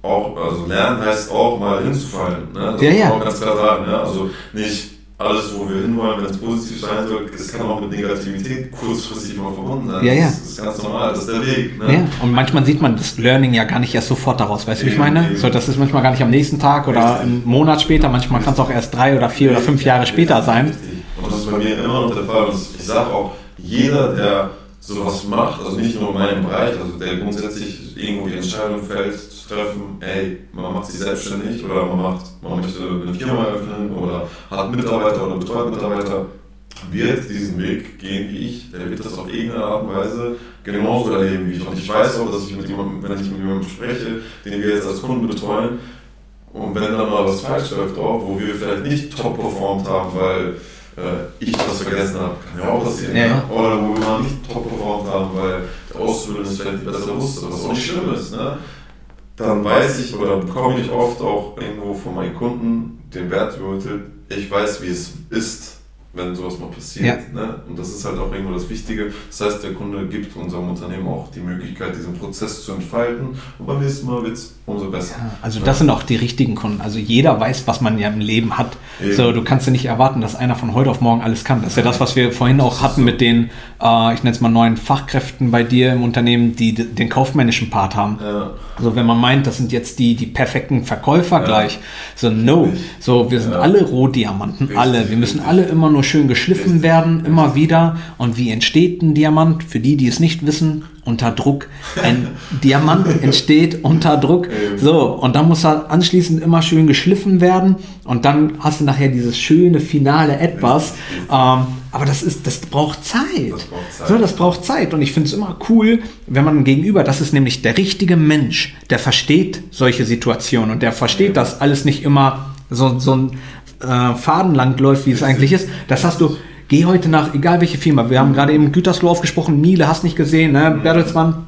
Auch, also lernen heißt auch mal hinzufallen. Ne? Das Ja, muss man ja. auch ganz klar sagen. Ne? Also nicht alles, wo wir hinwollen, wenn es positiv sein soll, es kann auch mit Negativität kurzfristig mal verbunden sein. Ja, ja. Das ist ganz normal, das ist der Weg. Ne? Ja, und manchmal sieht man das Learning ja gar nicht erst sofort daraus, weißt du, wie ich meine? eben. So, das ist manchmal gar nicht am nächsten Tag oder Richtig. einen Monat später, manchmal kann es auch erst drei oder vier oder fünf Jahre später sein. Richtig. Und das ist bei mir immer noch der Fall. Und ich sage auch, jeder, der sowas macht, also nicht nur in meinem Bereich, also der grundsätzlich irgendwo die Entscheidung fällt, treffen, ey, man macht sich selbstständig oder man macht, man möchte eine Firma öffnen oder hat Mitarbeiter oder betreut Mitarbeiter, wird diesen Weg gehen wie ich, der wird das auf irgendeine Art und Weise genauso erleben wie ich. Und ich weiß auch, dass ich mit jemandem, wenn ich mit jemandem spreche, den wir jetzt als Kunden betreuen, und wenn dann mal was falsch läuft auch, wo wir vielleicht nicht top performt haben, weil äh, ich das vergessen habe, kann ja auch passieren. Ja? Oder wo wir mal nicht top performt haben, weil der Auszubildende es vielleicht nicht besser wusste, was auch nicht schlimm ist. Ne? Dann weiß ich oder bekomme ich oft auch irgendwo von meinen Kunden den Wert übermittelt, ich weiß, wie es ist, wenn sowas mal passiert. Ja. Ne? Und das ist halt auch irgendwo das Wichtige. Das heißt, der Kunde gibt unserem Unternehmen auch die Möglichkeit, diesen Prozess zu entfalten. Und beim nächsten Mal wird es umso besser. Ja, Also das sind auch die richtigen Kunden. Also jeder weiß, was man ja im Leben hat. Eben. So, du kannst ja nicht erwarten, dass einer von heute auf morgen alles kann. Das ist ja das, was wir vorhin auch hatten mit den, äh, ich nenne es mal neuen Fachkräften bei dir im Unternehmen, die den kaufmännischen Part haben. Ja. Also wenn man meint, das sind jetzt die, die perfekten Verkäufer Ja. gleich. So, no. So, wir sind Ja. alle Rohdiamanten, Richtig, alle. Wir müssen richtig. alle immer nur schön geschliffen werden, immer wieder. Und wie entsteht ein Diamant? Für die, die es nicht wissen, unter Druck. Ein Diamant entsteht unter Druck. So, und dann muss er anschließend immer schön geschliffen werden. Und dann hast du nachher dieses schöne finale Etwas. Ähm, aber das ist, das braucht Zeit. Das braucht Zeit. So, das braucht Zeit. Und ich finde es immer cool, wenn man gegenüber, das ist nämlich der richtige Mensch, der versteht solche Situationen und der versteht, dass alles nicht immer so, so ein äh, Faden lang läuft, wie es eigentlich ist. Das hast du, geh heute nach, egal welche Firma, wir haben gerade eben Gütersloh aufgesprochen, Miele hast nicht gesehen, ne? Bertelsmann,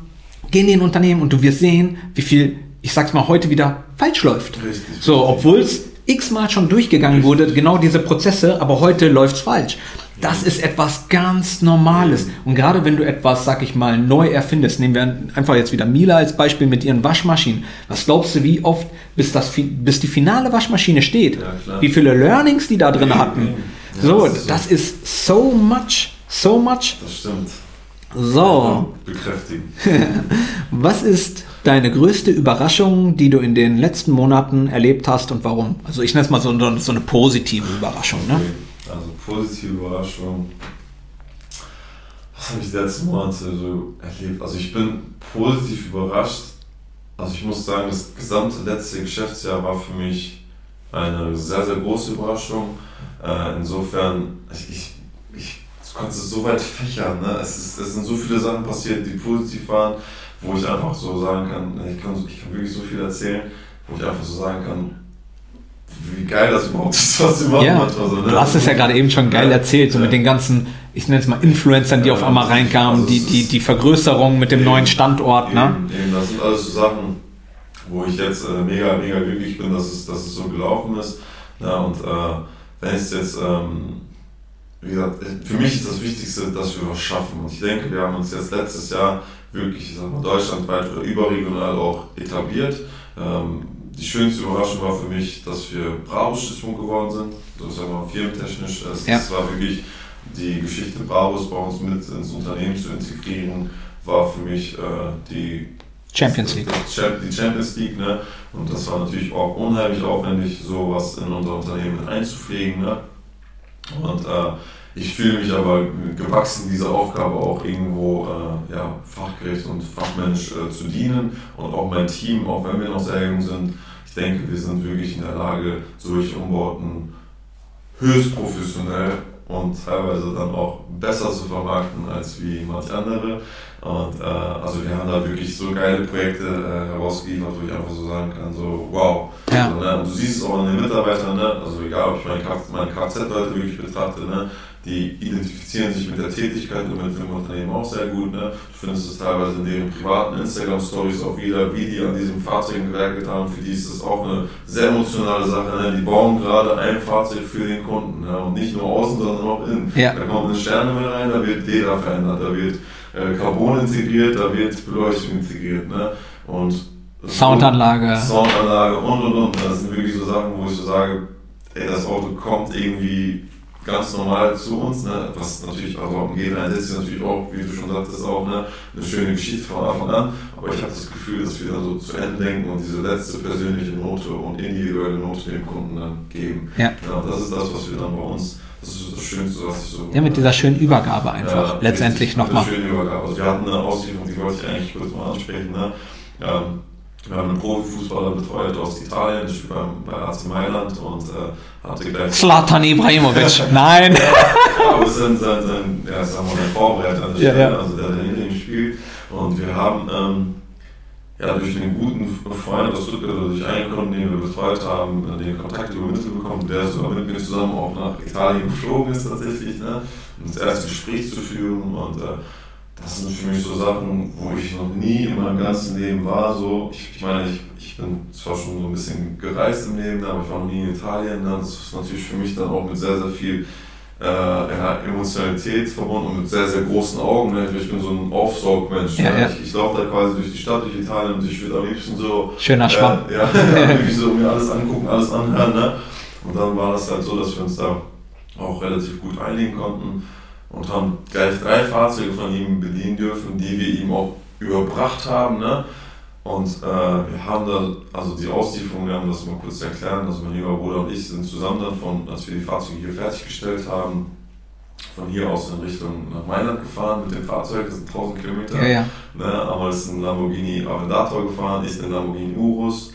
geh in den Unternehmen und du wirst sehen, wie viel, ich sag's mal, heute wieder falsch läuft. So, obwohl es x-mal schon durchgegangen wurde, genau diese Prozesse, aber heute läuft's falsch. Das ist etwas ganz Normales. Und gerade wenn du etwas, sag ich mal, neu erfindest, nehmen wir einfach jetzt wieder Miele als Beispiel mit ihren Waschmaschinen. Was glaubst du, wie oft, bis, das, bis die finale Waschmaschine steht? Ja, wie viele Learnings die da drin hatten? Ja, so, das ist so. das ist so much, so much. Das stimmt. So, bekräftigen. was ist deine größte Überraschung, die du in den letzten Monaten erlebt hast und warum? Also ich nenne es mal so, so eine positive Überraschung. Ne? Okay. Also positive Überraschung. Was habe ich die letzten Monate so erlebt? Also ich bin positiv überrascht. Also ich muss sagen, das gesamte letzte Geschäftsjahr war für mich eine sehr, sehr große Überraschung. Äh, insofern, ich, ich, ich konnte es so weit fächern. Ne? Es, ist, es sind so viele Sachen passiert, die positiv waren, wo ich einfach so sagen kann, ich kann, ich kann wirklich so viel erzählen, wo ich einfach so sagen kann, wie geil das überhaupt ist, was sie machen. Ja, manchmal so, ne? du hast es ja gerade eben schon geil Ja, erzählt, so ja. mit den ganzen, ich nenne es mal Influencern, die auf einmal reinkamen, also die, die, die Vergrößerung mit dem Eben, neuen Standort. Ne? Eben, eben, das sind alles so Sachen, wo ich jetzt äh, mega, mega glücklich bin, dass es, dass es so gelaufen ist. Ja, und äh, wenn es jetzt, ähm, wie gesagt, für mich ist das Wichtigste, dass wir was schaffen. Und ich denke, wir haben uns jetzt letztes Jahr wirklich, ich sag mal, deutschlandweit oder überregional auch etabliert. Ähm, die schönste Überraschung war für mich, dass wir Bravo-Stiftung geworden sind. Das ist ja mal firmentechnisch. Es, Ja. war wirklich die Geschichte Bravos bei uns mit ins Unternehmen zu integrieren, war für mich äh, die Champions League. die Champ- Die Champions League, ne? Und das war natürlich auch unheimlich aufwendig, sowas in unser Unternehmen einzupflegen, ne? Und äh, ich fühle mich aber gewachsen, dieser Aufgabe auch irgendwo äh, ja, fachgerecht und fachmännisch äh, zu dienen. Und auch mein Team, auch wenn wir noch sehr jung sind, ich denke, wir sind wirklich in der Lage, solche Umbauten höchst professionell und teilweise dann auch besser zu vermarkten als wie manche andere. Und äh, also wir haben da wirklich so geile Projekte äh, herausgeliefert, wo ich einfach so sagen kann, so wow. Ja. Also, ne? Und du siehst es auch an den Mitarbeitern, ne? also egal ob ich meine, Kf meine Kfz-Leute wirklich betrachte, ne? Die identifizieren sich mit der Tätigkeit und mit dem Unternehmen auch sehr gut. Ne? Du findest es teilweise in deren privaten Instagram-Stories auch wieder, wie die an diesem Fahrzeug gewerkelt haben. Für die ist das auch eine sehr emotionale Sache. Ne? Die bauen gerade ein Fahrzeug für den Kunden ne? und nicht nur außen, sondern auch innen. Ja. Da kommt eine Sterne mit rein, da wird Leder verändert, da wird äh, Carbon integriert, da wird Beleuchtung integriert. Ne? Und Soundanlage. Soundanlage und und und. Das sind wirklich so Sachen, wo ich so sage, ey, das Auto kommt irgendwie ganz normal zu uns, ne? was natürlich auch am G3 ist natürlich auch, wie du schon sagtest, auch ne? eine schöne Geschichte von Anfang an, aber ich habe das Gefühl, dass wir dann so zu Ende denken und diese letzte persönliche Note und individuelle Note dem Kunden dann geben. Ja. und das ist das, was wir dann bei uns, das ist das Schönste, was ich so... Ja, mit dieser schönen Übergabe einfach. Ja, letztendlich nochmal. eine schöne Übergabe. Also wir hatten eine Auslieferung, die wollte ich eigentlich kurz mal ansprechen. Ne? Ähm, wir haben einen Profifußballer betreut aus Italien, der spielt beim, bei AC Mailand und äh, hatte gleich. Zlatan Ibrahimovic. Nein. Ja, aber es ist sein, sein, ja, sagen wir mal, Vorbereiter an der Ja, Stelle, ja. also der, der hinter ihm spielt. Und wir haben ähm, ja, durch einen guten Freund aus Stuttgart oder durch einen Kunden, den wir betreut haben, äh, den Kontakt übermittelt bekommen, der sogar mit mir zusammen auch nach Italien geflogen ist tatsächlich, ne? um das erste Gespräch zu führen. Und äh, das sind für mich so Sachen, wo ich noch nie in meinem ganzen Leben war. So, ich, ich meine, ich, ich bin zwar schon so ein bisschen gereist im Leben, aber ich war noch nie in Italien. Ne? Das ist natürlich für mich dann auch mit sehr, sehr viel äh, ja, Emotionalität verbunden und mit sehr, sehr großen Augen. Ne? Ich bin so ein Aufsaugmensch. Ja, ne? ja. Ich, ich laufe da quasi durch die Stadt, durch Italien und ich würde am liebsten so Schöner Schwamm. äh, ja, wirklich so mir alles angucken, alles anhören. Ne? Und dann war das halt so, dass wir uns da auch relativ gut einigen konnten und haben gleich drei Fahrzeuge von ihm bedienen dürfen, die wir ihm auch überbracht haben. Ne? Und äh, wir haben da, also die Auslieferung, wir haben das mal kurz erklären, also mein lieber Bruder und ich sind zusammen dann von, als wir die Fahrzeuge hier fertiggestellt haben, von hier aus in Richtung nach Mailand gefahren mit dem Fahrzeug, das sind 1000 Kilometer. Ja, ja. Ne, einmal ist ein Lamborghini Aventador gefahren, ich den Lamborghini Urus.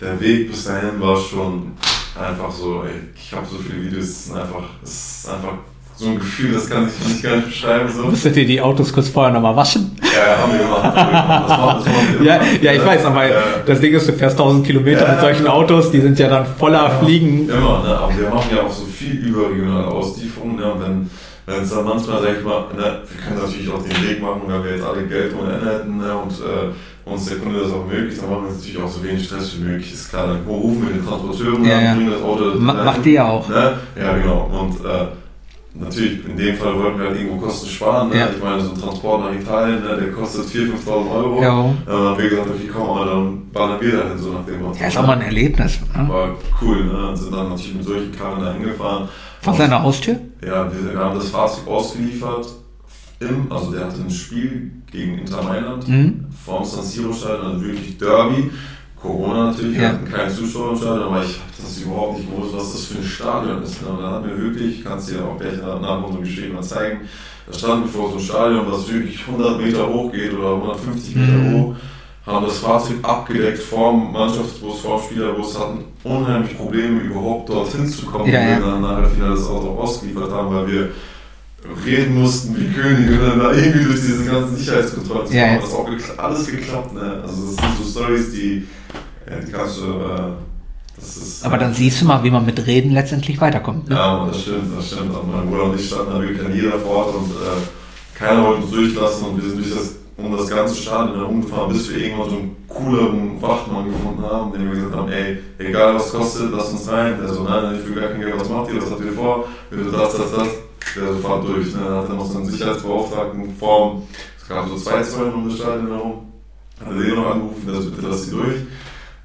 Der Weg bis dahin war schon einfach so, ey, ich habe so viele Videos, es ist einfach, es ist einfach so ein Gefühl, das kann ich nicht gar nicht beschreiben. So. Musstet ihr die Autos kurz vorher nochmal waschen? Ja, ja, haben wir gemacht. Haben wir gemacht. Das machen, das wir Ja, ja, ich weiß, aber Ja. das Ding ist, du fährst 1000 Kilometer Ja, mit solchen genau. Autos, die sind ja dann voller Fliegen. Immer, ne? aber wir machen ja auch so viel überregionale Auslieferungen. Ne? Und wenn wenn es dann manchmal, sag ich mal, ne, wir können natürlich auch den Weg machen, weil wir jetzt alle Geld ohne Ende hätten ne? und äh, uns der Kunde das auch möglich, dann machen wir natürlich auch so wenig Stress wie möglich. Ist klar, dann rufen wir den Transporteuren Ja, an, ja. bringen das Auto. Ma ne? macht ihr auch. Ne? Ja, genau. Und äh, natürlich, in dem Fall wollten wir halt irgendwo Kosten sparen. Ne? Ja. Ich meine, so ein Transport nach Italien, ne? der kostet 4.000, 5.000 Euro. Ja. Äh, dann haben wir gesagt, okay, komm mal, dann ballern wir dahin, so nach dem Motto. Ja, ist auch mal ein Erlebnis. Ne? War cool, ne? Und sind dann natürlich mit solchen Karren da hingefahren. Vor seiner Haustür? Ja, wir, wir haben das Fahrzeug ausgeliefert im, also der hatte ein Spiel gegen Inter Mailand mhm. vorm San Siro Stadion, also wirklich Derby. Corona natürlich, ja. wir hatten keinen Zuschauer im Stadion, aber ich habe das überhaupt nicht gewusst, was das für ein Stadion ist. Und dann hat mir wirklich, kannst du dir auch gleich nach unserem Gespräch mal zeigen, da standen wir vor so einem Stadion, was wirklich 100 Meter hoch geht oder 150 Meter mhm. hoch, haben das Fahrzeug abgedeckt vorm Mannschaftsbus, vorm Spielerbus, hatten unheimlich Probleme überhaupt dorthin zu kommen, ja, ja. wir dann nachher final das Auto ausgeliefert haben, weil wir reden mussten wie Könige und dann da irgendwie durch diese ganzen Sicherheitskontrollen zu ja. Das hat auch alles geklappt. Ne? Also das sind so Stories, die, ja, die kannst du... Äh, ist, Aber dann siehst du mal, wie man mit Reden letztendlich weiterkommt. Ne? Ja, das stimmt, das stimmt. Und mein Bruder und ich standen da wirklich an jeder Fort und äh, keiner wollte uns durchlassen und wir sind durch das, um das ganze Stadion herumgefahren, bis wir irgendwann so einen cooleren Wachmann gefunden haben, den wir gesagt haben, ey, egal was kostet, lass uns rein. Der so, nein, ich will gar kein Geld, was macht ihr, was habt ihr vor? Wir so, das, das, das. Der so, fahrt durch. Ne? Dann hat er noch so einen Sicherheitsbeauftragten Form, es gab so zwei Zäune um das Stadion herum, hat er den noch angerufen, dass bitte lass sie durch.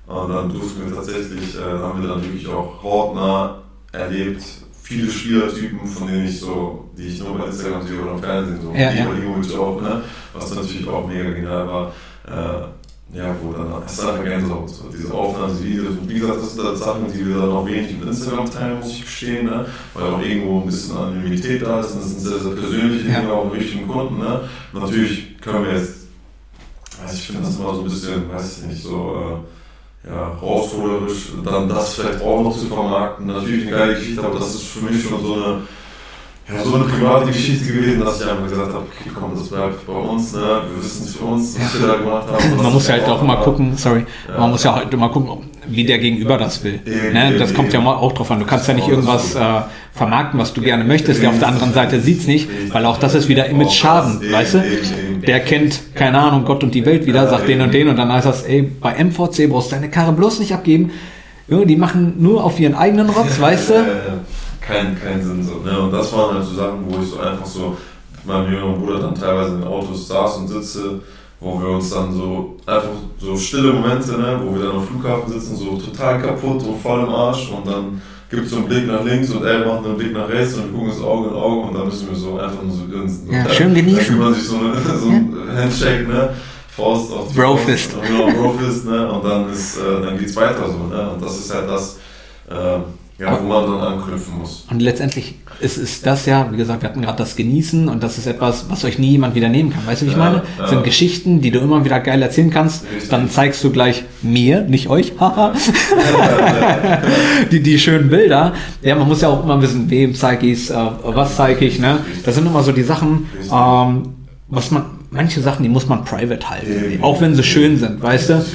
Und dann durften wir tatsächlich, äh, haben wir dann wirklich auch hautnah erlebt, viele Spielertypen, von denen ich so, die ich nur bei Instagram sehe oder im Fernsehen, so ja, Ibrahimovic ja. auch, ne? was natürlich auch mega genial war. Äh, ja, wo dann hast du einfach Gänsehaut, so diese Aufnahmen, diese Videos. Und wie gesagt, das sind dann Sachen, die wir dann auch wenig mit Instagram teilen, muss ich gestehen, ne? weil auch irgendwo ein bisschen Anonymität da ist. Und das sind sehr, sehr persönliche Dinge, ja. auch richtigen Kunden. Ne? Natürlich können wir jetzt, also ich finde das immer so ein bisschen, weiß ich nicht, so. Äh, ja, herausforderlich, dann das vielleicht auch noch zu vermarkten. Natürlich eine geile Geschichte, aber das ist für mich schon so eine, ja, so eine private Geschichte gewesen, dass ich einfach gesagt habe, okay, komm, das bleibt bei uns, ne? wir wissen es für uns, was ja. wir da gemacht haben. Man muss ja halt auch immer gucken, sorry, ja. man muss ja halt immer gucken, wie der Gegenüber das will. Ne? Das kommt ja auch drauf an. Du kannst ja nicht irgendwas äh, vermarkten, was du gerne möchtest. Der auf der anderen Seite sieht es nicht, weil auch das ist wieder Image-Schaden, weißt du? Der kennt, keine Ahnung, Gott und die Welt wieder, sagt den und den und dann heißt das, ey, bei MVC brauchst du deine Karre bloß nicht abgeben. Die machen nur auf ihren eigenen Rotz, weißt du? Kein, kein Sinn so. Ne? Und das waren halt so Sachen, wo ich so einfach so mit meinem jüngeren Bruder dann teilweise in den Autos saß und sitze wo wir uns dann so einfach so stille Momente, ne, wo wir dann am Flughafen sitzen, so total kaputt und voll im Arsch und dann gibt es so einen Blick nach links und er macht einen Blick nach rechts und wir gucken uns Auge in Auge und dann müssen wir so einfach nur so grinsen. Ja, schön genießen. Dann man sich so, eine, so ein Handshake, ne, Faust auf die Brofist. Genau, Brofist, ne, und dann, ist, äh, dann geht's weiter so, ne, und das ist halt das, äh, ja, wo man dann anknüpfen muss. Und letztendlich ist, ist das ja, wie gesagt, wir hatten gerade das Genießen und das ist etwas, was euch nie jemand wieder nehmen kann. Weißt du, wie ich meine? Ja. Das sind Geschichten, die du immer wieder geil erzählen kannst. Richtig. Dann zeigst du gleich mir, nicht euch, haha, die, die schönen Bilder. Ja, man muss ja auch immer wissen, wem zeige ich es, äh, was zeige ich. Ne? Das sind immer so die Sachen, ähm, was man, manche Sachen, die muss man private halten. Auch wenn sie schön sind, weißt du?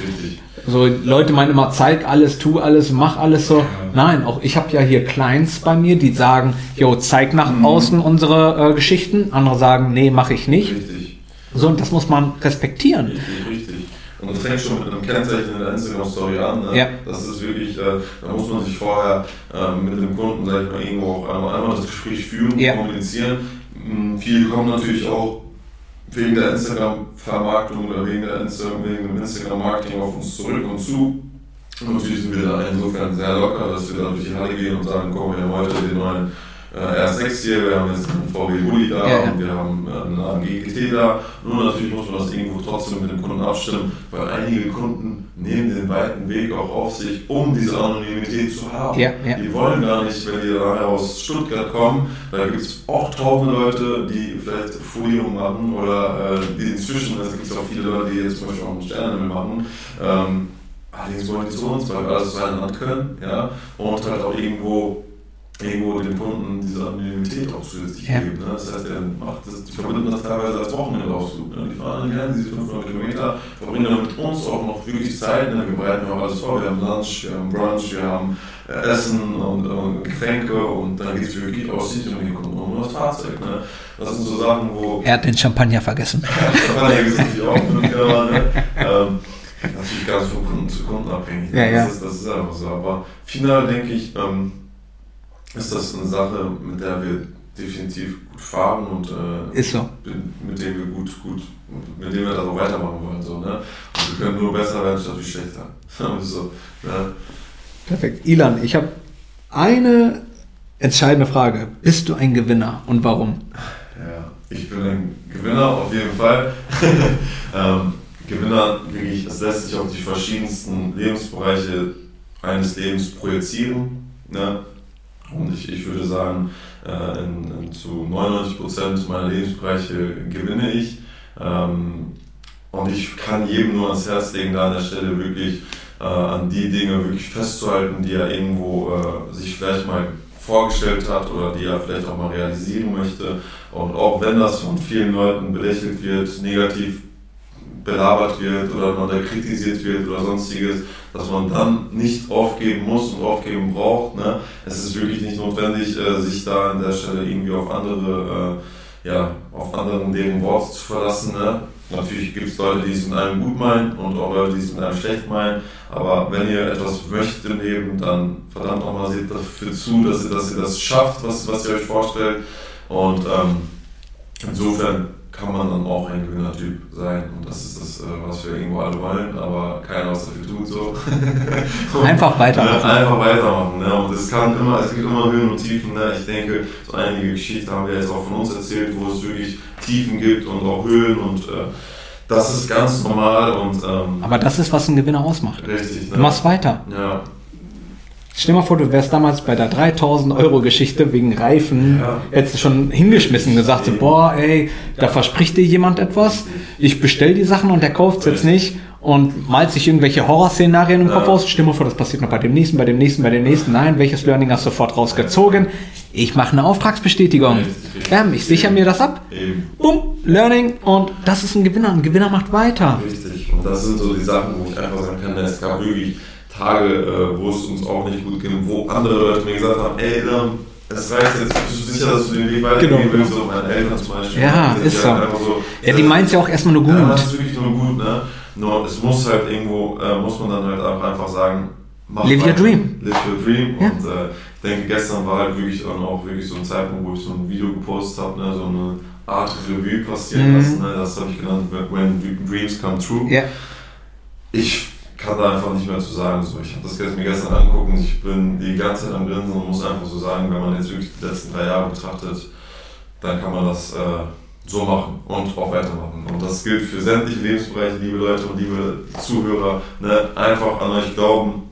So Leute meinen immer, zeig alles, tu alles, mach alles so. Nein, auch ich habe ja hier Clients bei mir, die sagen, yo, zeig nach mhm. außen unsere äh, Geschichten. Andere sagen, nee, mache ich nicht. Richtig. So, und das muss man respektieren. Richtig, richtig. Und das fängt schon mit einem Kennzeichen in der Instagram-Story an. Ne? Ja. Das ist wirklich, äh, da muss man sich vorher äh, mit dem Kunden, sag ich mal, irgendwo auch einmal, einmal das Gespräch führen, ja. kommunizieren. Mhm, viele kommen natürlich auch wegen der Instagram-Vermarktung oder wegen, der Instagram, wegen dem Instagram-Marketing auf uns zurück und zu. Und natürlich sind wir da insofern sehr locker, dass wir da durch die Halle gehen und sagen, komm, wir haben heute den neuen äh, R6 hier, wir haben jetzt einen VW Bulli da ja, ja. und wir haben äh, einen AMG GT da. Nur natürlich muss man das irgendwo trotzdem mit dem Kunden abstimmen, weil einige Kunden nehmen den weiten Weg auch auf sich, um diese Anonymität zu haben. Ja, die wollen gar nicht, wenn die nachher aus Stuttgart kommen, da gibt es auch tausende Leute, die vielleicht Folien machen oder äh, die inzwischen, also gibt es auch viele Leute, die jetzt zum Beispiel auch einen Sternenhimmel machen. Ähm, allerdings wollen die zu uns, weil wir alles zu einem Land können ja, und halt auch irgendwo irgendwo dem Kunden diese Anonymität auch zusätzlich ja. geben. Ne? Das heißt, er macht das, die verbinden das teilweise als Wochenendausflug. Ne? Die fahren dann gerne diese 500 Kilometer, verbringen dann mit uns auch noch wirklich Zeit. Ne? Wir bereiten ja auch alles vor. Wir haben Lunch, wir haben Brunch, wir haben äh, Essen und, und, Getränke und dann geht es wirklich aus sich und die Kunden um das Fahrzeug. Ne? Das sind so Sachen, wo. Er hat den Champagner vergessen. Champagner ist natürlich auch mit ne? ähm, Natürlich ganz von Kunden zu Kunden abhängig. Ne? Ja, das, Ist, das ist einfach so. Aber final denke ich, ähm, ist das eine Sache, mit der wir definitiv gut fahren und äh, so. mit dem wir gut, gut, mit dem wir das auch weitermachen wollen. So, ne? Und wir können nur besser werden, statt wie schlechter. so, ne? Perfekt. Ilan, ich habe eine entscheidende Frage. Bist du ein Gewinner und warum? Ja, ich bin ein Gewinner auf jeden Fall. ähm, Gewinner, wirklich, es lässt sich auf die verschiedensten Lebensbereiche eines Lebens projizieren. Ne? Und ich, ich würde sagen, äh, in, in zu 99% meiner Lebensbereiche gewinne ich. Ähm, und ich kann jedem nur ans Herz legen, da an der Stelle wirklich äh, an die Dinge wirklich festzuhalten, die er irgendwo äh, sich vielleicht mal vorgestellt hat oder die er vielleicht auch mal realisieren möchte. Und auch wenn das von vielen Leuten belächelt wird, negativ belabert wird oder man da kritisiert wird oder sonstiges, dass man dann nicht aufgeben muss und aufgeben braucht. Ne? Es ist wirklich nicht notwendig, äh, sich da an der Stelle irgendwie auf andere, äh, ja, auf anderen deren Worte zu verlassen. Ne? Natürlich gibt es Leute, die es mit einem gut meinen und auch Leute, die es mit einem schlecht meinen. Aber wenn ihr etwas möchtet im Leben, dann verdammt nochmal seht dafür zu, dass ihr, dass ihr das schafft, was, was ihr euch vorstellt. Und ähm, insofern kann man dann auch ein Gewinnertyp sein. Und das ist das, äh, was wir irgendwo alle wollen, aber keiner was dafür tut. So. einfach weitermachen. einfach weitermachen. Ne? Und es kann immer, es gibt immer Höhen und Tiefen. Ne? Ich denke, so einige Geschichten haben wir jetzt auch von uns erzählt, wo es wirklich Tiefen gibt und auch Höhen und äh, das ist ganz normal. Und, ähm, aber das ist, was ein Gewinner ausmacht. Richtig. Ne? Du machst weiter. Ja. Stell dir mal vor, du wärst damals bei der 3000 Euro Geschichte wegen Reifen, ja. hättest du schon hingeschmissen und gesagt, so, boah, ey, da verspricht dir jemand etwas, ich bestell die Sachen und der kauft es jetzt nicht und malt sich irgendwelche Horrorszenarien im. Kopf aus. Stell dir mal vor, das passiert noch bei dem nächsten, bei dem nächsten, bei dem nächsten. Nein, welches Learning hast du sofort rausgezogen? Ich mache eine Auftragsbestätigung. Bam, ich sichere mir das ab. Bumm, Learning und das ist ein Gewinner. Ein Gewinner macht weiter. Richtig. Und das sind so die Sachen, wo ich einfach sagen kann, es gab wirklich Tage, äh, wo es uns auch nicht gut ging, wo andere Leute mir gesagt haben, ey, es reicht jetzt, bist du sicher, dass du den Weg weitergehen genau. willst, so meine Eltern zum Beispiel. Ja, ist so. so. Ja, die meint ja auch erstmal nur gut. Ja, das ist wirklich nur gut, ne? Nur es muss halt irgendwo, äh, muss man dann halt auch einfach sagen, mach Live weiter. your dream. Live your dream. Ja. Und äh, ich denke, gestern war halt wirklich dann auch wirklich so ein Zeitpunkt, wo ich so ein Video gepostet habe, ne? so eine Art Revue passieren mhm. lassen, ne? das habe ich genannt, When Dreams Come True. Ja. Ich kann da einfach nicht mehr zu sagen. So, ich habe das mir gestern angeguckt und ich bin die ganze Zeit am Grinsen und muss einfach so sagen, wenn man jetzt wirklich die letzten drei Jahre betrachtet, dann kann man das äh, so machen und auch weitermachen. Und das gilt für sämtliche Lebensbereiche, liebe Leute und liebe Zuhörer. Ne? Einfach an euch glauben.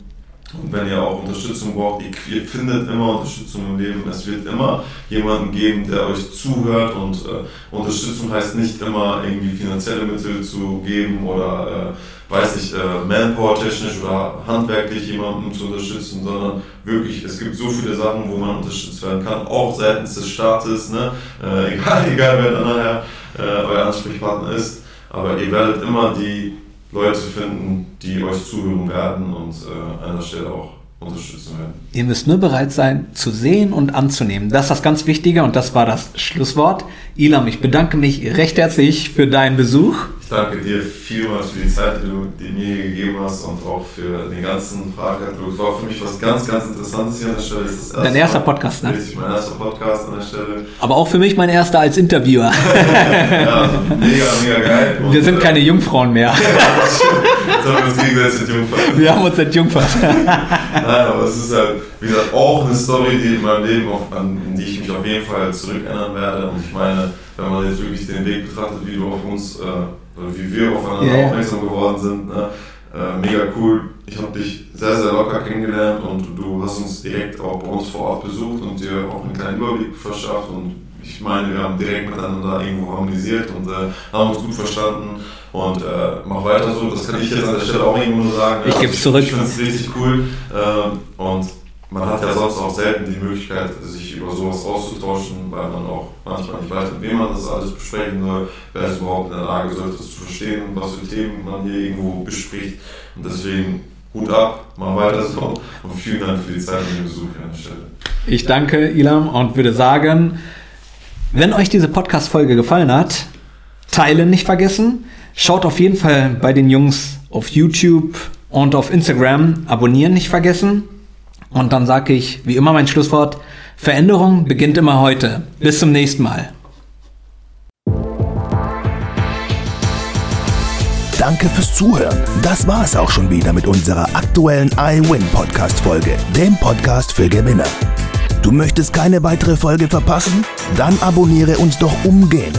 Und wenn ihr auch Unterstützung braucht, ihr, findet immer Unterstützung im Leben. Es wird immer jemanden geben, der euch zuhört. Und äh, Unterstützung heißt nicht immer irgendwie finanzielle Mittel zu geben oder äh, weiß ich, äh, Manpower-technisch oder handwerklich jemanden zu unterstützen, sondern wirklich, es gibt so viele Sachen, wo man unterstützt werden kann, auch seitens des Staates, ne? Äh, egal, egal wer dann nachher äh, euer Ansprechpartner ist, aber ihr werdet immer die Leute finden, die euch zuhören werden und äh, an der Stelle auch unterstützen werden. Ihr müsst nur bereit sein, zu sehen und anzunehmen. Das ist das ganz Wichtige und das war das Schlusswort. Ilam, ich bedanke mich recht herzlich für deinen Besuch danke dir vielmals für die Zeit, die du die mir hier gegeben hast und auch für den ganzen Fragekatalog. Es war für mich was ganz, ganz Interessantes hier an der Stelle. Das Dein erster Mal, Podcast, ne? Richtig, mein erster Podcast an der Stelle. Aber auch für mich mein erster als Interviewer. ja, mega, mega geil. Und Wir sind keine Jungfrauen mehr. Jetzt haben wir uns gegenseitig entjungfert. Wir haben uns entjungfert. Nein, aber es ist halt, wie gesagt, auch eine Story, die in meinem Leben, auf, an die ich mich auf jeden Fall zurückerinnern werde. Und ich meine, wenn man jetzt wirklich den Weg betrachtet, wie du auf uns äh, wie wir aufeinander yeah. aufmerksam geworden sind. Ne? Äh, mega cool. Ich habe dich sehr, sehr locker kennengelernt und du hast uns direkt auch bei uns vor Ort besucht und dir auch einen kleinen Überblick verschafft. Und ich meine, wir haben direkt miteinander irgendwo harmonisiert und äh, haben uns gut verstanden. Und äh, mach weiter so, das kann ich jetzt an der Stelle auch irgendwo nur sagen. Ich gebe es zurück. Ich finde es richtig cool. Ähm, und man hat ja sonst auch selten die Möglichkeit, sich über sowas auszutauschen, weil man auch manchmal nicht weiß, mit wem man das alles besprechen soll, wer ist überhaupt in der Lage, sollte das zu verstehen, was für Themen man hier irgendwo bespricht. Und deswegen Hut ab, mal weiter so und vielen Dank für die Zeit und den Besuch an der Stelle. Ich danke Ilam und würde sagen, wenn euch diese Podcast-Folge gefallen hat, teilen nicht vergessen. Schaut auf jeden Fall bei den Jungs auf YouTube und auf Instagram. Abonnieren nicht vergessen. Und dann sage ich, wie immer mein Schlusswort, Veränderung beginnt immer heute. Bis zum nächsten Mal. Danke fürs Zuhören. Das war es auch schon wieder mit unserer aktuellen iWin Podcast Folge, dem Podcast für Gewinner. Du möchtest keine weitere Folge verpassen? Dann abonniere uns doch umgehend.